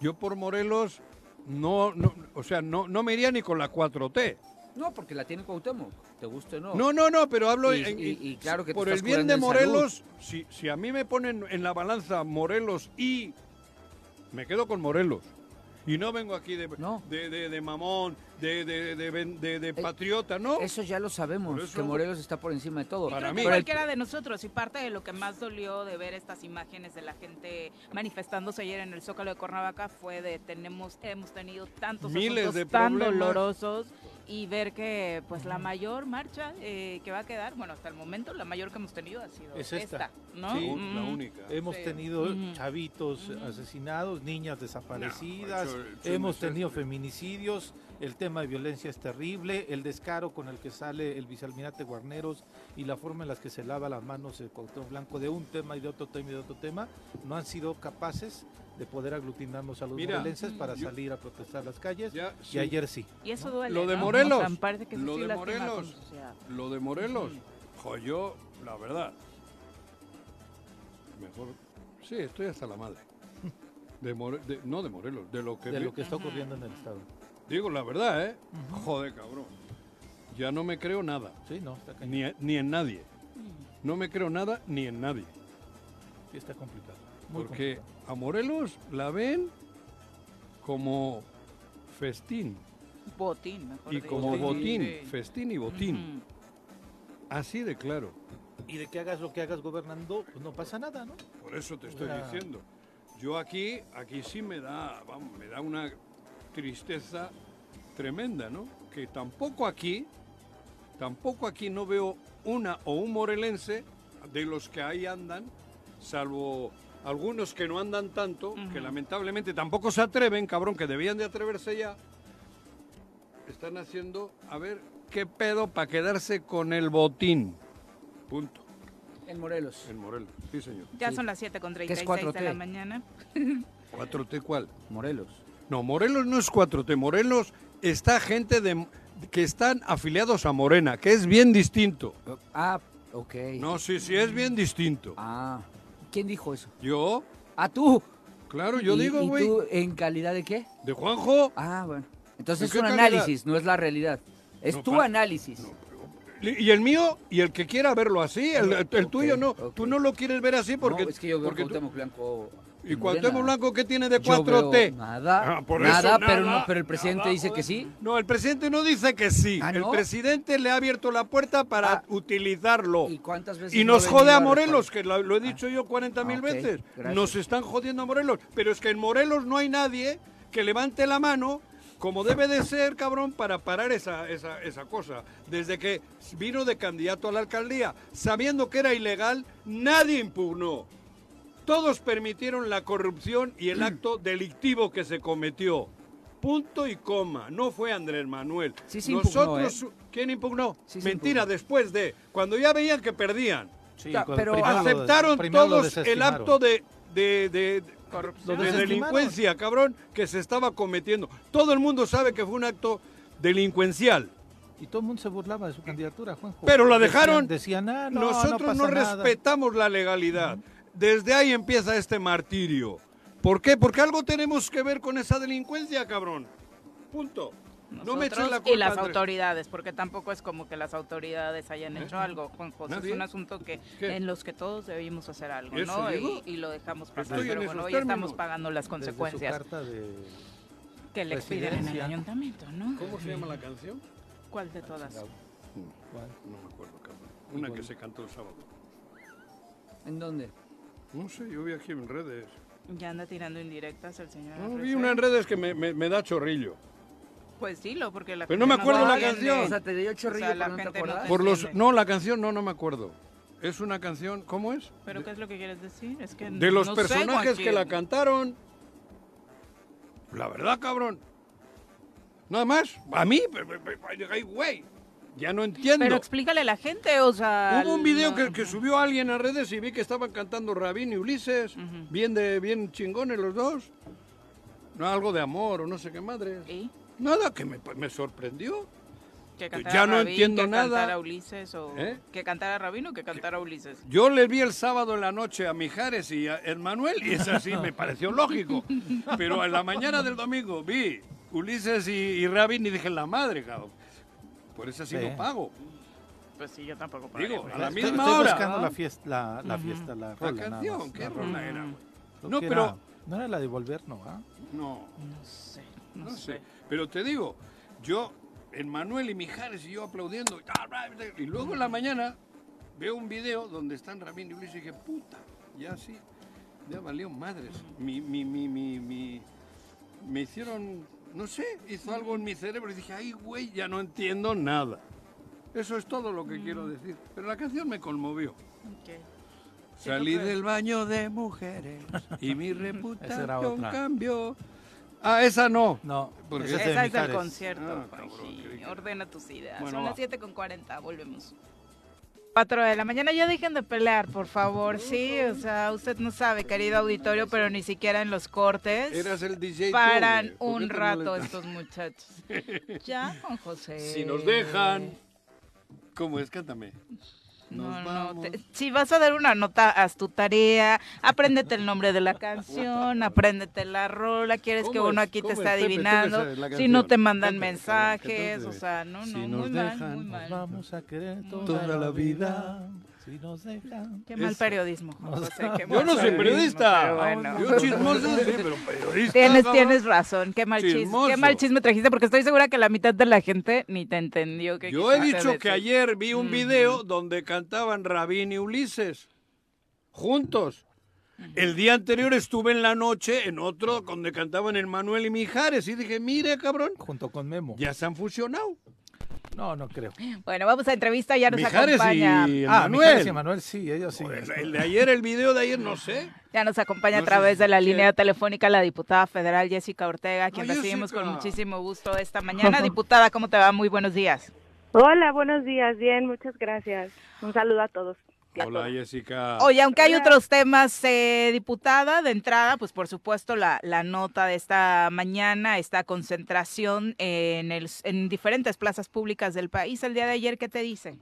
[SPEAKER 2] Yo por Morelos no, no o sea, no, no me iría ni con la 4T.
[SPEAKER 4] no porque la tiene Cuauhtémoc te guste o no
[SPEAKER 2] No, no, no, pero hablo
[SPEAKER 4] Y-
[SPEAKER 2] en-
[SPEAKER 4] y- y claro que
[SPEAKER 2] por el bien de. Morelos. Si, si a mí me ponen en la balanza Morelos y me quedo con Morelos. Y no vengo aquí de,
[SPEAKER 4] No.
[SPEAKER 2] de, de- de mamón, de, de, de, ven- de- de patriota, ¿no?
[SPEAKER 4] eso ya lo sabemos
[SPEAKER 2] eso-
[SPEAKER 4] que Morelos está por encima de todo
[SPEAKER 2] Para
[SPEAKER 5] creo
[SPEAKER 2] mí.
[SPEAKER 5] que
[SPEAKER 4] Pero el-
[SPEAKER 5] cualquiera de nosotros, y parte de lo que más dolió de ver estas imágenes de la gente manifestándose ayer en el Zócalo de Cuernavaca fue de tenemos, hemos tenido tantos
[SPEAKER 2] Miles
[SPEAKER 5] asuntos
[SPEAKER 2] de
[SPEAKER 5] tan
[SPEAKER 2] problemas.
[SPEAKER 5] dolorosos y ver que pues la mayor marcha eh, que va a quedar, bueno, hasta el momento la mayor que hemos tenido ha sido
[SPEAKER 3] Es esta.
[SPEAKER 5] ¿no?
[SPEAKER 3] Sí.
[SPEAKER 2] La única.
[SPEAKER 3] Hemos
[SPEAKER 5] Sí.
[SPEAKER 3] tenido chavitos asesinados, niñas desaparecidas,
[SPEAKER 2] No,
[SPEAKER 3] hemos tenido feminicidios, el tema de violencia es terrible, el descaro con el que sale el vicealmirante Guarneros y la forma en la que se lava las manos el Cuauhtémoc Blanco de un tema y de otro tema y de otro tema, no han sido capaces de poder aglutinarnos a los
[SPEAKER 2] Mira,
[SPEAKER 3] morelenses para
[SPEAKER 2] yo-
[SPEAKER 3] salir a protestar las calles
[SPEAKER 2] Ya,
[SPEAKER 3] y ayer sí.
[SPEAKER 5] Y eso duele.
[SPEAKER 2] Lo de
[SPEAKER 5] ¿no?
[SPEAKER 2] Morelos,
[SPEAKER 5] O sea, que
[SPEAKER 2] lo
[SPEAKER 5] sí
[SPEAKER 2] de Morelos. Lo de Morelos, jo, yo, la verdad, mejor, sí, estoy hasta la madre. *laughs* De More- de- no de Morelos, de lo que,
[SPEAKER 3] de
[SPEAKER 2] vi-
[SPEAKER 3] lo que está ocurriendo en el estado.
[SPEAKER 2] digo la verdad, ¿eh? Joder, cabrón. Ya no me creo nada,
[SPEAKER 3] Sí, no, está, cañón.
[SPEAKER 2] ni, ni en nadie. No me creo nada ni en nadie.
[SPEAKER 3] Sí, está complicado. Muy
[SPEAKER 2] Porque
[SPEAKER 3] complicado.
[SPEAKER 2] A Morelos la ven como festín
[SPEAKER 5] Botín, mejor
[SPEAKER 2] y como
[SPEAKER 3] Sí,
[SPEAKER 2] botín, festín y botín. Así de claro.
[SPEAKER 3] Y de que hagas lo que hagas gobernando, pues no pasa nada, ¿no?
[SPEAKER 2] Por eso te estoy
[SPEAKER 3] Una-
[SPEAKER 2] diciendo. Yo aquí, aquí sí me da, vamos, me da una tristeza tremenda, ¿no? Que tampoco aquí, tampoco aquí no veo una o un morelense de los que ahí andan, salvo algunos que no andan tanto, que lamentablemente tampoco se atreven, cabrón, que debían de atreverse ya, están haciendo, a ver, qué pedo para quedarse con el botín. Punto.
[SPEAKER 4] En Morelos.
[SPEAKER 2] En Morelos. Sí, señor.
[SPEAKER 5] Ya
[SPEAKER 4] Sí.
[SPEAKER 5] son las 7 con
[SPEAKER 4] ¿Qué es
[SPEAKER 5] 36 de la
[SPEAKER 4] 4T?
[SPEAKER 5] mañana.
[SPEAKER 2] ¿4T cuál?
[SPEAKER 4] Morelos.
[SPEAKER 2] No, Morelos no es 4T. Morelos está gente de, que están afiliados a Morena, que es bien distinto.
[SPEAKER 4] Ah, ok.
[SPEAKER 2] No, sí, sí, es bien distinto.
[SPEAKER 4] Ah, ¿quién dijo eso?
[SPEAKER 2] Yo,
[SPEAKER 4] Ah, tú.
[SPEAKER 2] claro, yo
[SPEAKER 4] ¿Y-
[SPEAKER 2] digo,
[SPEAKER 4] ¿Y
[SPEAKER 2] güey,
[SPEAKER 4] tú en calidad de qué?
[SPEAKER 2] de Juanjo.
[SPEAKER 4] Ah, bueno. Entonces
[SPEAKER 2] ¿En
[SPEAKER 4] es un
[SPEAKER 2] calidad?
[SPEAKER 4] análisis, no es la realidad. Es
[SPEAKER 2] No,
[SPEAKER 4] tu análisis.
[SPEAKER 2] Y el mío, y el que quiera verlo así, el, tuyo no.
[SPEAKER 4] ok.
[SPEAKER 2] Tú no lo quieres ver así porque...
[SPEAKER 4] no, es que yo veo
[SPEAKER 2] porque tú-
[SPEAKER 4] Cuauhtémoc Blanco.
[SPEAKER 2] ¿Y Cuauhtémoc. Blanco qué tiene de
[SPEAKER 4] Yo
[SPEAKER 2] 4T?
[SPEAKER 4] veo Nada,
[SPEAKER 2] Ah, por
[SPEAKER 4] nada,
[SPEAKER 2] eso,
[SPEAKER 4] pero,
[SPEAKER 2] nada,
[SPEAKER 4] no, pero el presidente
[SPEAKER 2] nada,
[SPEAKER 4] dice que sí.
[SPEAKER 2] No, el presidente no dice que sí.
[SPEAKER 4] Ah,
[SPEAKER 2] El presidente le ha abierto la puerta para
[SPEAKER 4] Ah.
[SPEAKER 2] utilizarlo.
[SPEAKER 4] ¿Y cuántas veces
[SPEAKER 2] Y
[SPEAKER 4] no
[SPEAKER 2] nos jode a Morelos, que lo, lo he dicho yo 40 mil veces.
[SPEAKER 4] gracias.
[SPEAKER 2] Nos están jodiendo a Morelos. Pero es que en Morelos no hay nadie que levante la mano como debe de ser, cabrón, para parar esa, esa, esa cosa. Desde que vino de candidato a la alcaldía, sabiendo que era ilegal, nadie impugnó. Todos permitieron la corrupción y el acto *clears throat* delictivo que se cometió. Punto y coma. No fue Andrés Manuel.
[SPEAKER 4] Sí se impugnó,
[SPEAKER 2] Nosotros,
[SPEAKER 4] ¿eh?
[SPEAKER 2] ¿quién impugnó?
[SPEAKER 4] Sí
[SPEAKER 2] Mentira,
[SPEAKER 4] impugnó.
[SPEAKER 2] después de, cuando ya veían que perdían.
[SPEAKER 3] Sí,
[SPEAKER 4] Ya,
[SPEAKER 3] cuando
[SPEAKER 4] pero-
[SPEAKER 2] Aceptaron todos el acto de, de, de-
[SPEAKER 5] Corrupción.
[SPEAKER 3] Lo
[SPEAKER 2] de
[SPEAKER 3] desestimaron.
[SPEAKER 2] delincuencia, cabrón, que se estaba cometiendo. Todo el mundo sabe que fue un acto delincuencial.
[SPEAKER 3] Y todo el mundo se burlaba de su candidatura, Juanjo.
[SPEAKER 2] Pero la dejaron.
[SPEAKER 3] Decían, ah, no,
[SPEAKER 2] Nosotros no,
[SPEAKER 3] no, pasa nada".
[SPEAKER 2] respetamos la legalidad. Desde ahí empieza este martirio. ¿Por qué? Porque algo tenemos que ver con esa delincuencia, cabrón. Punto. no me
[SPEAKER 5] Nosotros
[SPEAKER 2] la culpa.
[SPEAKER 5] y las
[SPEAKER 2] Andrés.
[SPEAKER 5] autoridades, porque tampoco es como que las autoridades hayan hecho algo, Juanjo. Es
[SPEAKER 2] Nadie.
[SPEAKER 5] un asunto que
[SPEAKER 2] ¿Qué?
[SPEAKER 5] en los que todos debimos hacer algo,
[SPEAKER 2] ¿Eso
[SPEAKER 5] ¿no? Y, y lo dejamos pasar.
[SPEAKER 2] Estoy
[SPEAKER 5] Pero bueno, hoy
[SPEAKER 2] términos.
[SPEAKER 5] estamos pagando las
[SPEAKER 3] Desde su
[SPEAKER 5] consecuencias
[SPEAKER 3] carta de...
[SPEAKER 5] que le expiden en el ayuntamiento, ¿no?
[SPEAKER 2] ¿Cómo se llama la canción?
[SPEAKER 5] ¿Cuál de todas?
[SPEAKER 3] ¿Cuál?
[SPEAKER 2] No me acuerdo, cabrón. Una que se cantó el sábado.
[SPEAKER 4] ¿En dónde?
[SPEAKER 2] No sé, yo vi aquí en redes.
[SPEAKER 5] Ya anda tirando indirectas el señor.
[SPEAKER 2] No, vi una en redes que me, me- me da chorrillo.
[SPEAKER 5] Pues sí, lo porque la
[SPEAKER 2] Pero no me acuerdo la canción.
[SPEAKER 4] O sea, te dio chorrillo,
[SPEAKER 5] O sea, la
[SPEAKER 4] te
[SPEAKER 5] gente no te-
[SPEAKER 2] Por los, no, la canción no, no me acuerdo. Es una canción, ¿cómo es?
[SPEAKER 5] ¿Pero qué es lo que quieres decir? Es que
[SPEAKER 2] De los
[SPEAKER 5] no sé,
[SPEAKER 2] personajes que la cantaron. La verdad, cabrón. Nada más. A mí, ay, güey. Ya no entiendo.
[SPEAKER 5] Pero explícale a la gente, o sea...
[SPEAKER 2] Hubo un video
[SPEAKER 5] no-
[SPEAKER 2] que, que subió alguien a redes y vi que estaban cantando Rabín y Ulises.
[SPEAKER 5] Ujú.
[SPEAKER 2] Bien de bien chingones los dos. No, algo de amor o no sé qué madre.
[SPEAKER 5] ¿Y?
[SPEAKER 2] Nada, que me, me sorprendió.
[SPEAKER 5] Que
[SPEAKER 2] Ya no
[SPEAKER 5] Rabín,
[SPEAKER 2] entiendo
[SPEAKER 5] que
[SPEAKER 2] nada.
[SPEAKER 5] cantara Ulises o...
[SPEAKER 2] ¿Eh?
[SPEAKER 5] Que cantara Rabín o que cantara Ulises.
[SPEAKER 2] Yo le vi el sábado en la noche a Mijares y a Manuel y es así, me pareció lógico. *laughs* Pero en la mañana del domingo vi Ulises y, y Rabin y dije, la madre, cabrón. Por eso sí
[SPEAKER 3] Sí.
[SPEAKER 2] lo pago.
[SPEAKER 5] Pues sí, yo tampoco
[SPEAKER 2] Digo,
[SPEAKER 5] pagaría por
[SPEAKER 2] a la.
[SPEAKER 3] Estoy-
[SPEAKER 2] misma
[SPEAKER 3] estoy
[SPEAKER 2] hora.
[SPEAKER 3] buscando la fiesta, la, la fiesta, la rola,
[SPEAKER 2] canción,
[SPEAKER 3] más,
[SPEAKER 2] ¿qué
[SPEAKER 3] la
[SPEAKER 2] rola era? güey? No, pero-
[SPEAKER 3] era- no era la de volver, no, ¿ah?
[SPEAKER 2] No,
[SPEAKER 5] No sé, no,
[SPEAKER 2] no
[SPEAKER 5] sé.
[SPEAKER 2] sé. Pero te digo, yo, en Manuel y Mijares y yo aplaudiendo. Y luego en la mañana veo un video donde están Rabin y Ulises y dije, puta, ya sí, ya valió madres. Mi, mi, mi, mi, mi- me hicieron no sé, hizo algo en mi cerebro y dije, ay, güey, ya no entiendo nada. Eso es todo lo que quiero decir. Pero la canción me conmovió. Salí del baño de mujeres y mi *laughs* reputación cambió. Ah, esa no.
[SPEAKER 3] No,
[SPEAKER 2] Porque
[SPEAKER 3] esa es
[SPEAKER 1] Esa es del concierto,
[SPEAKER 2] Ah, cabrón, que-
[SPEAKER 1] Ordena tus ideas.
[SPEAKER 2] Bueno,
[SPEAKER 1] Son las 7 con 40, volvemos. 4 de la mañana, ya dejen de pelear, por favor. Sí, o sea, usted no sabe, querido auditorio, pero ni siquiera en los cortes
[SPEAKER 2] Eras el DJ.
[SPEAKER 1] paran
[SPEAKER 2] güey. ¿Por qué
[SPEAKER 1] un rato estos muchachos. *laughs* Ya, Juan José.
[SPEAKER 2] Si nos dejan. ¿Cómo es? Cántame.
[SPEAKER 1] No,
[SPEAKER 2] Nos
[SPEAKER 1] no,
[SPEAKER 2] vamos.
[SPEAKER 1] te- si vas a dar una nota, haz tu tarea, apréndete el nombre de la canción, apréndete la rola, quieres que
[SPEAKER 2] ¿Cómo
[SPEAKER 1] uno aquí te
[SPEAKER 2] ¿Cómo
[SPEAKER 1] esté adivinando, si no te mandan mensajes, o sea, no,
[SPEAKER 2] Si
[SPEAKER 1] no,
[SPEAKER 2] nos
[SPEAKER 1] muy mal,
[SPEAKER 2] dejan,
[SPEAKER 1] muy
[SPEAKER 3] Nos
[SPEAKER 1] mal.
[SPEAKER 3] vamos a querer toda,
[SPEAKER 2] Toda
[SPEAKER 3] la
[SPEAKER 2] la
[SPEAKER 3] vida. Si nos dejan.
[SPEAKER 1] Qué mal periodismo, Juan José, qué
[SPEAKER 2] Yo
[SPEAKER 1] mal
[SPEAKER 2] no soy
[SPEAKER 1] periodismo,
[SPEAKER 2] periodista.
[SPEAKER 1] pero bueno.
[SPEAKER 2] Yo chismoso, sí, pero periodista.
[SPEAKER 1] Tienes,
[SPEAKER 2] cabrón.
[SPEAKER 1] tienes razón, qué mal, chisme,
[SPEAKER 2] Chismoso.
[SPEAKER 1] qué mal chisme trajiste, porque estoy segura que la mitad de la gente ni te entendió. que
[SPEAKER 2] Yo he
[SPEAKER 1] quisiste
[SPEAKER 2] dicho que
[SPEAKER 1] decir.
[SPEAKER 2] ayer vi un video donde cantaban Rabín y Ulises juntos. El día anterior estuve en la noche en otro donde cantaban el Manuel y Mijares y dije, mire cabrón,
[SPEAKER 3] Junto con Memo.
[SPEAKER 2] ya se han fusionado.
[SPEAKER 3] No, no creo.
[SPEAKER 1] Bueno, vamos a entrevista, ya nos
[SPEAKER 2] Mijares
[SPEAKER 1] acompaña.
[SPEAKER 2] y
[SPEAKER 3] Ah,
[SPEAKER 2] Manuel.
[SPEAKER 3] Mijares y Manuel, sí, ellos sí.
[SPEAKER 2] El, el de ayer, el video de ayer, no sé.
[SPEAKER 1] Ya nos acompaña
[SPEAKER 2] No
[SPEAKER 1] a través de la línea telefónica la diputada federal Jessica Ortega, a quien recibimos con muchísimo gusto esta mañana. *laughs* Diputada, ¿cómo te va? Muy buenos días.
[SPEAKER 6] Hola, buenos días. Bien, muchas gracias. Un saludo a todos.
[SPEAKER 2] Hola. Jessica.
[SPEAKER 1] Oye, aunque hay
[SPEAKER 6] Hola.
[SPEAKER 1] otros temas, eh, diputada, de entrada, pues por supuesto la, la nota de esta mañana, esta concentración en, el, en diferentes plazas públicas del país. El día de ayer, ¿qué te dice?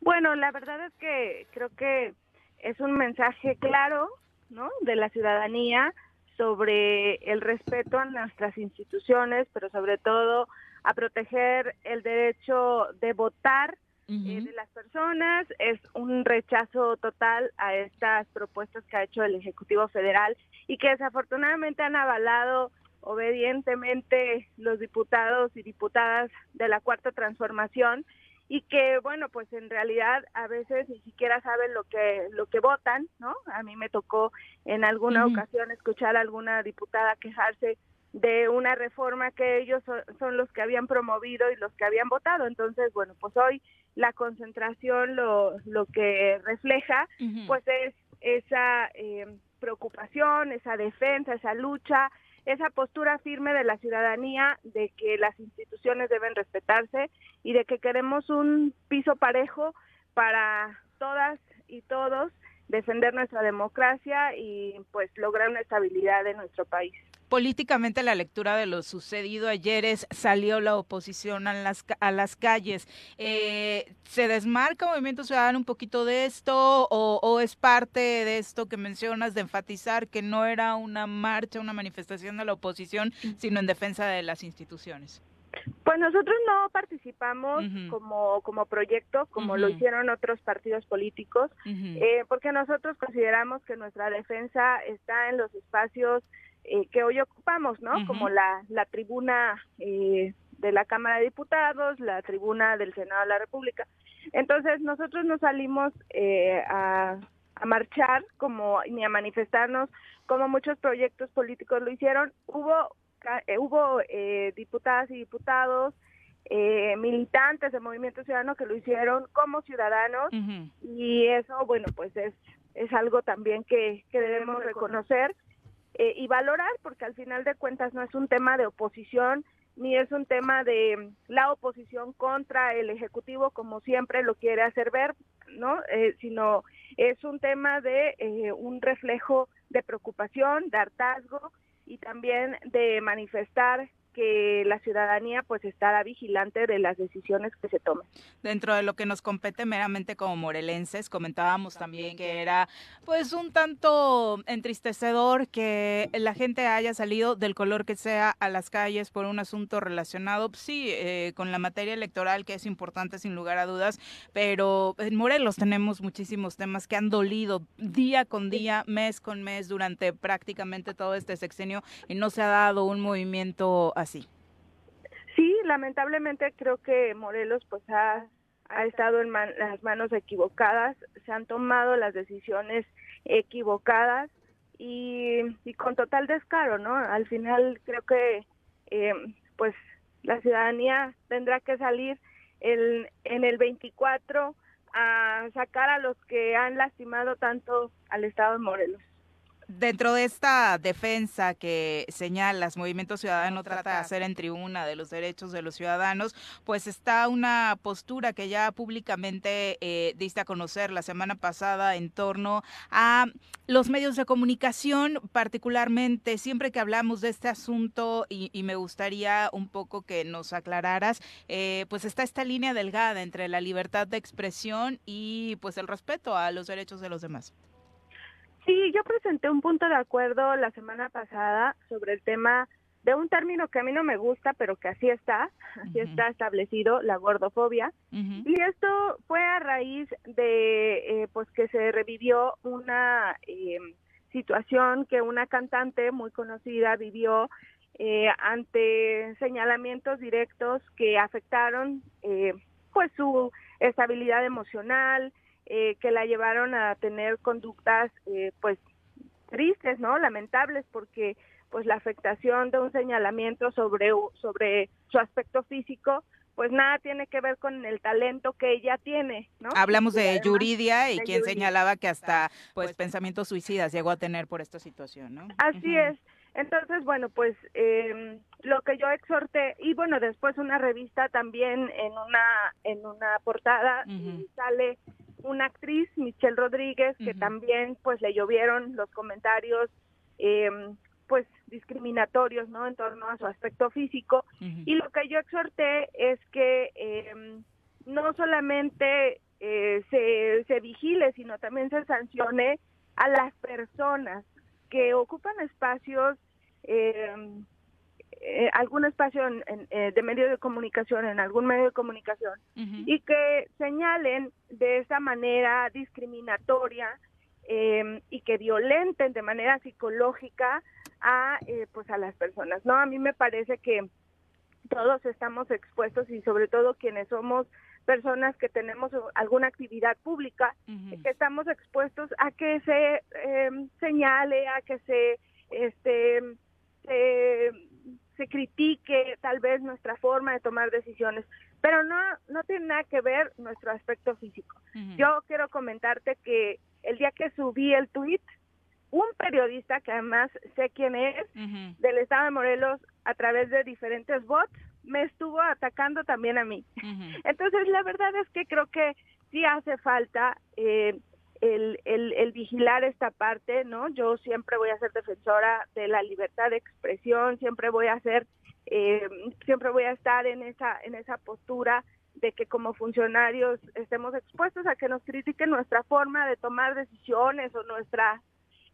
[SPEAKER 6] Bueno, la verdad es que creo que es un mensaje claro, ¿no? De la ciudadanía sobre el respeto a nuestras instituciones, pero sobre todo a proteger el derecho de votar eh, de las personas. Es un rechazo total a estas propuestas que ha hecho el Ejecutivo Federal y que desafortunadamente han avalado obedientemente los diputados y diputadas de la Cuarta Transformación y que bueno pues en realidad a veces ni siquiera saben lo que lo que votan no a mí me tocó en alguna ocasión escuchar a alguna diputada quejarse de una reforma que ellos son, son los que habían promovido y los que habían votado. Entonces bueno pues hoy la concentración lo lo que refleja pues es esa eh, preocupación, esa defensa, esa lucha, esa postura firme de la ciudadanía de que las instituciones deben respetarse y de que queremos un piso parejo para todas y todos defender nuestra democracia y pues lograr una estabilidad en nuestro país.
[SPEAKER 1] Políticamente la lectura de lo sucedido ayer es salió la oposición a las, a las calles. Eh, ¿Se desmarca Movimiento Ciudadano un poquito de esto o, o es parte de esto que mencionas de enfatizar que no era una marcha, una manifestación de la oposición, sino en defensa de las instituciones?
[SPEAKER 6] Pues nosotros no participamos como, como proyecto, como lo hicieron otros partidos políticos, eh, porque nosotros consideramos que nuestra defensa está en los espacios eh, que hoy ocupamos, ¿no? Como la, la tribuna eh, de la Cámara de Diputados, la tribuna del Senado de la República. Entonces nosotros no salimos eh, a, a marchar como ni a manifestarnos como muchos proyectos políticos lo hicieron. Hubo eh, hubo eh, diputadas y diputados eh, militantes del Movimiento Ciudadano que lo hicieron como ciudadanos y eso bueno pues es es algo también que, que debemos reconocer eh, y valorar porque al final de cuentas no es un tema de oposición ni es un tema de mm, la oposición contra el ejecutivo como siempre lo quiere hacer ver no Eh, sino es un tema de eh, un reflejo de preocupación de hartazgo y también de manifestar que la ciudadanía pues estará vigilante de las decisiones que se tomen.
[SPEAKER 1] Dentro de lo que nos compete meramente como morelenses, comentábamos también que era pues un tanto entristecedor que la gente haya salido del color que sea a las calles por un asunto relacionado, sí, eh, con la materia electoral que es importante sin lugar a dudas, pero en Morelos tenemos muchísimos temas que han dolido día con día, mes con mes durante prácticamente todo este sexenio y no se ha dado un movimiento
[SPEAKER 6] Sí, lamentablemente creo que Morelos pues ha, ha estado en man- las manos equivocadas, se han tomado las decisiones equivocadas y, y con total descaro, ¿no? Al final creo que eh, pues la ciudadanía tendrá que salir el, en el 24 a sacar a los que han lastimado tanto al Estado de Morelos.
[SPEAKER 5] Dentro de esta defensa que señalas, Movimiento Ciudadano trata de hacer en tribuna de los derechos de los ciudadanos, pues está una postura que ya públicamente eh, diste a conocer la semana pasada en torno a los medios de comunicación, particularmente siempre que hablamos de este asunto y, y me gustaría un poco que nos aclararas, eh, pues está esta línea delgada entre la libertad de expresión y pues el respeto a los derechos de los demás.
[SPEAKER 6] Sí, yo presenté un punto de acuerdo la semana pasada sobre el tema de un término que a mí no me gusta, pero que así está, así está establecido, la gordofobia. Y esto fue a raíz de, eh, pues, que se revivió una eh, situación que una cantante muy conocida vivió eh, ante señalamientos directos que afectaron, eh, pues, su estabilidad emocional, eh, que la llevaron a tener conductas eh, pues tristes, ¿no? Lamentables porque pues la afectación de un señalamiento sobre sobre su aspecto físico pues nada tiene que ver con el talento que ella tiene, ¿no?
[SPEAKER 5] Hablamos de Yuridia y quien señalaba que hasta pues, pues pensamientos suicidas llegó a tener por esta situación, ¿no?
[SPEAKER 6] Así es. Entonces, bueno, pues eh, lo que yo exhorté, y bueno, después una revista también en una, en una portada y sale una actriz, Michelle Rodríguez, que también pues le llovieron los comentarios eh, pues discriminatorios, ¿no? En torno a su aspecto físico. Y lo que yo exhorté es que eh, no solamente eh, se, se vigile, sino también se sancione a las personas que ocupan espacios eh, eh, algún espacio en, eh, de medio de comunicación, en algún medio de comunicación, y que señalen de esa manera discriminatoria eh, y que violenten de manera psicológica a eh, pues a las personas. No, a mí me parece que todos estamos expuestos y sobre todo quienes somos personas que tenemos alguna actividad pública, que estamos expuestos a que se eh, señale, a que se este se se critique tal vez nuestra forma de tomar decisiones, pero no, no tiene nada que ver nuestro aspecto físico. Yo quiero comentarte que el día que subí el tweet, un periodista que además sé quién es, del estado de Morelos, a través de diferentes bots, me estuvo atacando también a mí. Entonces, la verdad es que creo que sí hace falta eh, el, el, el, vigilar esta parte, ¿no? Yo siempre voy a ser defensora de la libertad de expresión, siempre voy a ser, eh, siempre voy a estar en esa, en esa postura de que como funcionarios estemos expuestos a que nos critiquen nuestra forma de tomar decisiones o nuestra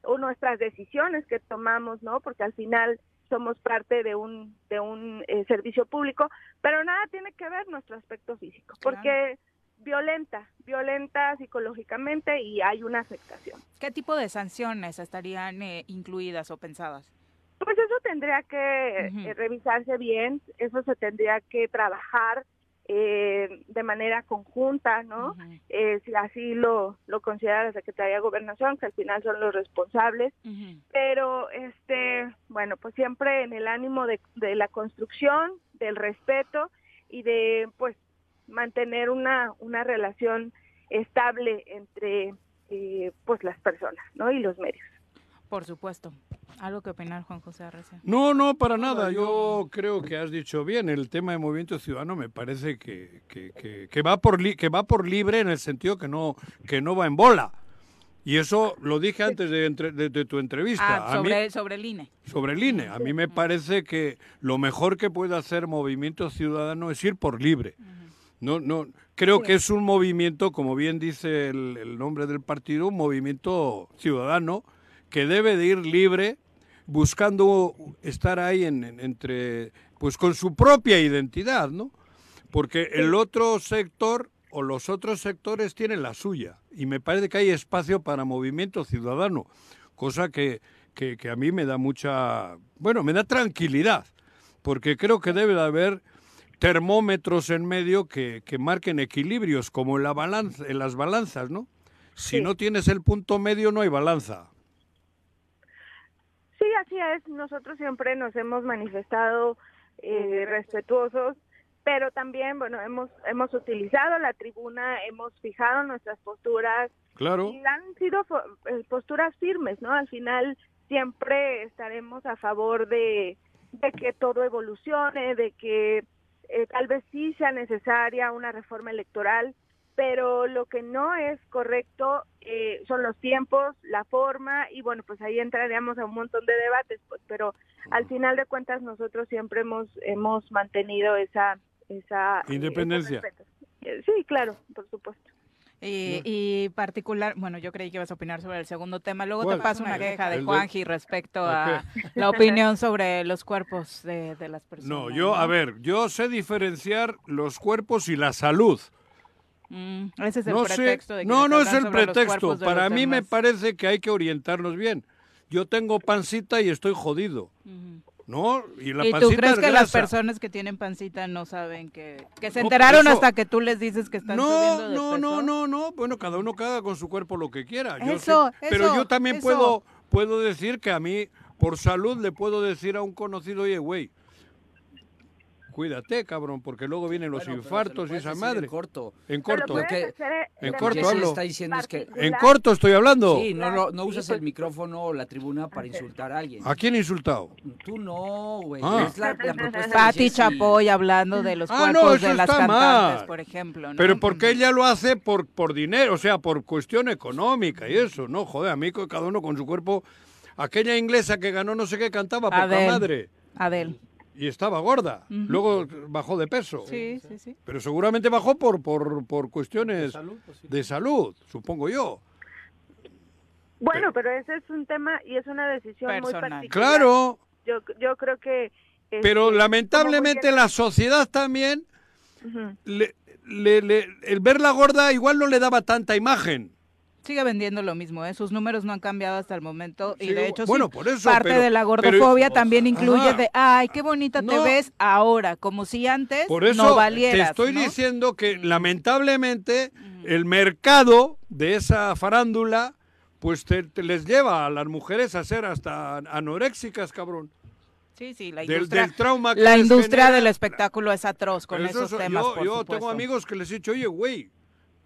[SPEAKER 6] o nuestras decisiones que tomamos, ¿no? Porque al final somos parte de un de un eh, servicio público, pero nada tiene que ver nuestro aspecto físico, porque violenta, violenta psicológicamente y hay una afectación.
[SPEAKER 5] ¿Qué tipo de sanciones estarían eh, incluidas o pensadas?
[SPEAKER 6] Pues eso tendría que uh -huh. eh, revisarse bien, eso se tendría que trabajar eh, de manera conjunta, ¿no? Uh -huh. si así lo, lo considera la Secretaría de Gobernación, que al final son los responsables, uh -huh. pero este, bueno, pues siempre en el ánimo de, de la construcción, del respeto y de, pues, mantener una, una relación estable entre eh, pues las personas ¿no? y los medios.
[SPEAKER 5] Por supuesto. ¿Algo que opinar, Juan José Arreza?
[SPEAKER 2] No, no, para nada. Yo creo que has dicho bien. El tema de Movimiento Ciudadano me parece que, que, que, que va, por li que va por libre en el sentido que no, que no va en bola. Y eso lo dije antes de, de, de tu entrevista.
[SPEAKER 5] Ah, sobre, mí, sobre el INE.
[SPEAKER 2] Sobre el INE. A mí me parece que lo mejor que puede hacer Movimiento Ciudadano es ir por libre. Uh -huh. No, no, creo que es un movimiento, como bien dice el, el, nombre del partido, un movimiento ciudadano que debe de ir libre, buscando estar ahí en, en, entre, pues con su propia identidad, ¿no? Porque el otro sector o los otros sectores tienen la suya y me parece que hay espacio para movimiento ciudadano, cosa que, que, que a mí me da mucha, bueno, me da tranquilidad, porque creo que debe de haber termómetros en medio que, que marquen equilibrios, como en, la balanza, en las balanzas, ¿no? Si sí. no tienes el punto medio, no hay balanza.
[SPEAKER 6] Sí, así es. Nosotros siempre nos hemos manifestado eh, respetuosos, pero también, bueno, hemos, hemos utilizado la tribuna, hemos fijado nuestras posturas
[SPEAKER 2] Claro.
[SPEAKER 6] y han sido eh, posturas firmes, ¿no? Al final siempre estaremos a favor de, de que todo evolucione, de que eh, tal vez sí sea necesaria una reforma electoral, pero lo que no es correcto eh, son los tiempos, la forma y bueno, pues ahí entraríamos a un montón de debates, pues, pero al final de cuentas nosotros siempre hemos hemos mantenido esa esa ese
[SPEAKER 2] Independencia.
[SPEAKER 6] Eh, Sí, claro, por supuesto.
[SPEAKER 1] Y, y particular, bueno, yo creí que ibas a opinar sobre el segundo tema. Luego
[SPEAKER 2] ¿Cuál?
[SPEAKER 1] te paso una queja de Juanji respecto a
[SPEAKER 2] ¿A
[SPEAKER 1] la *laughs* opinión sobre los cuerpos de, de las personas.
[SPEAKER 2] No, yo, a ver, yo sé diferenciar los cuerpos y la salud.
[SPEAKER 1] Mm, ese es el
[SPEAKER 2] no
[SPEAKER 1] pretexto
[SPEAKER 2] sé,
[SPEAKER 1] de que
[SPEAKER 2] no, no es el pretexto. Para mí me parece que hay que orientarnos bien. Yo tengo pancita y estoy jodido.
[SPEAKER 1] Ujú.
[SPEAKER 2] ¿No? Y la
[SPEAKER 1] ¿Y tú
[SPEAKER 2] pancita
[SPEAKER 1] crees
[SPEAKER 2] es
[SPEAKER 1] que las personas que tienen pancita no saben que, que se
[SPEAKER 2] No,
[SPEAKER 1] enteraron
[SPEAKER 2] eso-
[SPEAKER 1] hasta que tú les dices que están
[SPEAKER 2] No,
[SPEAKER 1] subiendo de
[SPEAKER 2] no,
[SPEAKER 1] peso?
[SPEAKER 2] no, no, no. Bueno, cada uno haga con su cuerpo lo que quiera. Yo
[SPEAKER 1] Eso,
[SPEAKER 2] pero
[SPEAKER 1] eso,
[SPEAKER 2] yo también
[SPEAKER 1] eso.
[SPEAKER 2] puedo puedo decir que a mí, por salud, le puedo decir a un conocido, oye, güey, cuídate, cabrón, porque luego vienen los
[SPEAKER 4] Bueno,
[SPEAKER 2] infartos y esa madre.
[SPEAKER 4] En corto.
[SPEAKER 2] En corto.
[SPEAKER 6] lo
[SPEAKER 4] que-
[SPEAKER 2] en
[SPEAKER 6] de
[SPEAKER 2] corto hablo.
[SPEAKER 4] está diciendo es que-.
[SPEAKER 2] En corto estoy hablando.
[SPEAKER 4] Sí, no, no
[SPEAKER 6] Sí,
[SPEAKER 4] usas el micrófono o la tribuna para insultar a alguien.
[SPEAKER 2] ¿A quién he insultado?
[SPEAKER 4] Tú no, güey.
[SPEAKER 2] Ah.
[SPEAKER 4] Es la, la propuesta
[SPEAKER 1] Pati. Chapoy hablando de los
[SPEAKER 2] Ah,
[SPEAKER 1] cuerpos
[SPEAKER 2] no,
[SPEAKER 1] de las cantantes,
[SPEAKER 2] mal.
[SPEAKER 1] por ejemplo. ¿no?
[SPEAKER 2] Pero porque ella lo hace por, por dinero, o sea, por cuestión económica y eso, ¿no? Joder, a mí cada uno con su cuerpo. Aquella inglesa que ganó no sé qué cantaba, poca
[SPEAKER 1] Adele.
[SPEAKER 2] madre.
[SPEAKER 1] Adel.
[SPEAKER 2] Y estaba gorda. Luego bajó de peso.
[SPEAKER 1] Sí, sí, sí.
[SPEAKER 2] Pero seguramente bajó por, por, por cuestiones
[SPEAKER 3] salud, pues, sí.
[SPEAKER 2] de salud, supongo yo.
[SPEAKER 6] Bueno, pero ese es un tema y es una decisión muy
[SPEAKER 1] Personal.
[SPEAKER 6] particular.
[SPEAKER 2] Claro,
[SPEAKER 6] Yo, yo creo que...
[SPEAKER 2] pero
[SPEAKER 6] este,
[SPEAKER 2] lamentablemente
[SPEAKER 6] como muy
[SPEAKER 2] la sociedad también, le- le- le- el verla gorda igual no le daba tanta imagen.
[SPEAKER 1] Sigue vendiendo lo mismo, ¿eh? Sus números no han cambiado hasta el momento y de hecho
[SPEAKER 2] bueno,
[SPEAKER 1] sí,
[SPEAKER 2] por eso,
[SPEAKER 1] parte
[SPEAKER 2] pero-
[SPEAKER 1] de la
[SPEAKER 2] pero-
[SPEAKER 1] gordofobia también incluye
[SPEAKER 2] Ajá.
[SPEAKER 1] de, ay, qué bonita te ves ahora, como si antes
[SPEAKER 2] Por eso
[SPEAKER 1] no
[SPEAKER 2] te
[SPEAKER 1] valieras,
[SPEAKER 2] estoy
[SPEAKER 1] ¿no?
[SPEAKER 2] diciendo que lamentablemente el mercado de esa farándula pues te, te les lleva a las mujeres a ser hasta anoréxicas, cabrón.
[SPEAKER 1] Sí, sí, la industria,
[SPEAKER 2] del trauma que
[SPEAKER 1] la industria
[SPEAKER 2] genera.
[SPEAKER 1] del espectáculo es atroz con
[SPEAKER 2] Eso
[SPEAKER 1] esos
[SPEAKER 2] so-
[SPEAKER 1] temas,
[SPEAKER 2] Yo,
[SPEAKER 1] por
[SPEAKER 2] yo
[SPEAKER 1] supuesto.
[SPEAKER 2] tengo amigos que les he dicho, oye, güey,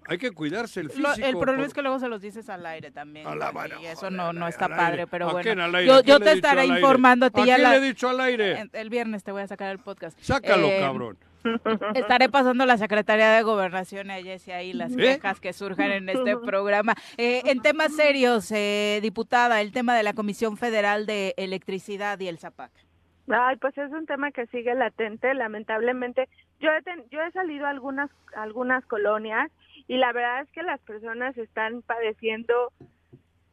[SPEAKER 2] hay que cuidarse el físico.
[SPEAKER 1] Lo- el problema
[SPEAKER 2] por-
[SPEAKER 1] es que luego se los dices al aire también.
[SPEAKER 2] A la
[SPEAKER 1] y eso
[SPEAKER 2] joder,
[SPEAKER 1] no, no está padre, pero
[SPEAKER 2] ¿A
[SPEAKER 1] bueno.
[SPEAKER 2] quién al aire?
[SPEAKER 1] Yo,
[SPEAKER 2] ¿A quién
[SPEAKER 1] yo te estaré informando a ti
[SPEAKER 2] ¿A
[SPEAKER 1] ya
[SPEAKER 2] quién
[SPEAKER 1] la-
[SPEAKER 2] le he dicho al aire?
[SPEAKER 1] el- viernes te voy a sacar el podcast.
[SPEAKER 2] Sácalo,
[SPEAKER 1] Eh,
[SPEAKER 2] cabrón. *laughs*
[SPEAKER 1] Estaré pasando la Secretaría de Gobernación y a Jessy ahí las
[SPEAKER 2] ¿Eh?
[SPEAKER 1] quejas que surjan en este programa. Eh, en temas serios, eh, diputada, el tema de la Comisión Federal de Electricidad y el ZAPAC.
[SPEAKER 6] Ay, pues es un tema que sigue latente, lamentablemente. Yo he, ten- yo he salido a algunas, a algunas colonias y la verdad es que las personas están padeciendo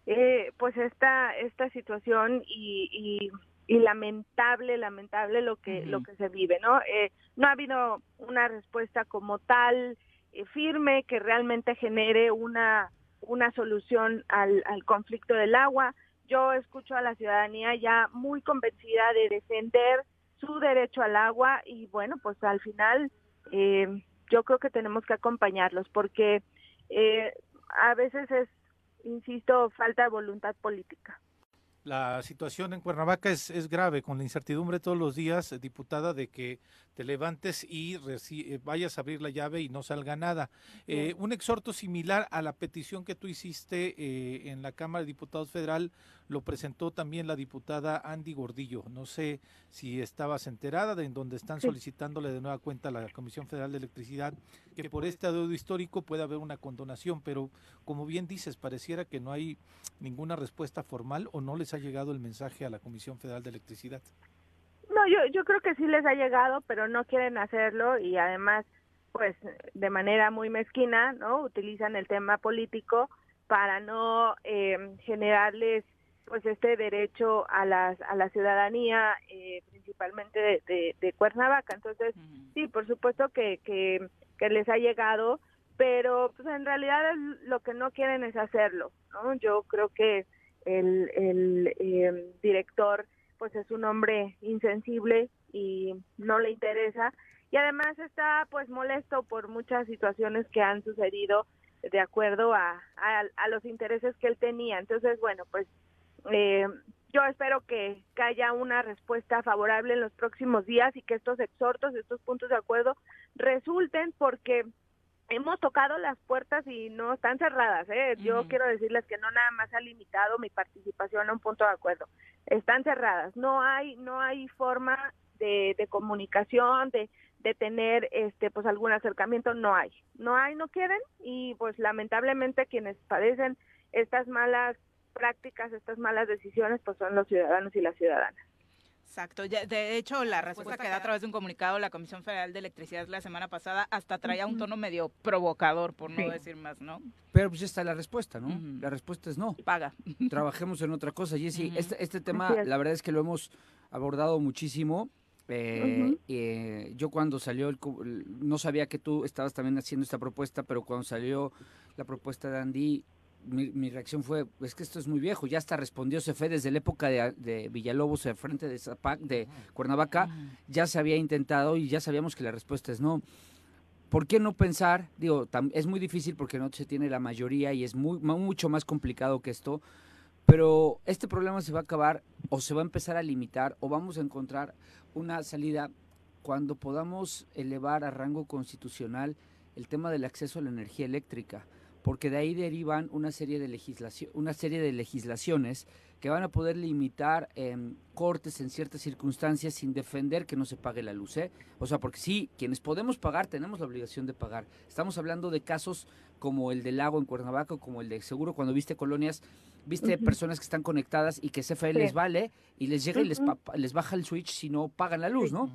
[SPEAKER 6] eh, pues esta, esta situación y, y, y lamentable, lamentable lo que, lo que se vive, ¿no? Eh, no ha habido una respuesta como tal eh, firme que realmente genere una, una solución al, al conflicto del agua. Yo escucho a la ciudadanía ya muy convencida de defender su derecho al agua y bueno, pues al final eh, yo creo que tenemos que acompañarlos porque eh, a veces es, insisto, falta de voluntad política.
[SPEAKER 3] La situación en Cuernavaca es, es grave, con la incertidumbre todos los días, diputada, de que te levantes y reci- eh, vayas a abrir la llave y no salga nada. Eh, un exhorto similar a la petición que tú hiciste eh, en la Cámara de Diputados Federal lo presentó también la diputada Andy Gordillo. No sé si estabas enterada de en donde están
[SPEAKER 6] Sí.
[SPEAKER 3] solicitándole de nueva cuenta a la Comisión Federal de Electricidad que por este adeudo histórico pueda haber una condonación, pero como bien dices, pareciera que no hay ninguna respuesta formal o no les ha llegado el mensaje a la Comisión Federal de Electricidad.
[SPEAKER 6] No, yo, yo creo que sí les ha llegado, pero no quieren hacerlo y además, pues de manera muy mezquina, ¿no? Utilizan el tema político para no eh, generarles pues este derecho a las a la ciudadanía eh, principalmente de, de, de Cuernavaca. Entonces sí por supuesto que, que, que les ha llegado pero pues en realidad lo que no quieren es hacerlo no yo creo que el, el eh, director pues es un hombre insensible y no le interesa. Y además está pues molesto por muchas situaciones que han sucedido de acuerdo a, a, a los intereses que él tenía. Entonces bueno pues eh, yo espero que, que, haya una respuesta favorable en los próximos días y que estos exhortos, estos puntos de acuerdo resulten porque hemos tocado las puertas y no están cerradas. ¿eh? Yo quiero decirles que no nada más ha limitado mi participación a un punto de acuerdo. Están cerradas. No hay no hay forma de, de comunicación, de, de tener este pues algún acercamiento. No hay. No hay, no quieren y pues lamentablemente quienes padecen estas malas prácticas, estas malas decisiones, pues son los ciudadanos y las ciudadanas.
[SPEAKER 1] Exacto. de hecho, la respuesta que da a través de un comunicado la Comisión Federal de Electricidad la semana pasada hasta traía un tono medio provocador, por no decir más, ¿no?
[SPEAKER 4] Pero pues está la respuesta, ¿no? La respuesta es no.
[SPEAKER 1] Paga. *laughs*
[SPEAKER 4] Trabajemos en otra cosa. Jessy, este, este tema, la verdad es que lo hemos abordado muchísimo. Eh, eh, yo cuando salió, el, no sabía que tú estabas también haciendo esta propuesta, pero cuando salió la propuesta de Andy, mi, reacción fue, es que esto es muy viejo, ya hasta respondió Cefe desde la época de, de Villalobos, al frente de Zapac, de Cuernavaca, ya se había intentado y ya sabíamos que la respuesta es no. ¿Por qué no pensar? Digo, es muy difícil porque no se tiene la mayoría y es muy, mucho más complicado que esto, pero este problema se va a acabar o se va a empezar a limitar o vamos a encontrar una salida cuando podamos elevar a rango constitucional el tema del acceso a la energía eléctrica porque de ahí derivan una serie de legislación, una serie de legislaciones que van a poder limitar em, cortes en ciertas circunstancias sin defender que no se pague la luz. ¿eh? O sea, porque sí, quienes podemos pagar tenemos la obligación de pagar. Estamos hablando de casos como el del lago en Cuernavaca, como el de seguro cuando viste colonias, viste personas que están conectadas y que CFE les vale y les llega y les, les baja el switch si no pagan la luz, ¿no?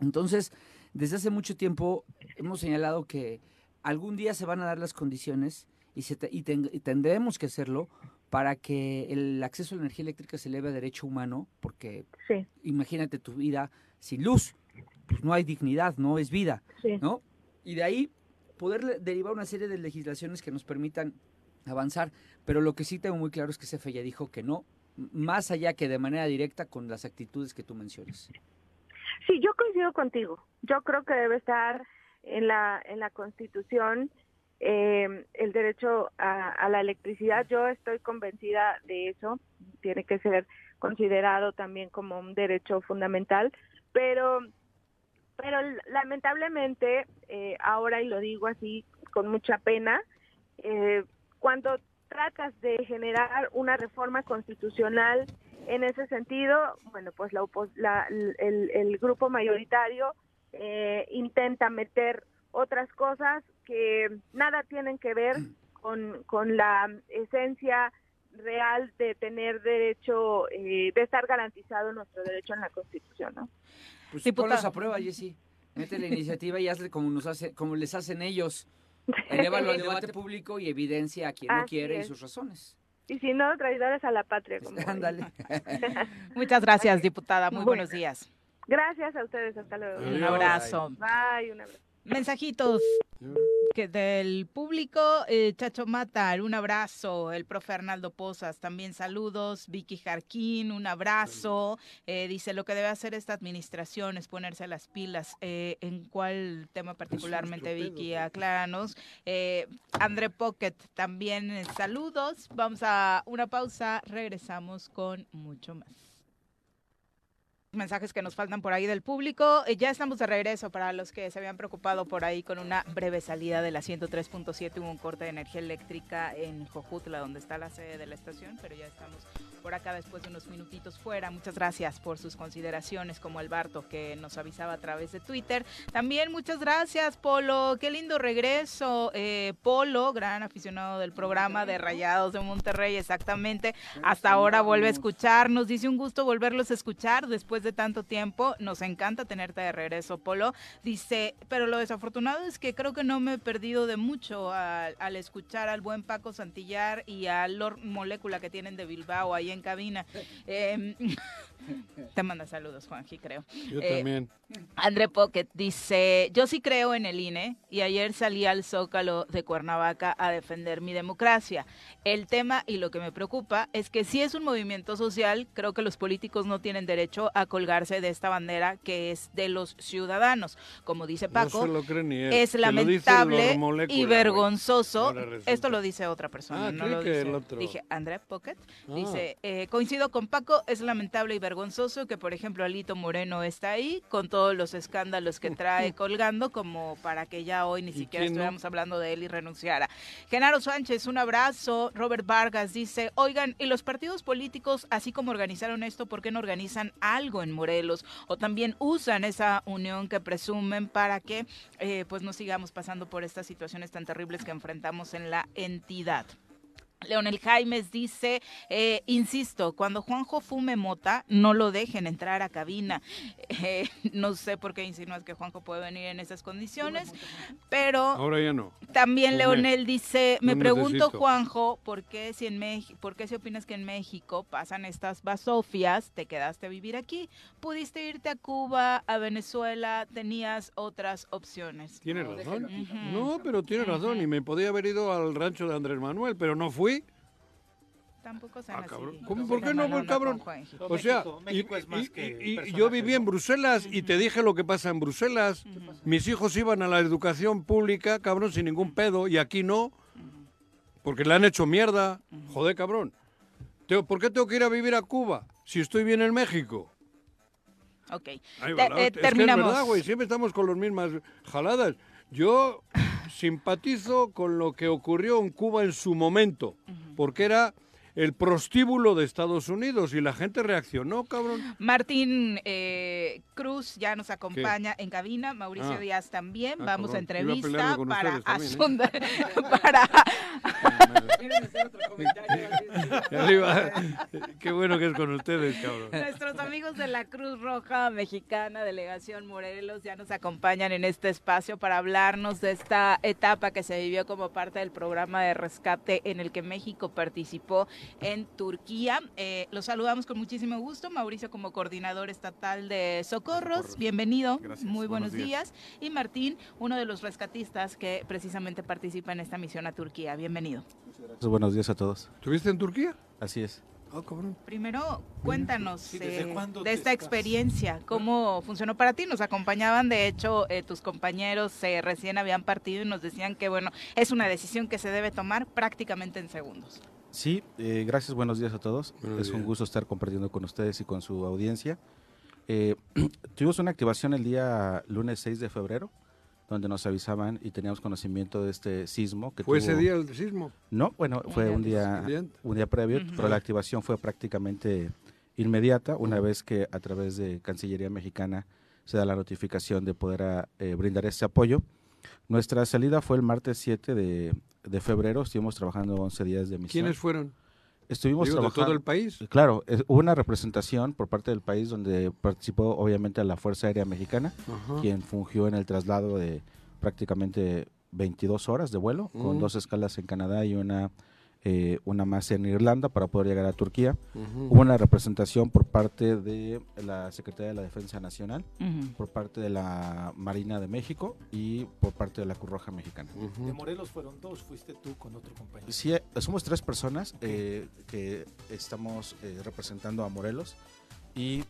[SPEAKER 4] Entonces, desde hace mucho tiempo hemos señalado que algún día se van a dar las condiciones y, se y, tendremos que hacerlo para que el acceso a la energía eléctrica se eleve a derecho humano, porque imagínate tu vida sin luz, pues no hay dignidad, no es vida, ¿no? Y de ahí poder derivar una serie de legislaciones que nos permitan avanzar, pero lo que sí tengo muy claro es que CFE ya dijo que no, más allá que de manera directa con las actitudes que tú mencionas.
[SPEAKER 6] Sí, yo coincido contigo. Yo creo que debe estar en la, en la Constitución eh, el derecho a, la electricidad. Yo estoy convencida de eso. Tiene que ser considerado también como un derecho fundamental, pero pero lamentablemente eh, ahora y lo digo así con mucha pena eh, cuando tratas de generar una reforma constitucional en ese sentido bueno pues la, la el, el grupo mayoritario eh, intenta meter otras cosas que nada tienen que ver con, con la esencia real de tener derecho, eh, de estar garantizado nuestro derecho en la Constitución, ¿no?
[SPEAKER 4] Pues ponlos a prueba, Jessy. Mete la iniciativa y hazle como, nos hace, como les hacen ellos. *laughs* Elévalo al debate público y evidencia a quien no quiere y sus razones.
[SPEAKER 6] Y si no, traidores a la patria. *laughs*
[SPEAKER 4] Ándale. *laughs*
[SPEAKER 1] Muchas gracias, diputada. Muy buenos días.
[SPEAKER 6] Gracias a ustedes, hasta luego.
[SPEAKER 1] Un abrazo.
[SPEAKER 6] Bye, un abrazo.
[SPEAKER 1] Mensajitos que del público, eh, Chacho Matar, un abrazo, el profe Arnaldo Pozas, también saludos, Vicky Jarquín, un abrazo, eh, dice lo que debe hacer esta administración es ponerse las pilas, eh, ¿en cuál tema particularmente Vicky? Acláranos. André Pocket, también saludos, vamos a una pausa, regresamos con mucho más mensajes que nos faltan por ahí del público. Eh, ya estamos de regreso para los que se habían preocupado por ahí con una breve salida de la 103.7. Hubo un corte de energía eléctrica en Jojutla, donde está la sede de la estación, pero ya estamos por acá después de unos minutitos fuera. Muchas gracias por sus consideraciones, como Alberto, que nos avisaba a través de Twitter. También muchas gracias, Polo. Qué lindo regreso. Eh, Polo, gran aficionado del programa de Rayados de Monterrey, exactamente. Hasta ahora vuelve a escucharnos. Dice un gusto volverlos a escuchar después de tanto tiempo. Nos encanta tenerte de regreso, Polo. Dice, pero lo desafortunado es que creo que no me he perdido de mucho al, al escuchar al buen Paco Santillar y a Lord Molécula que tienen de Bilbao ahí en cabina. Em, *laughs* te manda saludos, Juanji, creo.
[SPEAKER 2] Yo eh, también.
[SPEAKER 1] André Pocket dice, yo sí creo en el INE y ayer salí al Zócalo de Cuernavaca a defender mi democracia. El tema y lo que me preocupa es que si es un movimiento social, creo que los políticos no tienen derecho a colgarse de esta bandera que es de los ciudadanos. Como dice Paco,
[SPEAKER 2] no
[SPEAKER 1] es lamentable y vergonzoso. Esto lo dice otra persona,
[SPEAKER 2] Ah,
[SPEAKER 1] no
[SPEAKER 2] creí
[SPEAKER 1] lo
[SPEAKER 2] que
[SPEAKER 1] dice.
[SPEAKER 2] el otro.
[SPEAKER 1] Dije André Pocket.
[SPEAKER 2] Ah.
[SPEAKER 1] Dice, eh, coincido con Paco, es lamentable y vergonzoso que, por ejemplo, Alito Moreno está ahí con todos los escándalos que trae *laughs* colgando, como para que ya hoy ni siquiera
[SPEAKER 2] no?
[SPEAKER 1] estuviéramos hablando de él y renunciara. Genaro Sánchez, un abrazo. Robert Vargas dice, oigan, ¿y los partidos políticos, así como organizaron esto, por qué no organizan algo en Morelos? O también usan esa unión que presumen para que eh, pues no sigamos pasando por estas situaciones tan terribles que enfrentamos en la entidad. Leonel Jaimes dice, eh, insisto, cuando Juanjo fume mota, no lo dejen entrar a cabina. *laughs* Eh, no sé por qué insinúas que Juanjo puede venir en esas condiciones, pero
[SPEAKER 2] Ahora ya no.
[SPEAKER 1] también. Leonel dice, me
[SPEAKER 2] No
[SPEAKER 1] pregunto
[SPEAKER 2] necesito.
[SPEAKER 1] Juanjo, ¿por qué si en México, por qué si opinas que en México pasan estas basofias, te quedaste a vivir aquí? Pudiste irte a Cuba, a Venezuela, tenías otras opciones.
[SPEAKER 2] Tiene razón. No, pero tiene razón. Y me podía haber ido al rancho de Andrés Manuel, pero no fui.
[SPEAKER 1] Tampoco sean
[SPEAKER 2] Ah, cabrón.
[SPEAKER 1] No
[SPEAKER 2] ¿Cómo?
[SPEAKER 1] se
[SPEAKER 2] ¿Por qué no, buen
[SPEAKER 1] onda
[SPEAKER 2] cabrón?
[SPEAKER 3] No,
[SPEAKER 2] O sea,
[SPEAKER 3] México- México
[SPEAKER 2] y,
[SPEAKER 3] es más
[SPEAKER 2] y-
[SPEAKER 3] que
[SPEAKER 2] y- yo viví en
[SPEAKER 3] ¿no?
[SPEAKER 2] Bruselas y te dije lo que pasa en Bruselas. Mis hijos iban a la educación pública, cabrón, sin ningún pedo, y aquí no, porque le han hecho mierda. Joder, cabrón. ¿Por qué tengo que ir a vivir a Cuba si estoy bien en México?
[SPEAKER 1] Ok.
[SPEAKER 2] Ahí va
[SPEAKER 1] eh.
[SPEAKER 2] Es que es
[SPEAKER 1] terminamos.
[SPEAKER 2] verdad, güey, siempre estamos con las mismas jaladas. Yo simpatizo con lo que ocurrió en Cuba en su momento, porque era el prostíbulo de Estados Unidos y la gente reaccionó, cabrón.
[SPEAKER 1] Martín eh, Cruz ya nos acompaña en cabina, Mauricio
[SPEAKER 2] Ah.
[SPEAKER 1] Díaz también.
[SPEAKER 2] Ah,
[SPEAKER 1] Vamos a
[SPEAKER 2] cabrón. Iba a
[SPEAKER 1] entrevista para
[SPEAKER 2] también, ¿eh? *laughs*
[SPEAKER 1] para *laughs* *laughs*
[SPEAKER 2] Arriba. Qué bueno que es con ustedes, cabrón.
[SPEAKER 1] nuestros amigos de la Cruz Roja Mexicana, Delegación Morelos, ya nos acompañan en este espacio para hablarnos de esta etapa que se vivió como parte del programa de rescate en el que México participó en Turquía. Eh, los saludamos con muchísimo gusto. Mauricio como coordinador estatal de Socorros, bienvenido.
[SPEAKER 7] Gracias,
[SPEAKER 1] Muy buenos,
[SPEAKER 7] buenos
[SPEAKER 1] días. Y Martín, uno de los rescatistas que precisamente participa en esta misión a Turquía. Bienvenido.
[SPEAKER 7] Buenos días a todos.
[SPEAKER 2] ¿Estuviste en Turquía?
[SPEAKER 7] Así es.
[SPEAKER 2] Ah.
[SPEAKER 1] Primero, cuéntanos
[SPEAKER 3] Sí, ¿desde
[SPEAKER 1] eh, de esta
[SPEAKER 3] estás-
[SPEAKER 1] experiencia, cómo funcionó para ti. Nos acompañaban, de hecho, eh, tus compañeros eh, recién habían partido y nos decían que, bueno, es una decisión que se debe tomar prácticamente en segundos.
[SPEAKER 7] Sí, eh, gracias, buenos días a todos.
[SPEAKER 2] Buenos
[SPEAKER 7] es un gusto estar compartiendo con ustedes y con su audiencia. Eh, *clears throat* tuvimos una activación el día lunes 6 de febrero, donde nos avisaban y teníamos conocimiento de este sismo. que
[SPEAKER 2] ¿Fue
[SPEAKER 7] tuvo-
[SPEAKER 2] ese día el sismo?
[SPEAKER 7] No, bueno, fue un día, un día previo, pero la activación fue prácticamente inmediata una vez que a través de Cancillería Mexicana se da la notificación de poder eh, brindar este apoyo. Nuestra salida fue el martes 7 de, de febrero, estuvimos trabajando 11 días de misión.
[SPEAKER 2] ¿Quiénes fueron?
[SPEAKER 7] Estuvimos
[SPEAKER 2] Digo, ¿De
[SPEAKER 7] trabajando.
[SPEAKER 2] todo el país?
[SPEAKER 7] Claro, es- hubo una representación por parte del país donde participó obviamente la Fuerza Aérea Mexicana,
[SPEAKER 2] Ajá.
[SPEAKER 7] quien fungió en el traslado de prácticamente 22 horas de vuelo, con
[SPEAKER 2] Mm.
[SPEAKER 7] dos escalas en Canadá y una, eh, una más en Irlanda para poder llegar a Turquía. Hubo una representación por parte de la Secretaría de la Defensa Nacional, por parte de la Marina de México y por parte de la Cruz Roja Mexicana.
[SPEAKER 3] De Morelos fueron dos, fuiste tú con otro compañero.
[SPEAKER 7] Sí, eh, somos tres personas eh, que estamos eh, representando a Morelos y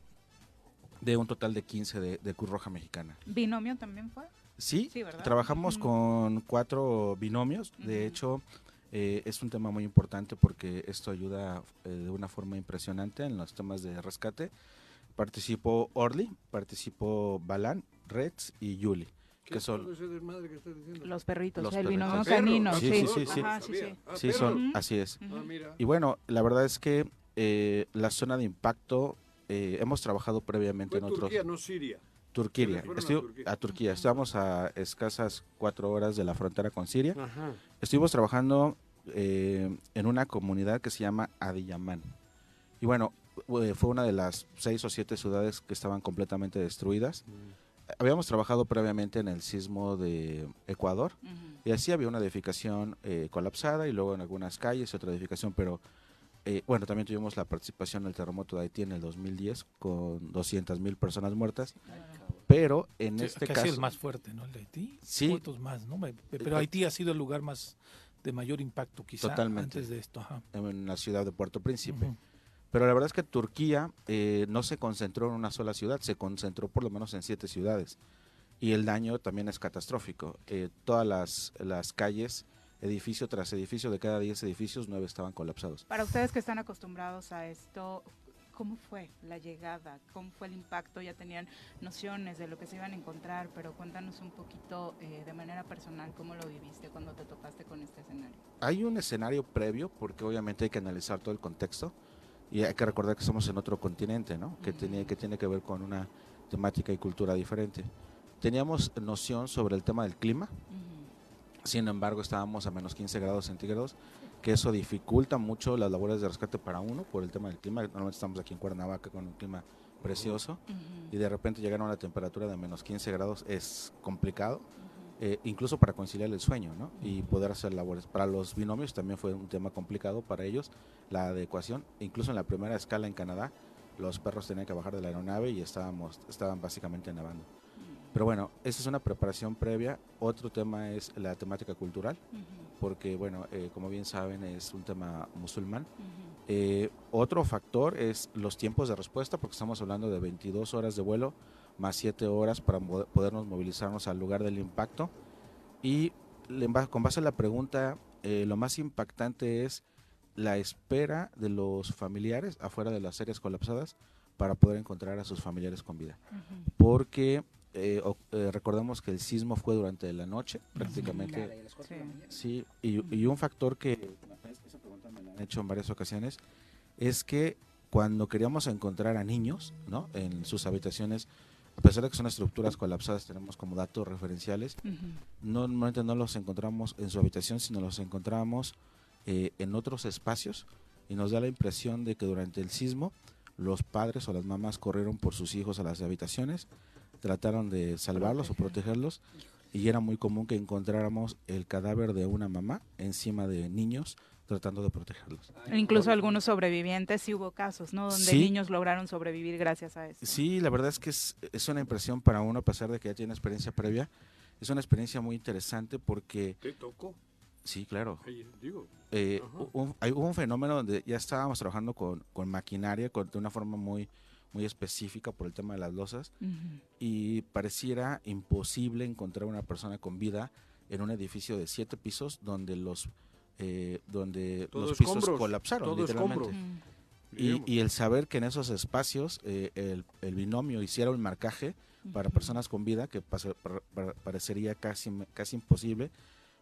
[SPEAKER 7] de un total de 15 de, de Cruz Roja Mexicana.
[SPEAKER 1] ¿Binomio también fue?
[SPEAKER 7] Sí, trabajamos con cuatro binomios. De hecho, eh, es un tema muy importante porque esto ayuda eh, de una forma impresionante en los temas de rescate. Participó Orly, participó Balán, Reds y Yuli.
[SPEAKER 2] ¿Qué
[SPEAKER 7] que son-
[SPEAKER 2] que estás diciendo?
[SPEAKER 1] Los perritos,
[SPEAKER 7] Los
[SPEAKER 1] el
[SPEAKER 7] perritos.
[SPEAKER 1] binomio canino.
[SPEAKER 7] Sí,
[SPEAKER 1] Sí,
[SPEAKER 7] sí, sí,
[SPEAKER 1] Ajá,
[SPEAKER 2] sí.
[SPEAKER 1] sí, sí.
[SPEAKER 2] Ah,
[SPEAKER 7] Sí, son,
[SPEAKER 1] Ujú.
[SPEAKER 7] así es.
[SPEAKER 2] Ah, mira.
[SPEAKER 7] Y bueno, la verdad es que eh, la zona de impacto eh, hemos trabajado previamente
[SPEAKER 2] Fue
[SPEAKER 7] en otros.
[SPEAKER 2] Turquía, no Siria.
[SPEAKER 7] Turquía.
[SPEAKER 2] Fueron a Turquía.
[SPEAKER 7] a Turquía. Estábamos a escasas cuatro horas de la frontera con Siria.
[SPEAKER 2] Ajá.
[SPEAKER 7] Estuvimos trabajando eh, en una comunidad que se llama Adiyaman. Y bueno, eh, fue una de las seis o siete ciudades que estaban completamente destruidas. Habíamos trabajado previamente en el sismo de Ecuador y así había una edificación eh, colapsada y luego en algunas calles otra edificación, pero eh, bueno, también tuvimos la participación en el terremoto de Haití en el 2010 con 200 mil personas muertas, pero en
[SPEAKER 3] Sí,
[SPEAKER 7] este caso...
[SPEAKER 3] el más fuerte, ¿no? El de Haití.
[SPEAKER 7] Sí.
[SPEAKER 3] Pero Haití ha sido el lugar más de mayor impacto quizá
[SPEAKER 7] Totalmente.
[SPEAKER 3] antes de esto. Ajá.
[SPEAKER 7] en la ciudad de Puerto Príncipe. Pero la verdad es que Turquía eh, no se concentró en una sola ciudad, se concentró por lo menos en siete ciudades. Y el daño también es catastrófico. Eh, todas las, las calles, edificio tras edificio, de cada 10 edificios, nueve estaban colapsados.
[SPEAKER 1] Para ustedes que están acostumbrados a esto, ¿cómo fue la llegada? ¿Cómo fue el impacto? Ya tenían nociones de lo que se iban a encontrar, pero cuéntanos un poquito eh, de manera personal cómo lo viviste cuando te topaste con este escenario.
[SPEAKER 7] Hay un escenario previo, porque obviamente hay que analizar todo el contexto y hay que recordar que estamos en otro continente, ¿no? Que, tiene, que tiene que ver con una temática y cultura diferente. Teníamos noción sobre el tema del clima, sin embargo estábamos a menos 15 grados centígrados, que eso dificulta mucho las labores de rescate para uno por el tema del clima. Normalmente estamos aquí en Cuernavaca con un clima precioso y de repente llegar a una temperatura de menos 15 grados es complicado. Eh, incluso para conciliar el sueño ¿no? y poder hacer labores. Para los binomios también fue un tema complicado para ellos, la adecuación. Incluso en la primera escala en Canadá, los perros tenían que bajar de la aeronave y estábamos, estaban básicamente nevando. Pero bueno, esa es una preparación previa. Otro tema es la temática cultural, porque bueno, eh, como bien saben, es un tema musulmán. Eh, otro factor es los tiempos de respuesta, porque estamos hablando de 22 horas de vuelo más 7 horas para podernos movilizarnos al lugar del impacto. Y con base a la pregunta, eh, lo más impactante es la espera de los familiares afuera de las áreas colapsadas para poder encontrar a sus familiares con vida. Porque eh, eh, recordemos que el sismo fue durante la noche, prácticamente. Sí, y, un factor que, esa pregunta me la han hecho en varias ocasiones, es que cuando queríamos encontrar a niños, ¿no? En sus habitaciones, a pesar de que son estructuras colapsadas, tenemos como datos referenciales, normalmente no los encontramos en su habitación, sino los encontramos eh, en otros espacios y nos da la impresión de que durante el sismo los padres o las mamás corrieron por sus hijos a las habitaciones, trataron de salvarlos o protegerlos y era muy común que encontráramos el cadáver de una mamá encima de niños tratando de protegerlos.
[SPEAKER 1] Incluso algunos sobrevivientes, sí hubo casos, ¿no? Donde niños lograron sobrevivir gracias a eso.
[SPEAKER 7] Sí, la verdad es que es, es, una impresión para uno, a pesar de que ya tiene experiencia previa, es una experiencia muy interesante porque...
[SPEAKER 2] ¿Te tocó?
[SPEAKER 7] Sí, claro. Eh, un, hay, hubo un fenómeno donde ya estábamos trabajando con, con maquinaria con, de una forma muy muy específica por el tema de las losas y pareciera imposible encontrar una persona con vida en un edificio de siete pisos donde los eh, donde los pisos colapsaron literalmente. Y, el saber que en esos espacios eh, el, binomio hiciera un marcaje para personas con vida, que parecería casi, casi imposible,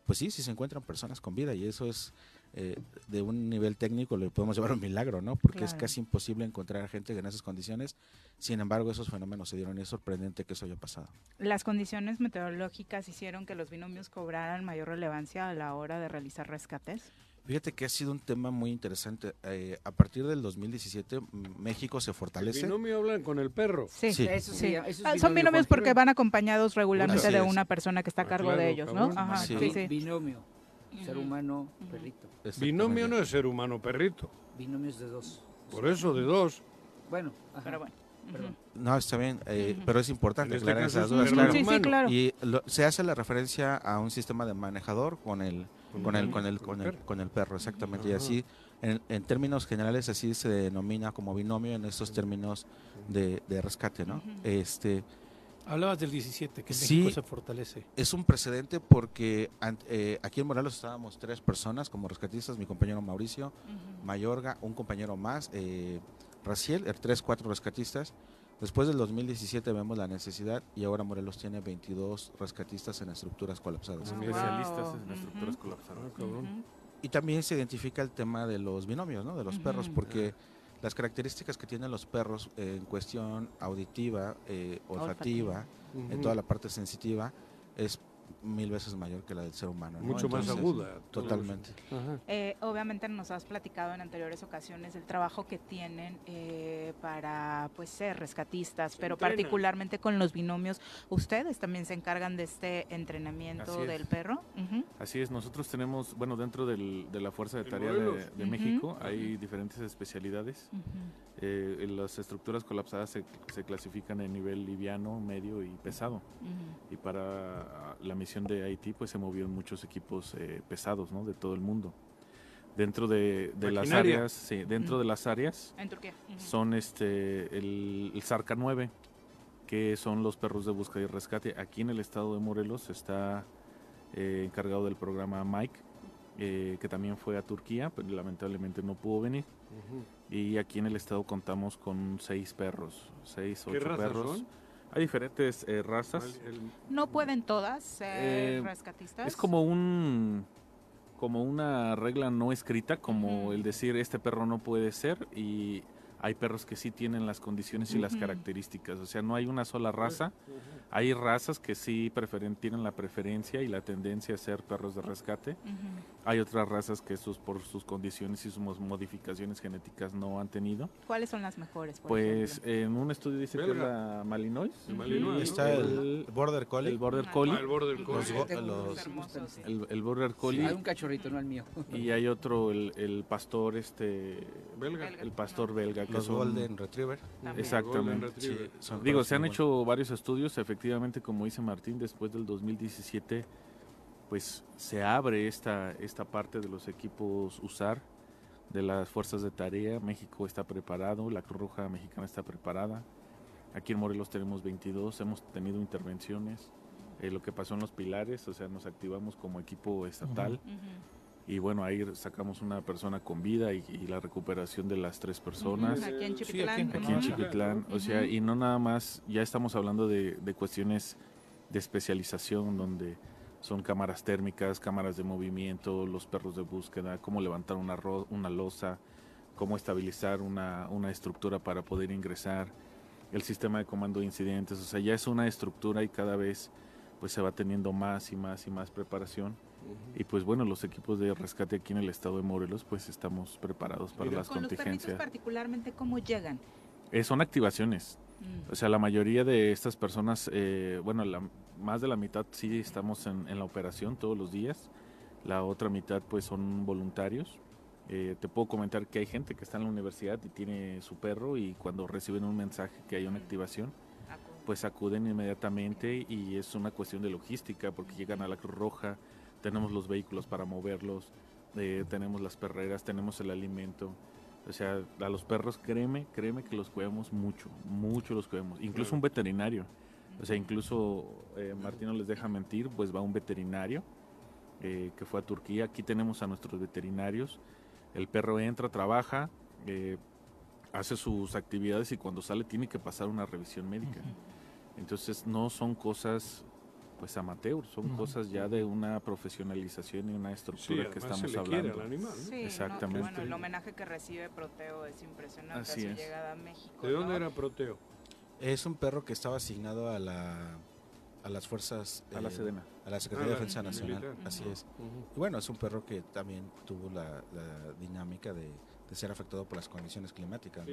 [SPEAKER 7] pues sí, sí se encuentran personas con vida y eso es eh, de un nivel técnico le podemos *laughs* llevar un milagro, ¿no? Porque es casi imposible encontrar gente en esas condiciones. Sin embargo, esos fenómenos se dieron y es sorprendente que eso haya pasado.
[SPEAKER 1] Las condiciones meteorológicas hicieron que los binomios cobraran mayor relevancia a la hora de realizar rescates.
[SPEAKER 7] Fíjate que ha sido un tema muy interesante. Eh, a partir del 2017, México se fortalece.
[SPEAKER 2] ¿El binomio hablan con el perro?
[SPEAKER 1] Sí, sí. Ah, son binomios porque van acompañados regularmente de una persona que está a ah, cargo de ellos, ¿no?
[SPEAKER 4] Ajá, sí. Binomio. Ser humano, perrito.
[SPEAKER 2] Binomio no es ser humano, perrito.
[SPEAKER 4] Binomio es de dos.
[SPEAKER 2] Por eso, de dos.
[SPEAKER 4] Bueno,
[SPEAKER 1] pero bueno.
[SPEAKER 7] No, está bien, eh, pero es importante este aclarar esas dudas,
[SPEAKER 1] claro.
[SPEAKER 7] Y se hace la referencia a un sistema de manejador con el con el con el con el, con el perro, exactamente. Y así, en, en, términos generales, así se denomina como binomio en estos términos de, de rescate, ¿no? Este
[SPEAKER 3] Hablabas del 17, que México se fortalece.
[SPEAKER 7] Es un precedente porque eh, aquí en Morelos estábamos tres personas como rescatistas, mi compañero Mauricio, Mayorga, un compañero más, eh, Raciel, er, tres, cuatro rescatistas. Después del 2017 vemos la necesidad y ahora Morelos tiene 22 rescatistas en estructuras colapsadas.
[SPEAKER 3] Ah, Especialistas en estructuras colapsadas.
[SPEAKER 7] Y también se identifica el tema de los binomios, ¿no? De los perros, porque las características que tienen los perros en cuestión auditiva, eh, olfativa, en toda la parte sensitiva, es mil veces mayor que la del ser humano.
[SPEAKER 2] Mucho más aguda.
[SPEAKER 7] Totalmente.
[SPEAKER 1] Eh, obviamente nos has platicado en anteriores ocasiones el trabajo que tienen eh, para pues ser rescatistas, pero particularmente con los binomios, ustedes también se encargan de este entrenamiento del perro.
[SPEAKER 8] Así es, nosotros tenemos, bueno, dentro de la Fuerza de Tarea de, México hay diferentes especialidades. Eh, las estructuras colapsadas se, se, clasifican en nivel liviano, medio y pesado. Y para la misión de Haití, pues se movieron muchos equipos eh, pesados, ¿no? De todo el mundo. Dentro de, de las áreas, sí, dentro de las áreas
[SPEAKER 1] En Turquía.
[SPEAKER 8] Son este el, el Zarca 9, que son los perros de búsqueda y rescate. Aquí en el estado de Morelos está eh, encargado del programa Mike, eh, que también fue a Turquía, pero lamentablemente no pudo venir. Y aquí en el estado contamos con seis perros, seis,
[SPEAKER 2] ¿Qué
[SPEAKER 8] ocho
[SPEAKER 2] razas
[SPEAKER 8] perros.
[SPEAKER 2] son?
[SPEAKER 8] Hay diferentes eh, razas.
[SPEAKER 1] No pueden todas ser
[SPEAKER 8] Eh,
[SPEAKER 1] rescatistas.
[SPEAKER 8] Es como un como una regla no escrita, como el decir este perro no puede ser y hay perros que sí tienen las condiciones y las características, o sea, no hay una sola raza. Hay razas que sí preferen, tienen la preferencia y la tendencia a ser perros de rescate. Hay otras razas que sus por sus condiciones y sus mo- modificaciones genéticas no han tenido.
[SPEAKER 1] ¿Cuáles son las mejores? Por
[SPEAKER 8] Pues
[SPEAKER 1] ejemplo?
[SPEAKER 8] en un estudio dice que es la Malinois.
[SPEAKER 7] El Malinois, ¿no? Está el Border Collie.
[SPEAKER 8] El Border
[SPEAKER 7] Ah,
[SPEAKER 8] Collie.
[SPEAKER 7] el Border Collie.
[SPEAKER 4] Los
[SPEAKER 7] Los-
[SPEAKER 4] los-
[SPEAKER 7] los-
[SPEAKER 8] el, el Border Collie.
[SPEAKER 4] Hay un cachorrito, no el mío.
[SPEAKER 8] Y hay otro, el, el pastor este
[SPEAKER 2] Belga.
[SPEAKER 8] el pastor belga. Que
[SPEAKER 7] Los
[SPEAKER 8] son-
[SPEAKER 7] Golden Retriever. También.
[SPEAKER 8] Exactamente.
[SPEAKER 7] Golden Retriever. Sí, son
[SPEAKER 8] Digo, se han hecho varios estudios, efectivamente, como dice Martín, después del 2017, pues se abre esta, esta parte de los equipos USAR, de las fuerzas de tarea. México está preparado, la Cruz Roja Mexicana está preparada. Aquí en Morelos tenemos 22, hemos tenido intervenciones. Eh, lo que pasó en los pilares, o sea, nos activamos como equipo estatal. Y bueno, ahí sacamos una persona con vida y, y la recuperación de las tres personas.
[SPEAKER 1] Aquí en
[SPEAKER 8] Sí,
[SPEAKER 1] Chipitlán,
[SPEAKER 8] aquí en. Chipitlán. O sea, y no nada más, ya estamos hablando de, de cuestiones de especialización donde son cámaras térmicas, cámaras de movimiento, los perros de búsqueda, cómo levantar una, ro- una losa, cómo estabilizar una, una estructura para poder ingresar, el sistema de comando de incidentes. O sea, ya es una estructura y cada vez pues se va teniendo más y más y más preparación. Y pues bueno, los equipos de rescate aquí en el estado de Morelos pues estamos preparados para las
[SPEAKER 1] Con los
[SPEAKER 8] contingencias.
[SPEAKER 1] particularmente, ¿cómo llegan?
[SPEAKER 8] Eh, son activaciones.
[SPEAKER 1] Mm.
[SPEAKER 8] O sea, la mayoría de estas personas, eh, bueno, la, más de la mitad sí estamos en, en la operación todos los días. La otra mitad pues son voluntarios. Eh, te puedo comentar que hay gente que está en la universidad y tiene su perro y cuando reciben un mensaje que hay una activación, pues acuden inmediatamente y es una cuestión de logística porque llegan a la Cruz Roja, tenemos los vehículos para moverlos, eh, tenemos las perreras, tenemos el alimento. O sea, a los perros, créeme, créeme que los cuidamos mucho, mucho los cuidamos. Incluso un veterinario. O sea, incluso eh, Martín no les deja mentir, pues va un veterinario eh, que fue a Turquía. Aquí tenemos a nuestros veterinarios. El perro entra, trabaja, eh, hace sus actividades y cuando sale tiene que pasar una revisión médica. Entonces no son cosas pues amateur, son cosas ya de una profesionalización y una estructura que
[SPEAKER 2] se
[SPEAKER 8] estamos
[SPEAKER 2] quiere
[SPEAKER 8] hablando.
[SPEAKER 2] al animal, ¿no?
[SPEAKER 1] Sí, no,
[SPEAKER 8] Exactamente.
[SPEAKER 1] bueno, el homenaje que recibe Proteo es impresionante
[SPEAKER 8] Así
[SPEAKER 1] a su
[SPEAKER 8] es.
[SPEAKER 1] llegada a México.
[SPEAKER 2] ¿De dónde
[SPEAKER 1] ¿no?
[SPEAKER 2] era Proteo?
[SPEAKER 7] Es un perro que estaba asignado a la a las fuerzas
[SPEAKER 8] A la
[SPEAKER 7] eh,
[SPEAKER 8] Sedena.
[SPEAKER 7] a la Secretaría
[SPEAKER 8] Ah,
[SPEAKER 7] de Defensa
[SPEAKER 8] la
[SPEAKER 7] Nacional,
[SPEAKER 8] militar.
[SPEAKER 7] así es. Y bueno, es un perro que también tuvo la, la dinámica de, de ser afectado por las condiciones climáticas.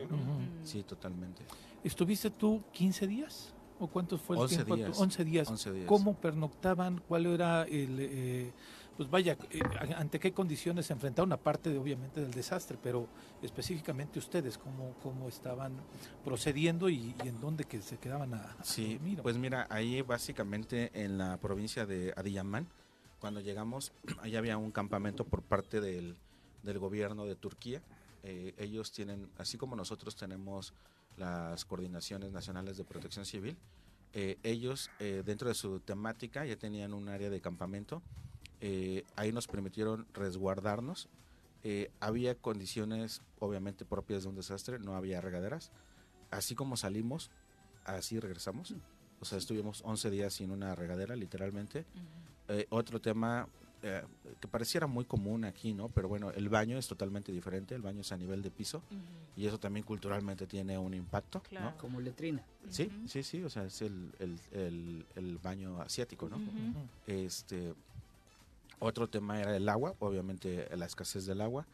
[SPEAKER 3] Sí,
[SPEAKER 7] totalmente.
[SPEAKER 3] ¿Estuviste tú 15 días? ¿O cuántos fue el
[SPEAKER 7] 11
[SPEAKER 3] tiempo?
[SPEAKER 7] días.
[SPEAKER 3] 11 días.
[SPEAKER 7] 11 días.
[SPEAKER 3] ¿Cómo pernoctaban? ¿Cuál era el... eh, pues vaya, eh, ante qué condiciones se enfrentaron, aparte de, obviamente del desastre, pero específicamente ustedes, cómo, cómo estaban procediendo y, y en dónde que se quedaban a, a
[SPEAKER 7] Sí,
[SPEAKER 3] dormir?
[SPEAKER 7] pues mira, ahí básicamente en la provincia de Adiyaman, cuando llegamos, *clears throat* ahí había un campamento por parte del, del gobierno de Turquía. Eh, ellos tienen, así como nosotros tenemos las coordinaciones nacionales de protección civil, eh, ellos eh, dentro de su temática ya tenían un área de campamento. Eh, ahí nos permitieron resguardarnos. Eh, había condiciones obviamente propias de un desastre, no había regaderas. Así como salimos, así regresamos. O sea, estuvimos 11 días sin una regadera, literalmente. Eh, otro tema eh, que pareciera muy común aquí, ¿no? Pero bueno, el baño es totalmente diferente. El baño es a nivel de piso. Y eso también culturalmente tiene un impacto,
[SPEAKER 4] Claro.
[SPEAKER 7] ¿no?
[SPEAKER 4] Como letrina.
[SPEAKER 7] Sí, sí, sí, o sea, es el, el, el- el baño asiático, ¿no?
[SPEAKER 4] Ujú.
[SPEAKER 7] Este, otro tema era el agua, obviamente la escasez del agua.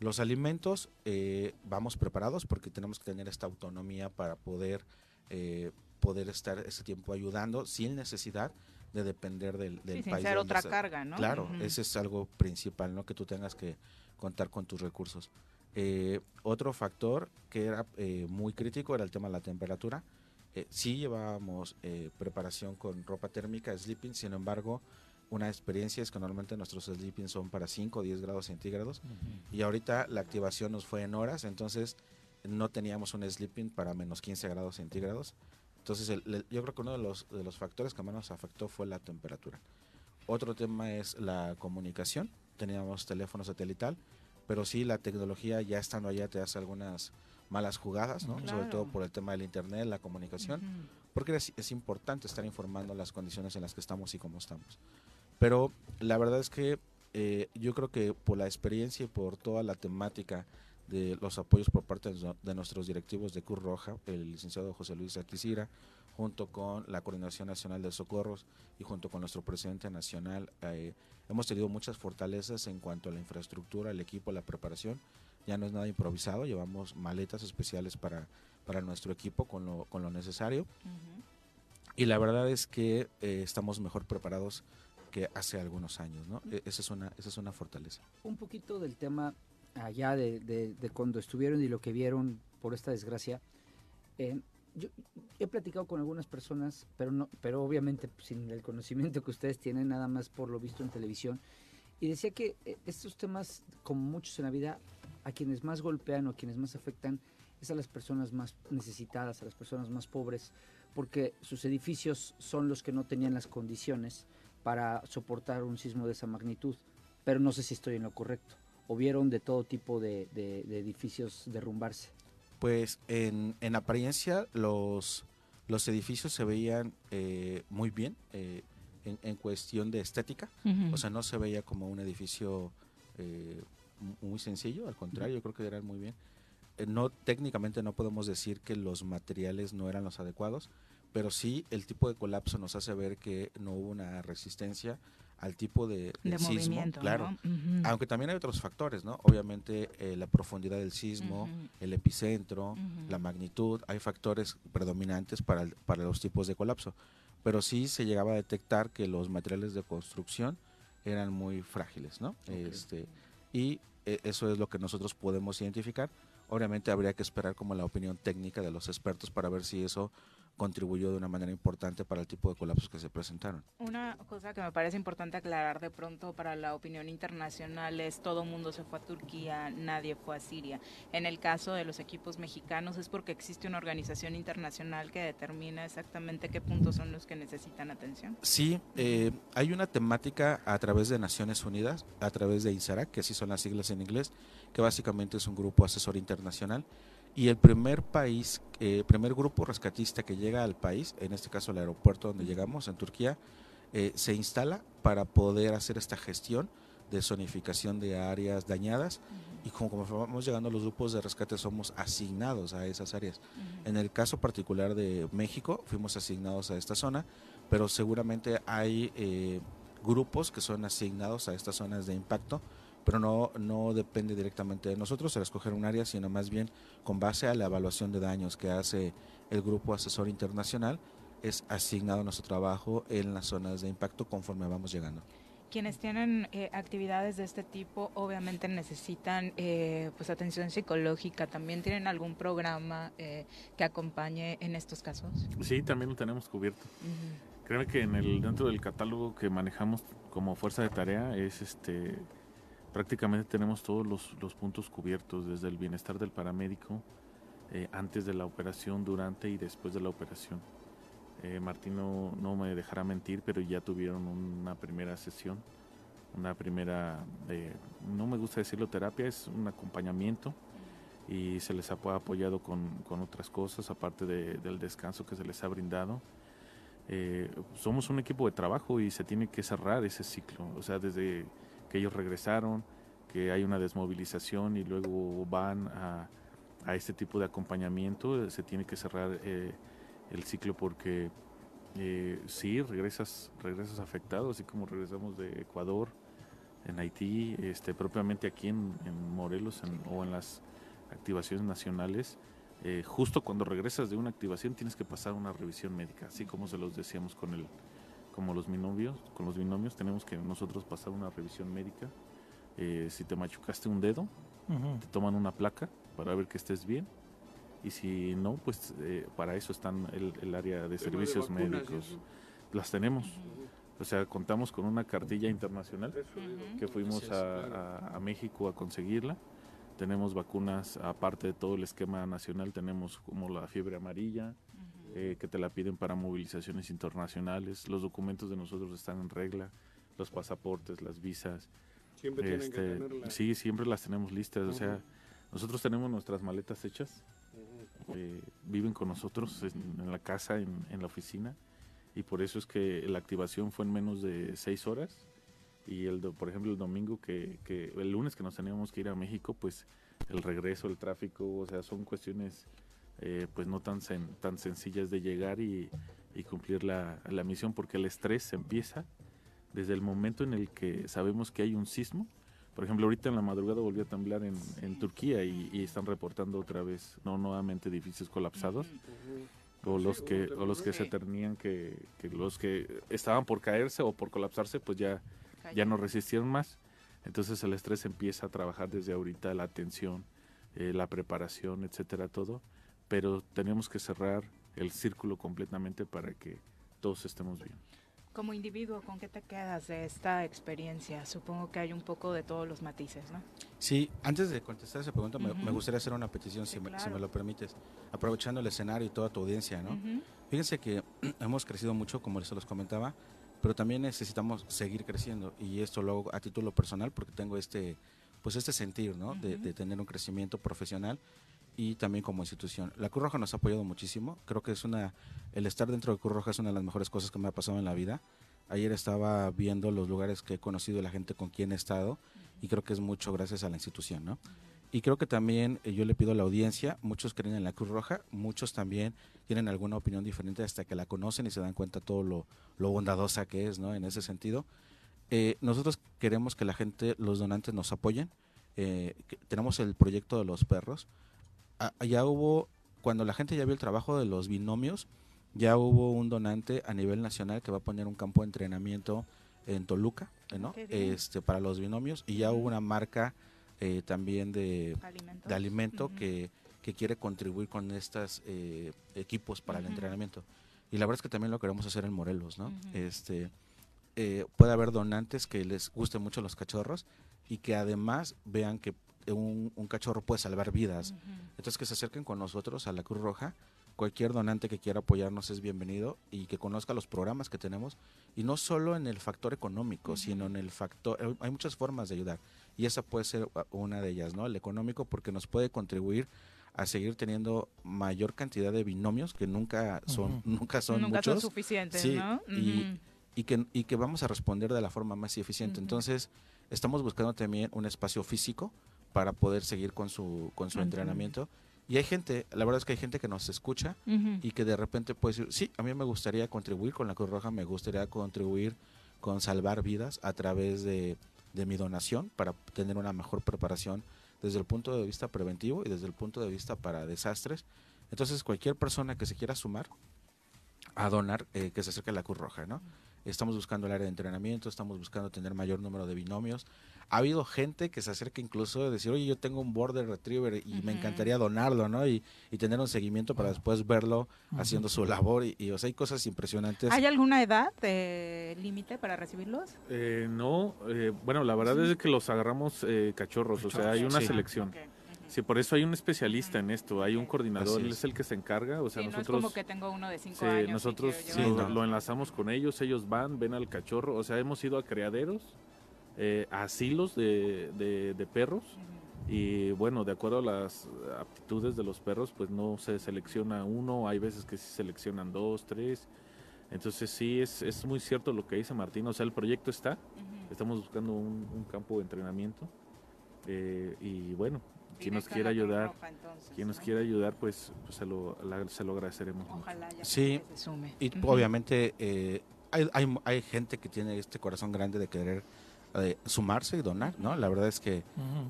[SPEAKER 7] Los alimentos, eh, vamos preparados porque tenemos que tener esta autonomía para poder, eh, poder estar ese tiempo ayudando sin necesidad de depender del, del
[SPEAKER 1] Sí, sin
[SPEAKER 7] país. donde
[SPEAKER 1] otra
[SPEAKER 7] sea.
[SPEAKER 1] carga, ¿no?
[SPEAKER 7] Claro,
[SPEAKER 1] Ujú.
[SPEAKER 7] ese es algo principal, ¿no? Que tú tengas que contar con tus recursos. Eh, otro factor que era eh, muy crítico era el tema de la temperatura. Eh, sí llevábamos eh, preparación con ropa térmica, sleeping, sin embargo, una experiencia es que normalmente nuestros sleeping son para 5 o 10 grados centígrados y ahorita la activación nos fue en horas, entonces no teníamos un sleeping para menos 15 grados centígrados. Entonces yo creo que uno de los, de los factores que más nos afectó fue la temperatura. Otro tema es la comunicación. Teníamos teléfono satelital, pero sí la tecnología ya estando allá te hace algunas malas jugadas, ¿no? Sobre todo por el tema del internet, la comunicación, porque es, es, importante estar informando las condiciones en las que estamos y cómo estamos. Pero la verdad es que eh, yo creo que por la experiencia y por toda la temática de los apoyos por parte de nuestros directivos de Cruz Roja, el licenciado José Luis Aquisira, junto con la Coordinación Nacional de Socorros y junto con nuestro presidente nacional, eh, hemos tenido muchas fortalezas en cuanto a la infraestructura, el equipo, la preparación. Ya no es nada improvisado, llevamos maletas especiales para, para nuestro equipo con lo, con lo necesario. Y la verdad es que eh, estamos mejor preparados que hace algunos años, ¿no? E, esa es una, esa es una fortaleza.
[SPEAKER 4] Un poquito del tema allá de, de, cuando estuvieron y lo que vieron por esta desgracia. Eh, yo he platicado con algunas personas, pero no, pero obviamente sin el conocimiento que ustedes tienen, nada más por lo visto en televisión, y decía que eh, estos temas, como muchos en la vida, a quienes más golpean o a quienes más afectan es a las personas más necesitadas, a las personas más pobres, porque sus edificios son los que no tenían las condiciones para soportar un sismo de esa magnitud. Pero no sé si estoy en lo correcto. O vieron de todo tipo de edificios derrumbarse.
[SPEAKER 7] Pues en, en apariencia los, los edificios se veían eh, muy bien eh, en, cuestión de estética. O sea, no se veía como un edificio eh, muy sencillo, al contrario, yo creo que eran muy bien. no técnicamente no podemos decir que los materiales no eran los adecuados, pero sí el tipo de colapso nos hace ver que no hubo una resistencia al tipo de, sismo, claro. Aunque también hay otros factores, ¿no? Obviamente eh, la profundidad del sismo, el epicentro, la magnitud, hay factores predominantes para, para los tipos de colapso. Pero sí se llegaba a detectar que los materiales de construcción eran muy frágiles, ¿no? Este, y eh, eso es lo que nosotros podemos identificar. Obviamente habría que esperar como la opinión técnica de los expertos para ver si eso contribuyó de una manera importante para el tipo de colapsos que se presentaron.
[SPEAKER 1] Una cosa que me parece importante aclarar de pronto para la opinión internacional es todo mundo se fue a Turquía, nadie fue a Siria. En el caso de los equipos mexicanos es porque existe una organización internacional que determina exactamente qué puntos son los que necesitan atención.
[SPEAKER 7] Sí, eh, hay una temática a través de Naciones Unidas, a través de INSARAC, que así son las siglas en inglés, que básicamente es un grupo asesor internacional y el primer país, eh, primer grupo rescatista que llega al país, en este caso el aeropuerto donde llegamos, en Turquía, eh, se instala para poder hacer esta gestión de zonificación de áreas dañadas. Y como, como vamos llegando los grupos de rescate somos asignados a esas áreas. En el caso particular de México fuimos asignados a esta zona, pero seguramente hay eh, grupos que son asignados a estas zonas de impacto pero no, no depende directamente de nosotros el escoger un área, sino más bien con base a la evaluación de daños que hace el Grupo Asesor Internacional, es asignado nuestro trabajo en las zonas de impacto conforme vamos llegando.
[SPEAKER 1] Quienes tienen eh, actividades de este tipo obviamente necesitan eh, pues atención psicológica. ¿También tienen algún programa eh, que acompañe en estos casos?
[SPEAKER 8] Sí, también lo tenemos cubierto. Creo que en el dentro del catálogo que manejamos como fuerza de tarea es este prácticamente tenemos todos los, puntos cubiertos, desde el bienestar del paramédico, eh, antes de la operación, durante y después de la operación. Eh, Martín no, me dejará mentir, pero ya tuvieron una primera sesión, una primera, eh, no me gusta decirlo terapia, es un acompañamiento y se les ha apoyado con, otras cosas, aparte del descanso que se les ha brindado. somos un equipo de trabajo y se tiene que cerrar ese ciclo, o sea, desde que ellos regresaron, que hay una desmovilización y luego van a, a este tipo de acompañamiento, se tiene que cerrar eh, el ciclo porque eh, sí, regresas, regresas afectado, así como regresamos de Ecuador, en Haití, este, propiamente aquí en, Morelos o en las activaciones nacionales. Eh, justo cuando regresas de una activación tienes que pasar una revisión médica, así como se los decíamos con el, como los binomios, con los binomios tenemos que nosotros pasar una revisión médica. Eh, si te machucaste un dedo, te toman una placa para ver que estés bien. Y si no, pues eh, para eso están el, área de servicios médicos. Las tenemos. O sea, contamos con una cartilla internacional que fuimos a, México a conseguirla. Tenemos vacunas, aparte de todo el esquema nacional, tenemos como la fiebre amarilla, eh, que te la piden para movilizaciones internacionales. Los documentos de nosotros están en regla, los pasaportes, las visas.
[SPEAKER 2] Siempre tienen que este, tenerlas.
[SPEAKER 8] Sí, siempre las tenemos listas. O sea, nosotros tenemos nuestras maletas hechas. Eh, viven con nosotros en, la casa, en, en, la oficina. Y por eso es que la activación fue en menos de seis horas. Y, el por ejemplo, el domingo, que, que el lunes que nos teníamos que ir a México, pues el regreso, el tráfico, o sea, son cuestiones eh, pues no tan, tan sencillas de llegar y, y cumplir la, la, misión, porque el estrés empieza desde el momento en el que sabemos que hay un sismo. Por ejemplo, ahorita en la madrugada volvió a temblar en, en Turquía y, están reportando otra vez, no nuevamente edificios colapsados. O los que, o los que se tenían que, que, los que estaban por caerse o por colapsarse, pues ya, ya no resistieron más. Entonces el estrés empieza a trabajar desde ahorita, la atención, eh, la preparación, etcétera, todo. Pero tenemos que cerrar el círculo completamente para que todos estemos bien.
[SPEAKER 1] Como individuo, ¿con qué te quedas de esta experiencia? Supongo que hay un poco de todos los matices, ¿no?
[SPEAKER 7] Sí, antes de contestar esa pregunta, me, gustaría hacer una petición, si, me, lo permites, aprovechando el escenario y toda tu audiencia, ¿no? Fíjense que *clears throat* hemos crecido mucho, como les los comentaba, pero también necesitamos seguir creciendo y esto lo hago a título personal porque tengo este pues este sentir ¿no? de, tener un crecimiento profesional y también como institución. La Cruz Roja nos ha apoyado muchísimo, creo que es una, el estar dentro de Cruz Roja es una de las mejores cosas que me ha pasado en la vida. Ayer estaba viendo los lugares que he conocido, la gente con quien he estado y creo que es mucho gracias a la institución, ¿no? Y creo que también eh, yo le pido a la audiencia, muchos creen en la Cruz Roja, muchos también tienen alguna opinión diferente hasta que la conocen y se dan cuenta todo lo, bondadosa que es, ¿no? En ese sentido. Eh, nosotros queremos que la gente, los donantes nos apoyen. Eh, tenemos el proyecto de los perros. Ya hubo, cuando la gente ya vio el trabajo de los binomios, ya hubo un donante a nivel nacional que va a poner un campo de entrenamiento en Toluca, ¿no? Este, para los binomios y ya hubo una marca eh, también de, de alimento que, que, quiere contribuir con estos eh, equipos para el entrenamiento. Y la verdad es que también lo queremos hacer en Morelos, ¿no? este, eh, puede haber donantes que les gusten mucho los cachorros y que además vean que un, un cachorro puede salvar vidas. Entonces que se acerquen con nosotros a la Cruz Roja cualquier donante que quiera apoyarnos es bienvenido y que conozca los programas que tenemos y no solo en el factor económico, sino en el factor, hay muchas formas de ayudar y esa puede ser una de ellas, ¿no? El económico porque nos puede contribuir a seguir teniendo mayor cantidad de binomios que nunca son nunca son
[SPEAKER 1] nunca
[SPEAKER 7] muchos.
[SPEAKER 1] son suficientes, ¿no?
[SPEAKER 7] y, y, que, y que vamos a responder de la forma más eficiente. Entonces, estamos buscando también un espacio físico para poder seguir con su con su entrenamiento y hay gente, la verdad es que hay gente que nos escucha y que de repente puede decir, sí, a mí me gustaría contribuir con la Cruz Roja, me gustaría contribuir con salvar vidas a través de, mi donación para tener una mejor preparación desde el punto de vista preventivo y desde el punto de vista para desastres. Entonces, cualquier persona que se quiera sumar a donar, eh, que se acerque a la Cruz Roja, ¿no? Estamos buscando el área de entrenamiento, estamos buscando tener mayor número de binomios. Ha habido gente que se acerca incluso de decir, oye, yo tengo un border retriever y me encantaría donarlo, ¿no? Y, tener un seguimiento para después verlo haciendo su labor. Y, o sea, hay cosas impresionantes.
[SPEAKER 1] ¿Hay alguna edad límite para recibirlos?
[SPEAKER 8] Eh, no, eh, bueno, la verdad es que los agarramos eh, cachorros, o sea, hay una selección. Sí, por eso hay un especialista en esto, hay un coordinador, él es el que se encarga, o sea, nosotros... No es
[SPEAKER 1] como que tengo uno de cinco años.
[SPEAKER 8] Nosotros lo, enlazamos con ellos, ellos van, ven al cachorro, o sea, hemos ido a criaderos, eh, asilos de, de, perros, y bueno, de acuerdo a las aptitudes de los perros, pues no se selecciona uno, hay veces que se seleccionan dos, tres, entonces sí, es, es muy cierto lo que dice Martín, o sea, el proyecto está, estamos buscando un, campo de entrenamiento, eh, y bueno, quien nos quiera ayudar, quien nos quiera ayudar, pues, pues se, lo, se lo agradeceremos.
[SPEAKER 1] Ojalá ya
[SPEAKER 7] sí, se sume. y obviamente eh, hay, hay, hay, gente que tiene este corazón grande de querer eh, sumarse y donar, ¿no? La verdad es que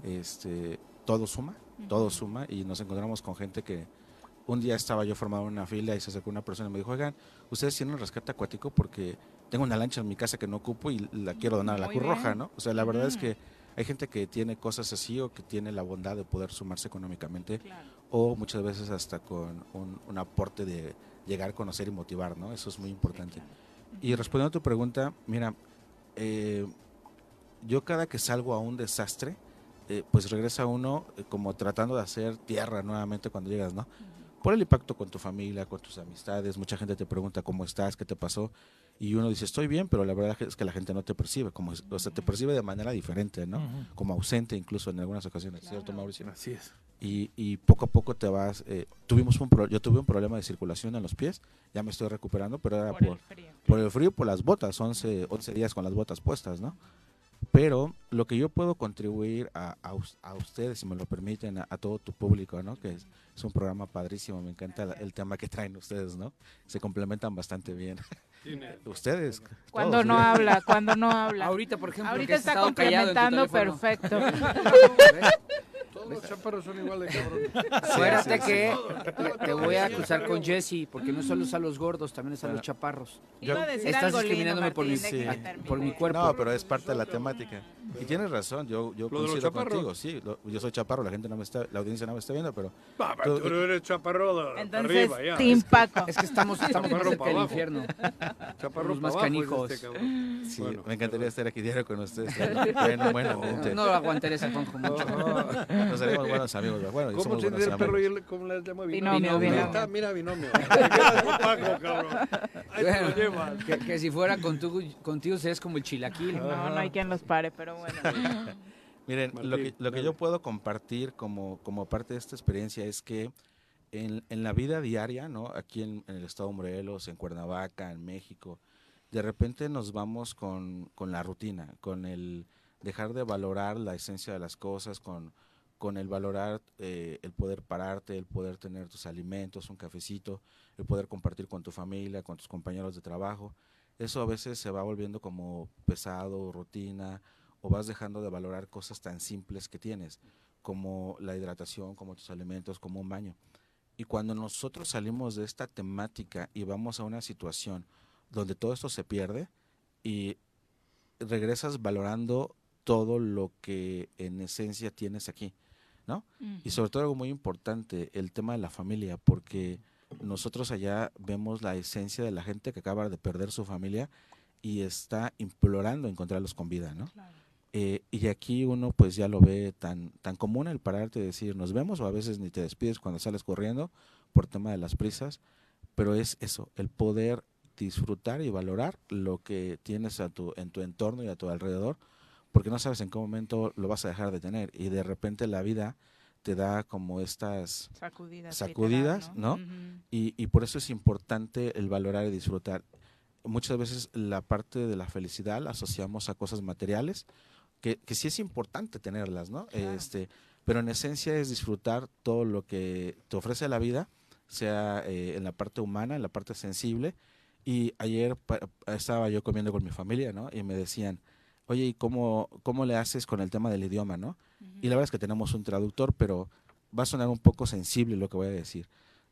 [SPEAKER 7] este todo suma, todo suma y nos encontramos con gente que un día estaba yo formado en una fila y se acercó una persona y me dijo, oigan, ustedes tienen un rescate acuático porque tengo una lancha en mi casa que no ocupo y la quiero donar a la Cruz Roja, ¿no? O sea, la verdad es que hay gente que tiene cosas así o que tiene la bondad de poder sumarse económicamente o muchas veces hasta con un, aporte de llegar, a conocer y motivar, ¿no? Eso es muy importante. Y respondiendo a tu pregunta, mira, eh, yo cada que salgo a un desastre, eh, pues regresa uno eh, como tratando de hacer tierra nuevamente cuando llegas, ¿no? Por el impacto con tu familia, con tus amistades, mucha gente te pregunta cómo estás, qué te pasó, y uno dice estoy bien, pero la verdad es que la gente no te percibe, como, o sea, te percibe de manera diferente, ¿no? Como ausente incluso en algunas ocasiones, ¿cierto, Mauricio?
[SPEAKER 8] Así es.
[SPEAKER 7] Y, y poco a poco te vas, eh, tuvimos un yo tuve un problema de circulación en los pies, ya me estoy recuperando, pero era por, por, el, frío. por el frío, por las botas, 11, 11 días con las botas puestas, ¿no? Pero lo que yo puedo contribuir a, a, ustedes, si me lo permiten, a, todo tu público, ¿no? Que es, es, un programa padrísimo, me encanta el, tema que traen ustedes, ¿no? Se complementan bastante bien. ustedes.
[SPEAKER 5] Cuando no habla, cuando no habla.
[SPEAKER 4] Ahorita, por ejemplo.
[SPEAKER 5] Ahorita está complementando perfecto. *laughs* *laughs*
[SPEAKER 2] Todos los chaparros son igual de *laughs* cabrón.
[SPEAKER 4] Acuérdate que te voy a acusar con Jesse, porque no solo es a los gordos, también es a los chaparros. Estás discriminándome por mi, por mi cuerpo.
[SPEAKER 7] No, pero es parte de la temática. Y tienes razón, yo, yo coincido contigo, sí. yo soy chaparro, la gente no me está, la audiencia no me está viendo, pero...
[SPEAKER 2] tú, eres chaparro
[SPEAKER 5] de Entonces, arriba, ya. Team Paco.
[SPEAKER 4] Es que estamos, estamos cerca del infierno.
[SPEAKER 2] Chaparro
[SPEAKER 4] más canijos. Este
[SPEAKER 7] sí, me encantaría estar aquí diario con ustedes. Bueno, bueno.
[SPEAKER 4] No, no aguantaré ese Juanjo mucho.
[SPEAKER 7] Nos haremos buenos amigos. Bueno,
[SPEAKER 2] ¿Cómo tiene el perro y cómo le llama
[SPEAKER 5] binomio? Binomio,
[SPEAKER 2] Mira, binomio. Paco, cabrón. Ahí
[SPEAKER 4] bueno, te lo que, que, si fuera contigo, contigo serías como el chilaquil.
[SPEAKER 5] No, no hay quien los pare, pero *laughs*
[SPEAKER 7] Miren, lo que, lo que yo puedo compartir como, como parte de esta experiencia es que en, en la vida diaria, ¿no? Aquí en, en, el estado de Morelos, en Cuernavaca, en México, de repente nos vamos con, con la rutina, con el dejar de valorar la esencia de las cosas, con, con el valorar eh, el poder pararte, el poder tener tus alimentos, un cafecito, el poder compartir con tu familia, con tus compañeros de trabajo. Eso a veces se va volviendo como pesado, rutina, o vas dejando de valorar cosas tan simples que tienes, como la hidratación, como tus alimentos, como un baño. Y cuando nosotros salimos de esta temática y vamos a una situación donde todo esto se pierde y regresas valorando todo lo que en esencia tienes aquí, ¿no? Y sobre todo algo muy importante, el tema de la familia, porque nosotros allá vemos la esencia de la gente que acaba de perder su familia y está implorando encontrarlos con vida, ¿no? Eh, y aquí uno pues ya lo ve tan, tan común el pararte y decir nos vemos o a veces ni te despides cuando sales corriendo por tema de las prisas, pero es eso, el poder disfrutar y valorar lo que tienes a tu, en tu entorno y a tu alrededor, porque no sabes en qué momento lo vas a dejar de tener y de repente la vida te da como estas
[SPEAKER 5] sacudidas,
[SPEAKER 7] sacudidas ¿no? y, y por eso es importante el valorar y disfrutar. Muchas veces la parte de la felicidad la asociamos a cosas materiales, que, que sí es importante tenerlas, ¿no? Este, pero en esencia es disfrutar todo lo que te ofrece la vida, sea eh, en la parte humana, en la parte sensible. Y ayer estaba yo comiendo con mi familia, ¿no? Y me decían, oye, ¿y cómo, cómo le haces con el tema del idioma, no? Y la verdad es que tenemos un traductor, pero va a sonar un poco sensible lo que voy a decir.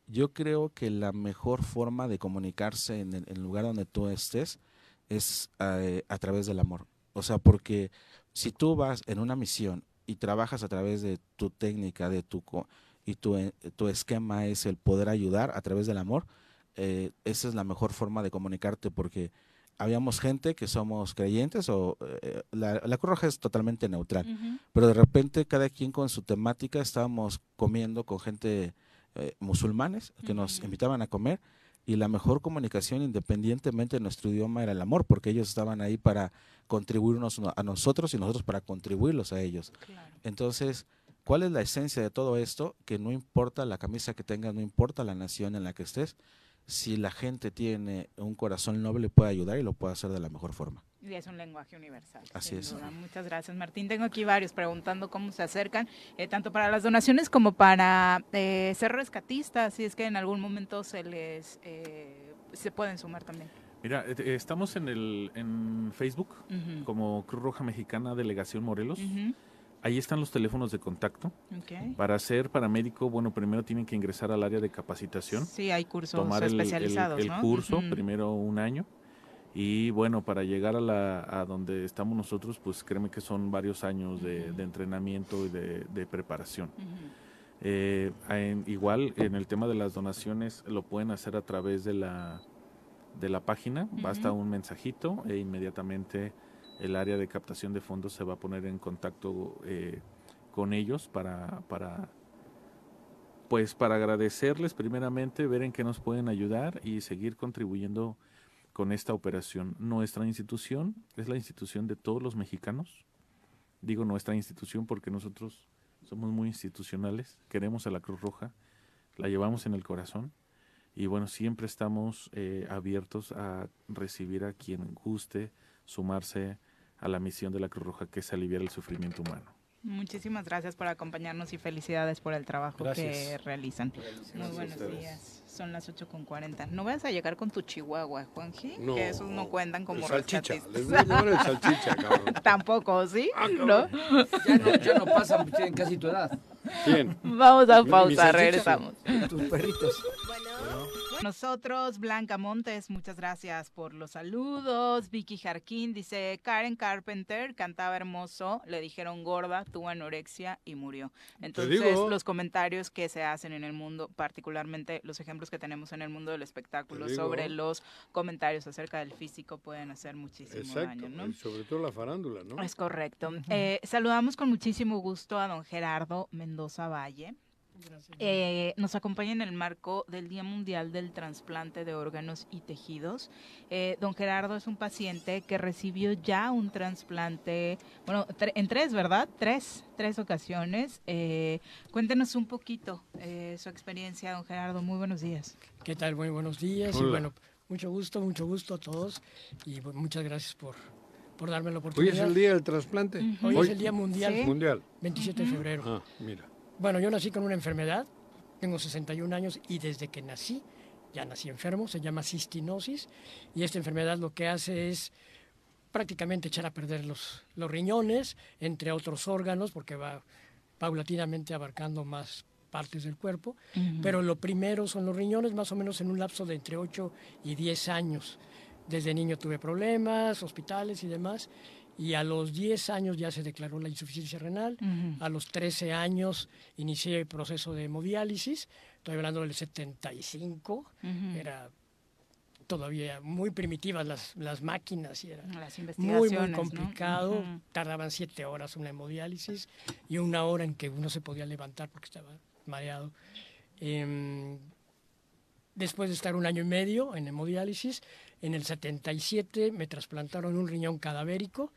[SPEAKER 7] Yo creo que la mejor forma de comunicarse en el, lugar donde tú estés es eh, a través del amor. O sea, porque si tú vas en una misión y trabajas a través de tu técnica, de tu y tu, eh, tu esquema es el poder ayudar a través del amor, eh, esa es la mejor forma de comunicarte porque habíamos gente que somos creyentes o eh, la, la, Cruz Roja es totalmente neutral, pero de repente cada quien con su temática estábamos comiendo con gente musulmanes que nos invitaban a comer y la mejor comunicación independientemente de nuestro idioma era el amor, porque ellos estaban ahí para contribuirnos a nosotros y nosotros para contribuirlos a ellos. Entonces, ¿cuál es la esencia de todo esto? Que no importa la camisa que tengas, no importa la nación en la que estés, si la gente tiene un corazón noble puede ayudar y lo puede hacer de la mejor forma.
[SPEAKER 5] Y es un lenguaje universal.
[SPEAKER 7] Así es.
[SPEAKER 5] Muchas gracias, Martín. Tengo aquí varios preguntando cómo se acercan, eh, tanto para las donaciones como para eh, ser rescatistas, si es que en algún momento se les eh, se pueden sumar también.
[SPEAKER 8] Mira, estamos en el en Facebook como Cruz Roja Mexicana Delegación Morelos. Ahí están los teléfonos de contacto. Para ser paramédico, bueno, primero tienen que ingresar al área de capacitación.
[SPEAKER 5] Sí, hay cursos tomar especializados.
[SPEAKER 8] El, el, curso, primero un año. Y bueno, para llegar a, la, a donde estamos nosotros, pues créeme que son varios años de, entrenamiento y de, preparación. Eh, igual en el tema de las donaciones lo pueden hacer a través de la de la página, basta un mensajito e inmediatamente el área de captación de fondos se va a poner en contacto eh, con ellos para, para, pues para agradecerles primeramente, ver en qué nos pueden ayudar y seguir contribuyendo con esta operación. Nuestra institución es la institución de todos los mexicanos. Digo nuestra institución porque nosotros somos muy institucionales, queremos a la Cruz Roja, la llevamos en el corazón y bueno, siempre estamos eh, abiertos a recibir a quien guste sumarse a la misión de la Cruz Roja, que es aliviar el sufrimiento humano.
[SPEAKER 1] Muchísimas gracias por acompañarnos y felicidades por el trabajo que realizan. Muy buenos días. Son las 8.40. No vayas a llegar con tu chihuahua, Juanji,
[SPEAKER 2] No,
[SPEAKER 1] que esos no cuentan como
[SPEAKER 2] salchicha.
[SPEAKER 1] rescatistas.
[SPEAKER 2] Les voy a llevar el salchicha, cabrón. *laughs*
[SPEAKER 1] Tampoco, ¿sí?
[SPEAKER 2] Ah,
[SPEAKER 1] ¿No?
[SPEAKER 4] Ya no, ya no pasan, tienen casi tu edad.
[SPEAKER 2] Bien.
[SPEAKER 1] Vamos a pausa,
[SPEAKER 4] salchicha.
[SPEAKER 1] regresamos.
[SPEAKER 4] Tus perritos.
[SPEAKER 1] Nosotros, Blanca Montes, muchas gracias por los saludos. Vicky Jarquín dice, Karen Carpenter cantaba hermoso, le dijeron gorda, tuvo anorexia y murió. Entonces, los comentarios que se hacen en el mundo, particularmente los ejemplos que tenemos en el mundo del espectáculo sobre los comentarios acerca del físico pueden hacer muchísimo
[SPEAKER 2] Exacto.
[SPEAKER 1] daño, ¿no?
[SPEAKER 2] y sobre todo la farándula, ¿no?
[SPEAKER 1] Es correcto. Eh, saludamos con muchísimo gusto a don Gerardo Mendoza Valle. Eh, nos acompaña en el marco del Día Mundial del Trasplante de Órganos y Tejidos. Eh, don Gerardo es un paciente que recibió ya un trasplante, bueno, tre- en tres, ¿verdad? Tres, tres ocasiones. Eh, cuéntenos un poquito eh, su experiencia, don Gerardo. Muy buenos días.
[SPEAKER 9] ¿Qué tal? Muy buenos días.
[SPEAKER 2] Hola.
[SPEAKER 9] Y bueno, mucho gusto, mucho gusto a todos. Y muchas gracias por, por darme la
[SPEAKER 2] Hoy
[SPEAKER 9] oportunidad.
[SPEAKER 2] es el día del trasplante.
[SPEAKER 9] Hoy es el Día Mundial.
[SPEAKER 1] Sí.
[SPEAKER 2] Mundial.
[SPEAKER 9] 27 de febrero.
[SPEAKER 2] Ah, mira.
[SPEAKER 9] Bueno, yo nací con una enfermedad, tengo 61 años y desde que nací, ya nací enfermo, se llama cistinosis y esta enfermedad lo que hace es prácticamente echar a perder los, los riñones, entre otros órganos, porque va paulatinamente abarcando más partes del cuerpo, pero lo primero son los riñones, más o menos en un lapso de entre 8 y 10 años. Desde niño tuve problemas, hospitales y demás, y a los 10 años ya se declaró la insuficiencia renal, a los 13 años inicié el proceso de hemodiálisis, estoy hablando del 75, era todavía muy primitivas las, las máquinas y era
[SPEAKER 1] Las
[SPEAKER 9] muy, muy
[SPEAKER 1] ¿no?
[SPEAKER 9] complicado. Tardaban siete horas una hemodiálisis y una hora en que uno se podía levantar porque estaba mareado. Em, después de estar un año y medio en hemodiálisis, en el 77 me trasplantaron un riñón cadavérico.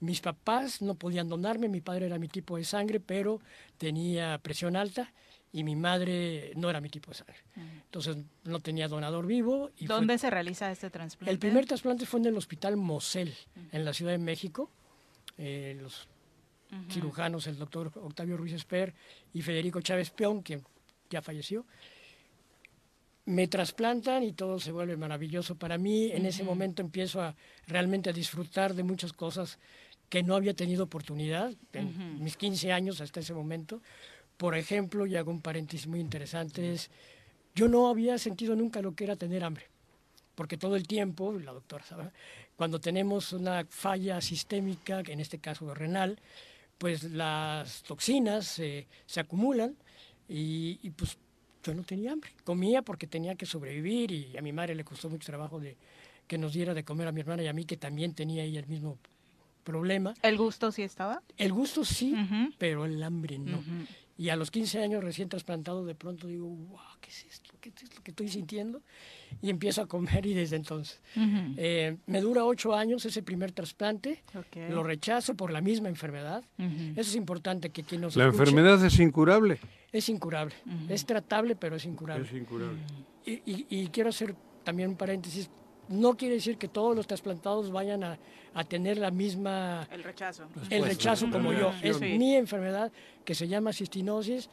[SPEAKER 9] Mis papás no podían donarme, mi padre era mi tipo de sangre, pero tenía presión alta y mi madre no era mi tipo de sangre. Entonces no tenía donador vivo. Y fue-
[SPEAKER 1] ¿Dónde se realiza este trasplante?
[SPEAKER 9] el primer trasplante fue en el Hospital Mosel, en la Ciudad de México. Eh, los cirujanos, el doctor Octavio Ruiz Esper y Federico Chávez Peón, que ya falleció, me trasplantan y todo se vuelve maravilloso para mí. En ese momento empiezo a realmente a disfrutar de muchas cosas que no había tenido oportunidad en mis 15 años hasta ese momento. Por ejemplo, y hago un paréntesis muy interesante, es, yo no había sentido nunca lo que era tener hambre porque todo el tiempo, la doctora sabe, cuando tenemos una falla sistémica, en este caso renal, pues las toxinas eh, se acumulan y, y, pues yo no tenía hambre. Comía porque tenía que sobrevivir y a mi madre le costó mucho trabajo de que nos diera de comer a mi hermana y a mí que también tenía ella el mismo problema.
[SPEAKER 1] ¿El gusto sí estaba?
[SPEAKER 9] El gusto sí, pero el hambre no. Y a los 15 años recién trasplantado, de pronto digo, wow, ¿qué es esto? ¿Qué es lo que estoy sintiendo? Y empiezo a comer y desde entonces.
[SPEAKER 1] Ujú.
[SPEAKER 9] Eh, me dura ocho años ese primer trasplante.
[SPEAKER 1] Ok.
[SPEAKER 9] Lo rechazo por la misma enfermedad.
[SPEAKER 1] Ujú.
[SPEAKER 9] Eso es importante que quien nos
[SPEAKER 2] La
[SPEAKER 9] escuche-
[SPEAKER 2] enfermedad es incurable.
[SPEAKER 9] es incurable. Es tratable, pero es incurable.
[SPEAKER 2] Es incurable.
[SPEAKER 9] Y, y- y quiero hacer también un paréntesis. No quiere decir que todos los trasplantados vayan a, a tener la misma
[SPEAKER 1] El rechazo.
[SPEAKER 9] el rechazo como yo. Es
[SPEAKER 1] Sí.
[SPEAKER 9] mi enfermedad que se llama cistinosis,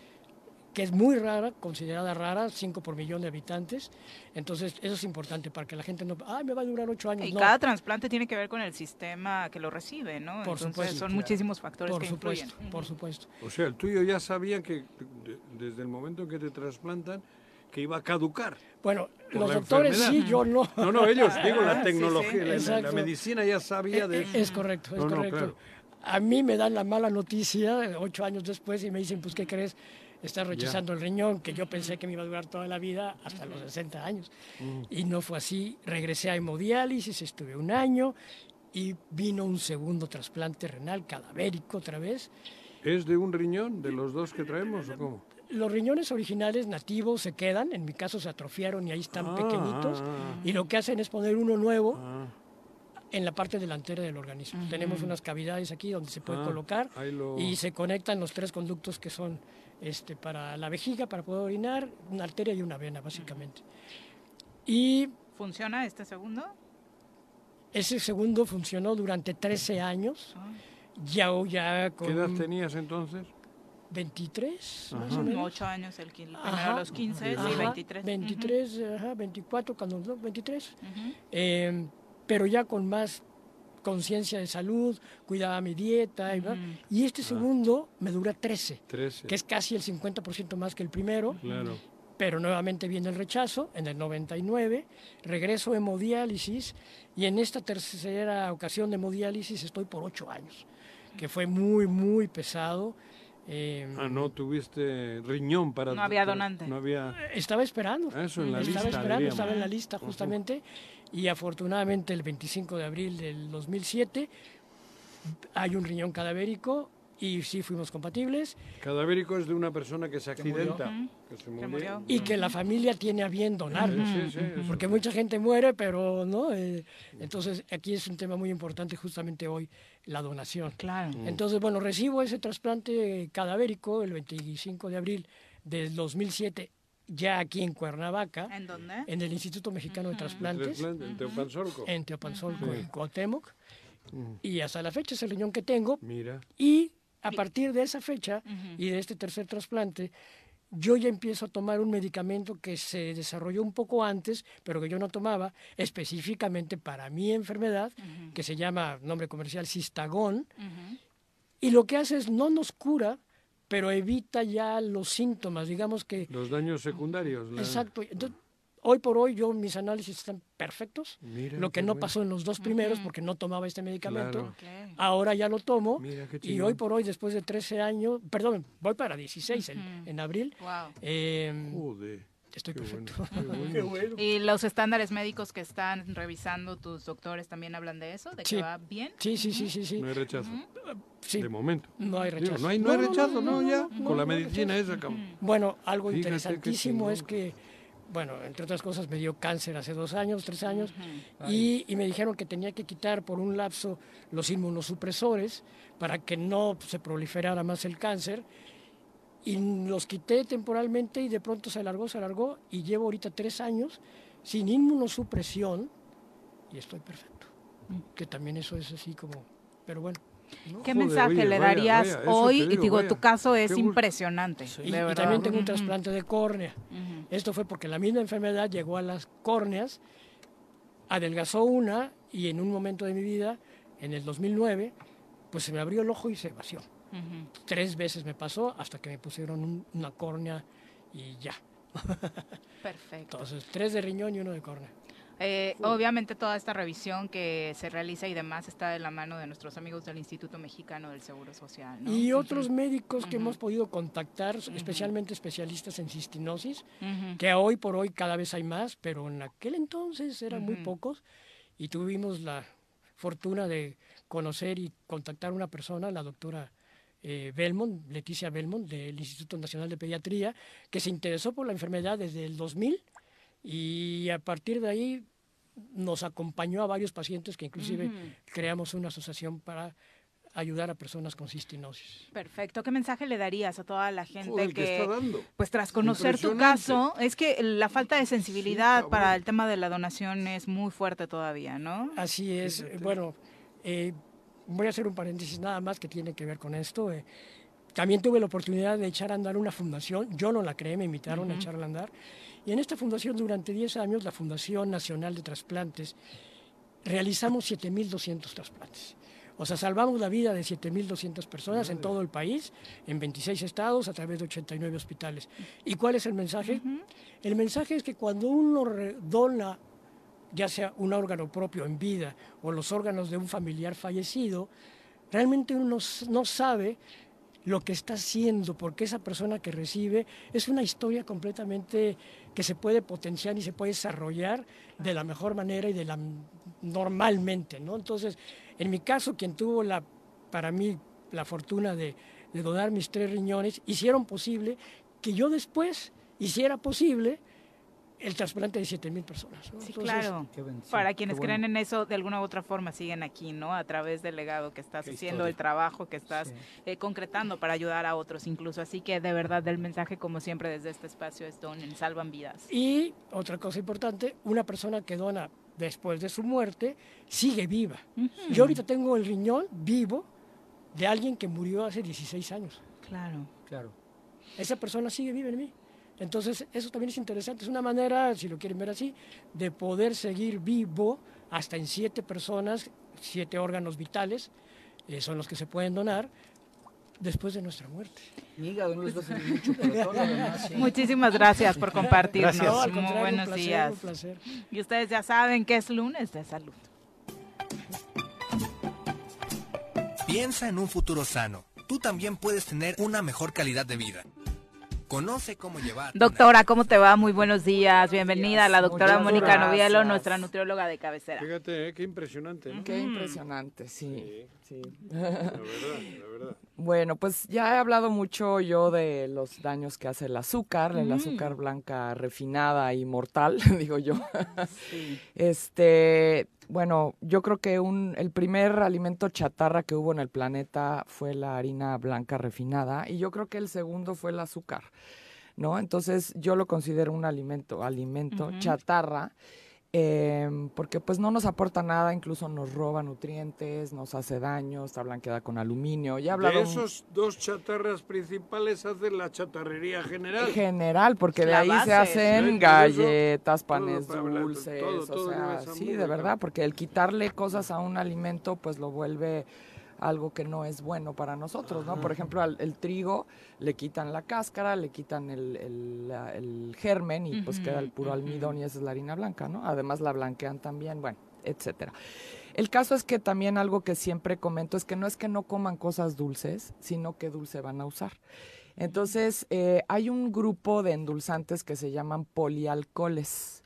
[SPEAKER 9] que es muy rara, considerada rara, 5 por millón de habitantes. Entonces, eso es importante para que la gente no... Ah, me va a durar 8 años.
[SPEAKER 1] Y
[SPEAKER 9] no.
[SPEAKER 1] cada trasplante tiene que ver con el sistema que lo recibe, ¿no?
[SPEAKER 9] Por
[SPEAKER 1] Entonces,
[SPEAKER 9] supuesto.
[SPEAKER 1] son muchísimos factores
[SPEAKER 9] Por
[SPEAKER 1] que
[SPEAKER 9] supuesto,
[SPEAKER 1] influyen.
[SPEAKER 9] por supuesto.
[SPEAKER 2] O sea, el tuyo ya sabía que de- desde el momento en que te trasplantan que iba a caducar.
[SPEAKER 9] Bueno, los doctores
[SPEAKER 2] enfermedad.
[SPEAKER 9] sí, yo no.
[SPEAKER 2] No, no, ellos, *laughs* digo, la
[SPEAKER 9] sí,
[SPEAKER 2] tecnología,
[SPEAKER 9] sí.
[SPEAKER 2] la- medicina ya sabía de
[SPEAKER 9] Eh, Es correcto, es
[SPEAKER 2] No, no,
[SPEAKER 9] correcto.
[SPEAKER 2] claro.
[SPEAKER 9] A mí me dan la mala noticia ocho años después y me dicen, pues, ¿qué crees? estás rechazando el riñón, que yo pensé que me iba a durar toda la vida hasta los 60 años.
[SPEAKER 2] Mm.
[SPEAKER 9] Y no fue así. Regresé a hemodiálisis, estuve un año y vino un segundo trasplante renal cadavérico otra vez.
[SPEAKER 2] ¿Es de un riñón, de los dos que traemos o cómo?
[SPEAKER 9] Los riñones originales nativos se quedan, en mi caso se atrofiaron y ahí están
[SPEAKER 2] Ah,
[SPEAKER 9] pequeñitos,
[SPEAKER 2] ah, ah.
[SPEAKER 9] y lo que hacen es poner uno nuevo
[SPEAKER 2] Ah,
[SPEAKER 9] en la parte delantera del organismo. Tenemos unas cavidades aquí donde se puede
[SPEAKER 2] Ah,
[SPEAKER 9] colocar
[SPEAKER 2] lo-
[SPEAKER 9] y se conectan los tres conductos que son este, para la vejiga, para poder orinar, una arteria y una vena, básicamente. Y
[SPEAKER 1] ¿Funciona este segundo?
[SPEAKER 9] ese segundo funcionó durante 13 años, ya, ya con
[SPEAKER 2] ¿Qué edad tenías entonces?
[SPEAKER 9] 23, más
[SPEAKER 2] Ajá.
[SPEAKER 9] o menos.
[SPEAKER 1] Ocho años, el, quin- el primero
[SPEAKER 9] Ajá.
[SPEAKER 1] a los 15, sí,
[SPEAKER 9] Ajá,
[SPEAKER 1] 23.
[SPEAKER 9] 23, ajá, 24, cuando no, 23.
[SPEAKER 1] Ujú.
[SPEAKER 9] Eh, pero ya con más conciencia de salud, cuidaba mi dieta. y, va. y este segundo me dura 13,
[SPEAKER 2] 13.
[SPEAKER 9] que es casi el 50% más que el primero.
[SPEAKER 2] Claro.
[SPEAKER 9] Pero nuevamente viene el rechazo en el 99, regreso a hemodiálisis y en esta tercera ocasión de hemodiálisis estoy por 8 años, que fue muy, muy pesado. Eh,
[SPEAKER 2] Ah, no tuviste riñón para...
[SPEAKER 1] No había donante.
[SPEAKER 2] No había...
[SPEAKER 9] Estaba esperando.
[SPEAKER 2] Eso en la
[SPEAKER 9] estaba
[SPEAKER 2] lista,
[SPEAKER 9] esperando,
[SPEAKER 2] diríamos.
[SPEAKER 9] estaba en la lista justamente. Y afortunadamente el 25 de abril del 2007 hay un riñón cadavérico y sí fuimos compatibles.
[SPEAKER 2] Cadavérico es de una persona que se accidenta. Que se murió.
[SPEAKER 9] Y que la familia tiene a bien donar.
[SPEAKER 2] Sí, sí.
[SPEAKER 9] Porque mucha gente muere, pero no. Eh, entonces aquí es un tema muy importante justamente hoy, la donación.
[SPEAKER 1] Claro.
[SPEAKER 2] Mm.
[SPEAKER 9] Entonces, bueno, recibo ese trasplante cadavérico el 25 de abril del 2007 ya aquí en Cuernavaca,
[SPEAKER 1] ¿En dónde?
[SPEAKER 9] en el Instituto Mexicano de Trasplantes,
[SPEAKER 2] Trasplante, en Teopanzolco.
[SPEAKER 9] en Teopanzolco,
[SPEAKER 2] Ujú.
[SPEAKER 9] en Cuauhtémoc.
[SPEAKER 2] Mm.
[SPEAKER 9] Y hasta la fecha es el riñón que tengo.
[SPEAKER 2] Mira.
[SPEAKER 9] Y a partir de esa fecha y de este tercer trasplante, yo ya empiezo a tomar un medicamento que se desarrolló un poco antes, pero que yo no tomaba, específicamente para mi enfermedad, que se llama, nombre comercial, Cistagón. Y lo que hace es no nos cura, pero evita ya los síntomas, digamos que...
[SPEAKER 2] Los daños secundarios. la-
[SPEAKER 9] Exacto. Entonces, hoy por hoy yo mis análisis están perfectos.
[SPEAKER 2] Mira,
[SPEAKER 9] lo que no
[SPEAKER 2] bueno.
[SPEAKER 9] pasó en los dos primeros porque no tomaba este medicamento.
[SPEAKER 2] Claro.
[SPEAKER 9] Ahora ya lo tomo.
[SPEAKER 2] Mira, qué
[SPEAKER 9] y hoy por hoy, después de 13 años, perdón, voy para 16 en, en abril.
[SPEAKER 1] Wow.
[SPEAKER 9] eh,
[SPEAKER 2] Joder.
[SPEAKER 9] estoy
[SPEAKER 2] qué
[SPEAKER 9] perfecto. *laughs*
[SPEAKER 2] bueno,
[SPEAKER 9] Qué bueno.
[SPEAKER 1] ¿Y los estándares médicos que están revisando tus doctores también hablan de eso? ¿De que
[SPEAKER 9] Sí.
[SPEAKER 1] va bien?
[SPEAKER 9] Sí, sí, sí, sí, sí.
[SPEAKER 2] No hay rechazo.
[SPEAKER 9] Sí.
[SPEAKER 2] De momento.
[SPEAKER 9] No hay
[SPEAKER 2] Digo,
[SPEAKER 9] rechazo.
[SPEAKER 2] no hay, no
[SPEAKER 9] No,
[SPEAKER 2] rechazo,
[SPEAKER 9] no,
[SPEAKER 2] no,
[SPEAKER 9] no,
[SPEAKER 2] ya.
[SPEAKER 9] no,
[SPEAKER 2] con la medicina esa, cabrón.
[SPEAKER 9] Bueno, algo
[SPEAKER 2] Fíjate
[SPEAKER 9] interesantísimo es que, bueno, entre otras cosas me dio cáncer hace dos años, tres años, y, y me dijeron que tenía que quitar por un lapso los inmunosupresores para que no se proliferara más el cáncer. Y los quité temporalmente y de pronto se alargó, se alargó, y llevo ahorita tres años sin inmunosupresión y estoy perfecto. Que también eso es así como, pero bueno. ¿No?
[SPEAKER 1] ¿Qué
[SPEAKER 2] Joder,
[SPEAKER 1] mensaje
[SPEAKER 2] oye,
[SPEAKER 1] le darías
[SPEAKER 2] vaya,
[SPEAKER 1] hoy?
[SPEAKER 2] te
[SPEAKER 1] y
[SPEAKER 2] digo,
[SPEAKER 1] digo,
[SPEAKER 2] vaya.
[SPEAKER 1] tu caso es
[SPEAKER 2] Qué
[SPEAKER 1] impresionante.
[SPEAKER 9] Y,
[SPEAKER 1] de
[SPEAKER 9] y
[SPEAKER 1] verdad.
[SPEAKER 9] también tengo un trasplante de córnea. Esto fue porque la misma enfermedad llegó a las córneas, adelgazó una y en un momento de mi vida, en el 2009, pues se me abrió el ojo y se vació. Tres veces me pasó hasta que me pusieron un- una córnea y ya. *laughs*
[SPEAKER 1] Perfecto.
[SPEAKER 9] Entonces, tres de riñón y uno de córnea.
[SPEAKER 1] Eh, obviamente toda esta revisión que se realiza y demás está de la mano de nuestros amigos del Instituto Mexicano del Seguro Social. ¿no?
[SPEAKER 9] Y otros médicos que hemos podido contactar, especialmente especialistas en cistinosis, que hoy por hoy cada vez hay más, pero en aquel entonces eran muy pocos y tuvimos la fortuna de conocer y contactar a una persona, la doctora eh, Belmont, Leticia Belmont, del Instituto Nacional de Pediatría, que se interesó por la enfermedad desde el 2000 y a partir de ahí nos acompañó a varios pacientes que inclusive creamos una asociación para ayudar a personas con cistinosis.
[SPEAKER 1] Perfecto. ¿Qué mensaje le darías a toda la gente
[SPEAKER 2] Joder, ¿qué
[SPEAKER 1] que,
[SPEAKER 2] está dando?
[SPEAKER 1] pues tras conocer tu caso, es que la falta de sensibilidad para el tema de la donación es muy fuerte todavía, ¿no?
[SPEAKER 9] Así es. Bueno, eh, voy a hacer un paréntesis nada más que tiene que ver con esto. eh. También tuve la oportunidad de echar a andar una fundación. Yo no la creé, me invitaron a echarla a andar. Y en esta fundación, durante 10 años, la Fundación Nacional de Trasplantes, realizamos 7.200 trasplantes. O sea, salvamos la vida de 7.200 personas en todo el país, en 26 estados, a través de 89 hospitales. ¿Y cuál es el mensaje? El mensaje es que cuando uno dona ya sea un órgano propio en vida o los órganos de un familiar fallecido, realmente uno no sabe lo que está haciendo, porque esa persona que recibe es una historia completamente que se puede potenciar y se puede desarrollar de la mejor manera y de la normalmente, ¿no? Entonces, en mi caso, quien tuvo la, para mí, la fortuna de, de donar mis tres riñones, hicieron posible que yo después hiciera posible el trasplante de 7 mil personas.
[SPEAKER 1] Sí, claro. Para quienes creen en eso, de alguna u otra forma siguen aquí, ¿no? A través del legado que estás haciendo, el trabajo que estás eh, concretando para ayudar a otros incluso. Así que de verdad el mensaje, como siempre desde este espacio, es donen, salvan vidas.
[SPEAKER 9] Y otra cosa importante, una persona que dona después de su muerte sigue viva. Yo ahorita tengo el riñón vivo de alguien que murió hace 16 años.
[SPEAKER 1] Claro.
[SPEAKER 4] Claro.
[SPEAKER 9] Esa persona sigue viva en mí. Entonces, eso también es interesante. Es una manera, si lo quieren ver así, de poder seguir vivo hasta en siete personas, siete órganos vitales, eh, son los que se pueden donar después de nuestra muerte.
[SPEAKER 1] Muchísimas gracias por compartirnos.
[SPEAKER 9] Gracias.
[SPEAKER 1] Muy buenos
[SPEAKER 9] un placer,
[SPEAKER 1] días.
[SPEAKER 9] placer.
[SPEAKER 1] Y ustedes ya saben que es lunes de salud.
[SPEAKER 10] Piensa en un futuro sano. Tú también puedes tener una mejor calidad de vida. Conoce cómo llevar.
[SPEAKER 1] Doctora, ¿cómo te va? Muy buenos días. Bienvenida a la doctora
[SPEAKER 11] Muchas
[SPEAKER 1] Mónica
[SPEAKER 11] gracias.
[SPEAKER 1] Novielo, nuestra nutrióloga de cabecera.
[SPEAKER 2] Fíjate, eh, qué impresionante. ¿no?
[SPEAKER 11] Qué impresionante, sí. sí.
[SPEAKER 2] La *laughs* verdad, la verdad.
[SPEAKER 11] Bueno, pues ya he hablado mucho yo de los daños que hace el azúcar, el azúcar blanca refinada y mortal, *laughs* digo yo. Este, bueno, yo creo que un, el primer alimento chatarra que hubo en el planeta fue la harina blanca refinada y yo creo que el segundo fue el azúcar, ¿no? Entonces yo lo considero un alimento, alimento chatarra. Em, porque pues no nos aporta nada, incluso nos roba nutrientes, nos hace daño, está blanqueada con aluminio. Ya he hablado
[SPEAKER 2] De esos dos chatarras principales hacen la chatarrería general.
[SPEAKER 11] general, porque de ahí se
[SPEAKER 2] base.
[SPEAKER 11] Hacen galletas, panes dulces,
[SPEAKER 2] todo,
[SPEAKER 11] o sea, sí, de verdad, porque el quitarle cosas a un alimento, pues lo vuelve algo que no es bueno para nosotros, ¿no? Por ejemplo, al el trigo le quitan la cáscara, le quitan el, el, la- el germen y pues queda el puro almidón y esa es la harina blanca, ¿no? Además la blanquean también, bueno, etcétera. El caso es que también algo que siempre comento es que no es que no coman cosas dulces, sino que dulce van a usar. Entonces, eh, hay un grupo de endulzantes que se llaman polialcoholes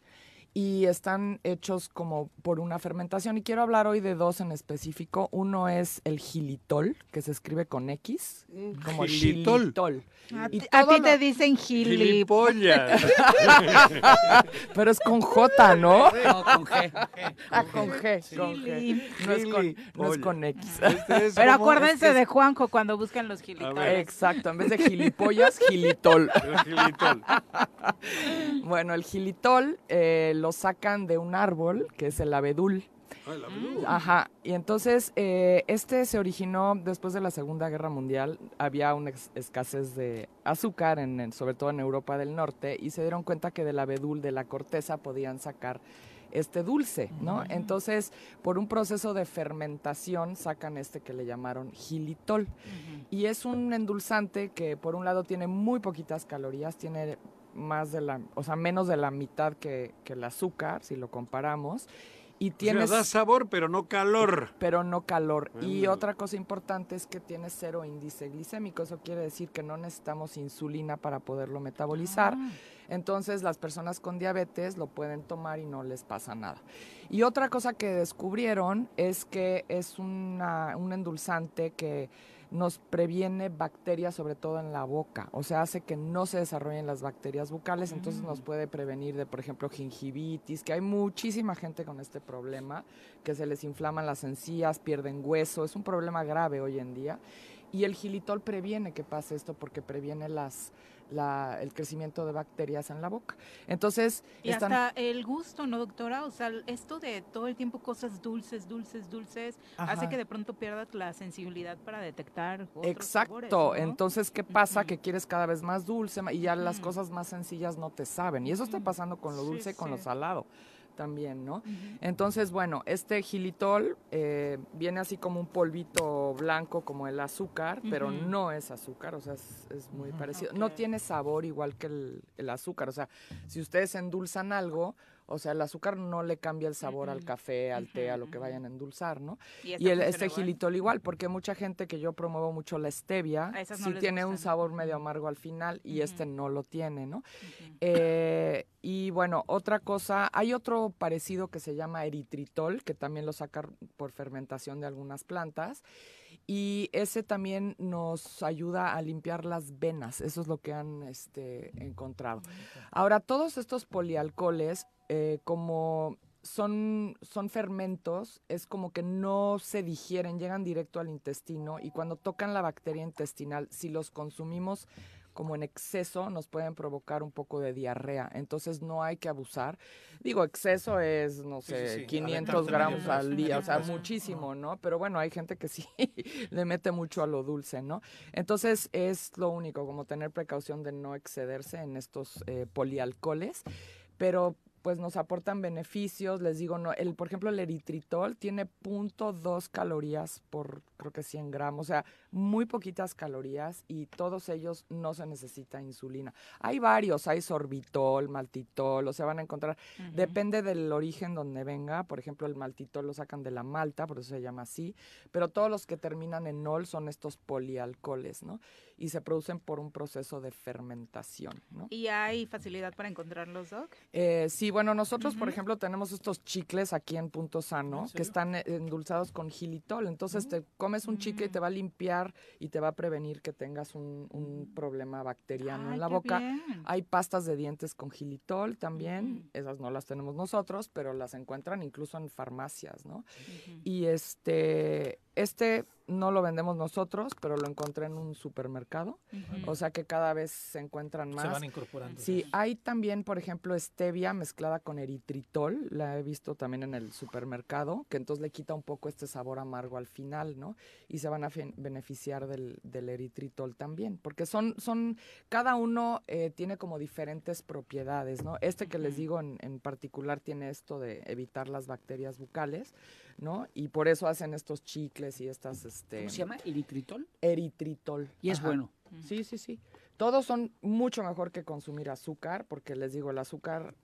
[SPEAKER 11] y están hechos como por una fermentación. Y quiero hablar hoy de dos en específico. Uno es el gilitol, que se escribe con X, como
[SPEAKER 2] Gilitol.
[SPEAKER 11] gilitol.
[SPEAKER 1] A
[SPEAKER 11] Y
[SPEAKER 1] ti, a te dicen gili.
[SPEAKER 2] Gilipollas. *laughs*
[SPEAKER 11] Pero es con J, ¿no?
[SPEAKER 4] No, con G.
[SPEAKER 11] Ah, con G, con. G. No es con, no es con X.
[SPEAKER 2] Este
[SPEAKER 1] Pero acuérdense de Juanjo cuando buscan los gilitoles.
[SPEAKER 11] Exacto, en vez de gilipollas, gilitol. *laughs*
[SPEAKER 2] El gilitol.
[SPEAKER 11] bueno, el gilitol eh, lo sacan de un árbol, que es el abedul.
[SPEAKER 2] Ah, el abedul.
[SPEAKER 11] Ajá, y entonces eh, este se originó después de la Segunda Guerra Mundial. Había una escasez de azúcar, en, en- sobre todo en Europa del Norte, y se dieron cuenta que del abedul, de la corteza, podían sacar este dulce, ¿no? Entonces, por un proceso de fermentación, sacan este que le llamaron gilitol. Y es un endulzante que, por un lado, tiene muy poquitas calorías, tiene más de la, o sea, menos de la mitad que, que el azúcar, si lo comparamos. Y
[SPEAKER 2] O sea,
[SPEAKER 11] tienes
[SPEAKER 2] da sabor, pero no calor.
[SPEAKER 11] pero no calor. Y
[SPEAKER 2] Ándale.
[SPEAKER 11] otra cosa importante es que tiene cero índice glicémico. Eso quiere decir que no necesitamos insulina para poderlo metabolizar. Entonces las personas con diabetes lo pueden tomar y no les pasa nada. Y otra cosa que descubrieron es que es una- un endulzante que nos previene bacterias, sobre todo en la boca. O sea, hace que no se desarrollen las bacterias bucales, entonces nos puede prevenir de, por ejemplo, gingivitis, que hay muchísima gente con este problema, que se les inflaman las encías, pierden hueso, es un problema grave hoy en día. Y el gilitol previene que pase esto porque previene las, la- el crecimiento de bacterias en la boca. Entonces,
[SPEAKER 1] Y
[SPEAKER 11] están-
[SPEAKER 1] hasta el gusto, ¿no, doctora? O sea, esto de todo el tiempo cosas dulces, dulces, dulces, hace que de pronto pierdas la sensibilidad para detectar otros
[SPEAKER 11] Exacto.
[SPEAKER 1] sabores, ¿no?
[SPEAKER 11] Entonces, ¿qué pasa? Que quieres cada vez más dulce y ya las cosas más sencillas no te saben. Y eso está pasando con lo
[SPEAKER 1] Sí,
[SPEAKER 11] dulce y con lo salado también, ¿no? Entonces, bueno, este gilitol eh, viene así como un polvito blanco como el azúcar, pero no es azúcar, o sea, es, es muy parecido. No tiene sabor igual que el, el azúcar, o sea, si ustedes endulzan algo, O sea, el azúcar no le cambia el sabor al café, al té, a lo que vayan a endulzar, ¿no?
[SPEAKER 1] Y
[SPEAKER 11] Y, el, este
[SPEAKER 1] igual.
[SPEAKER 11] gilitol igual, porque mucha gente que yo promuevo mucho la stevia,
[SPEAKER 1] no
[SPEAKER 11] sí tiene un sabor medio amargo al final y este no lo tiene, ¿no? Eh, y bueno, otra cosa, hay otro parecido que se llama eritritol, que también lo sacan por fermentación de algunas plantas. Y ese también nos ayuda a limpiar las venas, eso es lo que han este, encontrado. Ahora, todos estos polialcoholes, eh, como son, son fermentos, es como que no se digieren, llegan directo al intestino y cuando tocan la bacteria intestinal, si los consumimos como en exceso, nos pueden provocar un poco de diarrea. Entonces no hay que abusar. Digo, exceso es, no sé,
[SPEAKER 3] sí, sí.
[SPEAKER 11] 500
[SPEAKER 3] Aventarte
[SPEAKER 11] gramos al día, o sea, muchísimo, ¿no? Pero bueno, hay gente que sí *laughs* le mete mucho a lo dulce, ¿no? Entonces es lo único, como tener precaución de no excederse en estos eh, polialcoholes, pero pues nos aportan beneficios, les digo, no, el, por ejemplo, el eritritol tiene 0.2 calorías por, creo que 100 gramos, o sea, muy poquitas calorías y todos ellos no se necesita insulina. Hay varios, hay sorbitol, maltitol, o sea, van a encontrar, depende del origen donde venga, por ejemplo, el maltitol lo sacan de la malta, por eso se llama así, pero todos los que terminan en ol son estos polialcoholes, ¿no? Y se producen por un proceso de fermentación, ¿no?
[SPEAKER 1] ¿Y hay facilidad para encontrarlos, Doc?
[SPEAKER 11] Eh, sí, bueno, nosotros, por ejemplo, tenemos estos chicles aquí en Punto Sano que están eh, endulzados con gilitol. Entonces, te comes un chicle y te va a limpiar y te va a prevenir que tengas un, un problema bacteriano
[SPEAKER 1] Ay,
[SPEAKER 11] en la boca.
[SPEAKER 1] bien.
[SPEAKER 11] Hay pastas de dientes con gilitol también. Esas no las tenemos nosotros, pero las encuentran incluso en farmacias, ¿no? Y este, este no lo vendemos nosotros, pero lo encontré en un supermercado. O sea que cada vez se encuentran
[SPEAKER 3] Se
[SPEAKER 11] más.
[SPEAKER 3] van incorporando.
[SPEAKER 11] Sí, hay también, por ejemplo, stevia mezclada con eritritol. La he visto también en el supermercado, que entonces le quita un poco este sabor amargo al final, ¿no? Y se van a beneficiar del, del eritritol también, porque son, son, cada uno eh, tiene como diferentes propiedades, ¿no? Este que les digo en, en particular tiene esto de evitar las bacterias bucales, ¿no? Y por eso hacen estos chicles y estas, este...
[SPEAKER 4] ¿Cómo se llama? ¿Eritritol?
[SPEAKER 11] Eritritol.
[SPEAKER 4] Y es bueno.
[SPEAKER 11] Sí, sí, sí. Todos son mucho mejor que consumir azúcar, porque les digo, el azúcar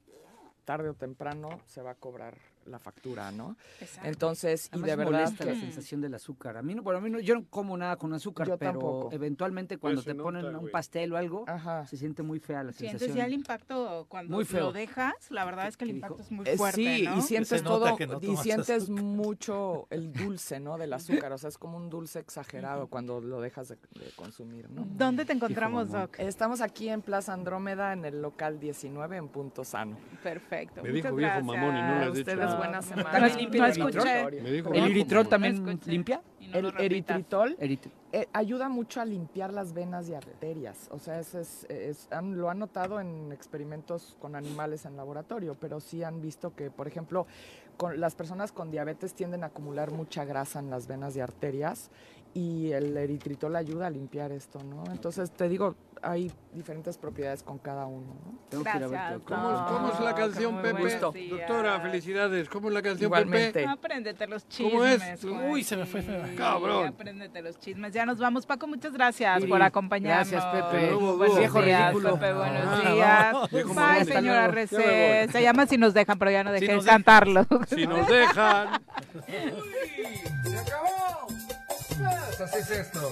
[SPEAKER 11] tarde o temprano se va a cobrar la factura, ¿no?
[SPEAKER 4] Exacto.
[SPEAKER 11] Entonces, y de verdad
[SPEAKER 4] molesta
[SPEAKER 11] que
[SPEAKER 4] la sensación del azúcar. A mí no, bueno, a mí no, yo no como nada con azúcar,
[SPEAKER 11] Yo
[SPEAKER 4] pero
[SPEAKER 11] tampoco.
[SPEAKER 4] eventualmente cuando
[SPEAKER 11] Pues se
[SPEAKER 4] te ponen
[SPEAKER 11] nota,
[SPEAKER 4] un pastel o algo, se siente muy fea la
[SPEAKER 1] Sientes
[SPEAKER 4] sensación.
[SPEAKER 1] ya el impacto cuando
[SPEAKER 4] Muy feo.
[SPEAKER 1] lo dejas, la verdad es que el impacto es muy
[SPEAKER 11] Eh,
[SPEAKER 1] fuerte,
[SPEAKER 11] sí,
[SPEAKER 1] ¿no?
[SPEAKER 11] y sientes todo, y sientes mucho el dulce, ¿no? Del azúcar, o sea, es como un dulce exagerado cuando lo dejas de, de consumir, ¿no?
[SPEAKER 1] ¿Dónde te encontramos. Doc?
[SPEAKER 11] Estamos aquí en Plaza Andrómeda, en el local 19, en Punto Sano.
[SPEAKER 1] Perfecto.
[SPEAKER 2] Me dijo viejo mamón y no le has dicho
[SPEAKER 11] Ustedes. Buena semana.
[SPEAKER 1] no. No escuché.
[SPEAKER 11] ¿El eritrol también
[SPEAKER 4] limpia?
[SPEAKER 1] no
[SPEAKER 11] el eritritol eh, ayuda mucho a limpiar las venas y arterias. O sea, ese es, es- han- lo han notado en experimentos con animales en laboratorio, pero sí han visto que, por ejemplo, con las personas con diabetes tienden a acumular mucha grasa en las venas y arterias y el eritritol ayuda a limpiar esto, ¿no? Entonces, te digo, hay diferentes propiedades con cada uno, ¿no?
[SPEAKER 4] Tengo
[SPEAKER 1] que ir a verte, Gracias,
[SPEAKER 2] ¿Cómo, es- cómo es la canción, Pepe? Doctora, felicidades. ¿Cómo es la canción,
[SPEAKER 11] Igualmente.
[SPEAKER 2] Pepe?
[SPEAKER 1] Apréndete los chismes.
[SPEAKER 2] ¿Cómo es?
[SPEAKER 1] Juan.
[SPEAKER 3] Uy, se me fue feo.
[SPEAKER 2] Cabrón.
[SPEAKER 1] Apréndete los chismes. Ya nos vamos. Paco, muchas gracias
[SPEAKER 4] Sí,
[SPEAKER 1] por acompañarnos.
[SPEAKER 4] gracias, Pepe.
[SPEAKER 1] Buenos.
[SPEAKER 4] Viejo
[SPEAKER 1] días,
[SPEAKER 4] ridículo.
[SPEAKER 1] Pepe, buenos
[SPEAKER 2] Ah,
[SPEAKER 1] días. Bye, señora Recé. Se llama Si nos dejan, pero ya no
[SPEAKER 3] Si
[SPEAKER 1] dejé de
[SPEAKER 3] dejan.
[SPEAKER 1] cantarlo.
[SPEAKER 2] Si nos dejan. *laughs*
[SPEAKER 12] ¡Se acabó! Así es esto.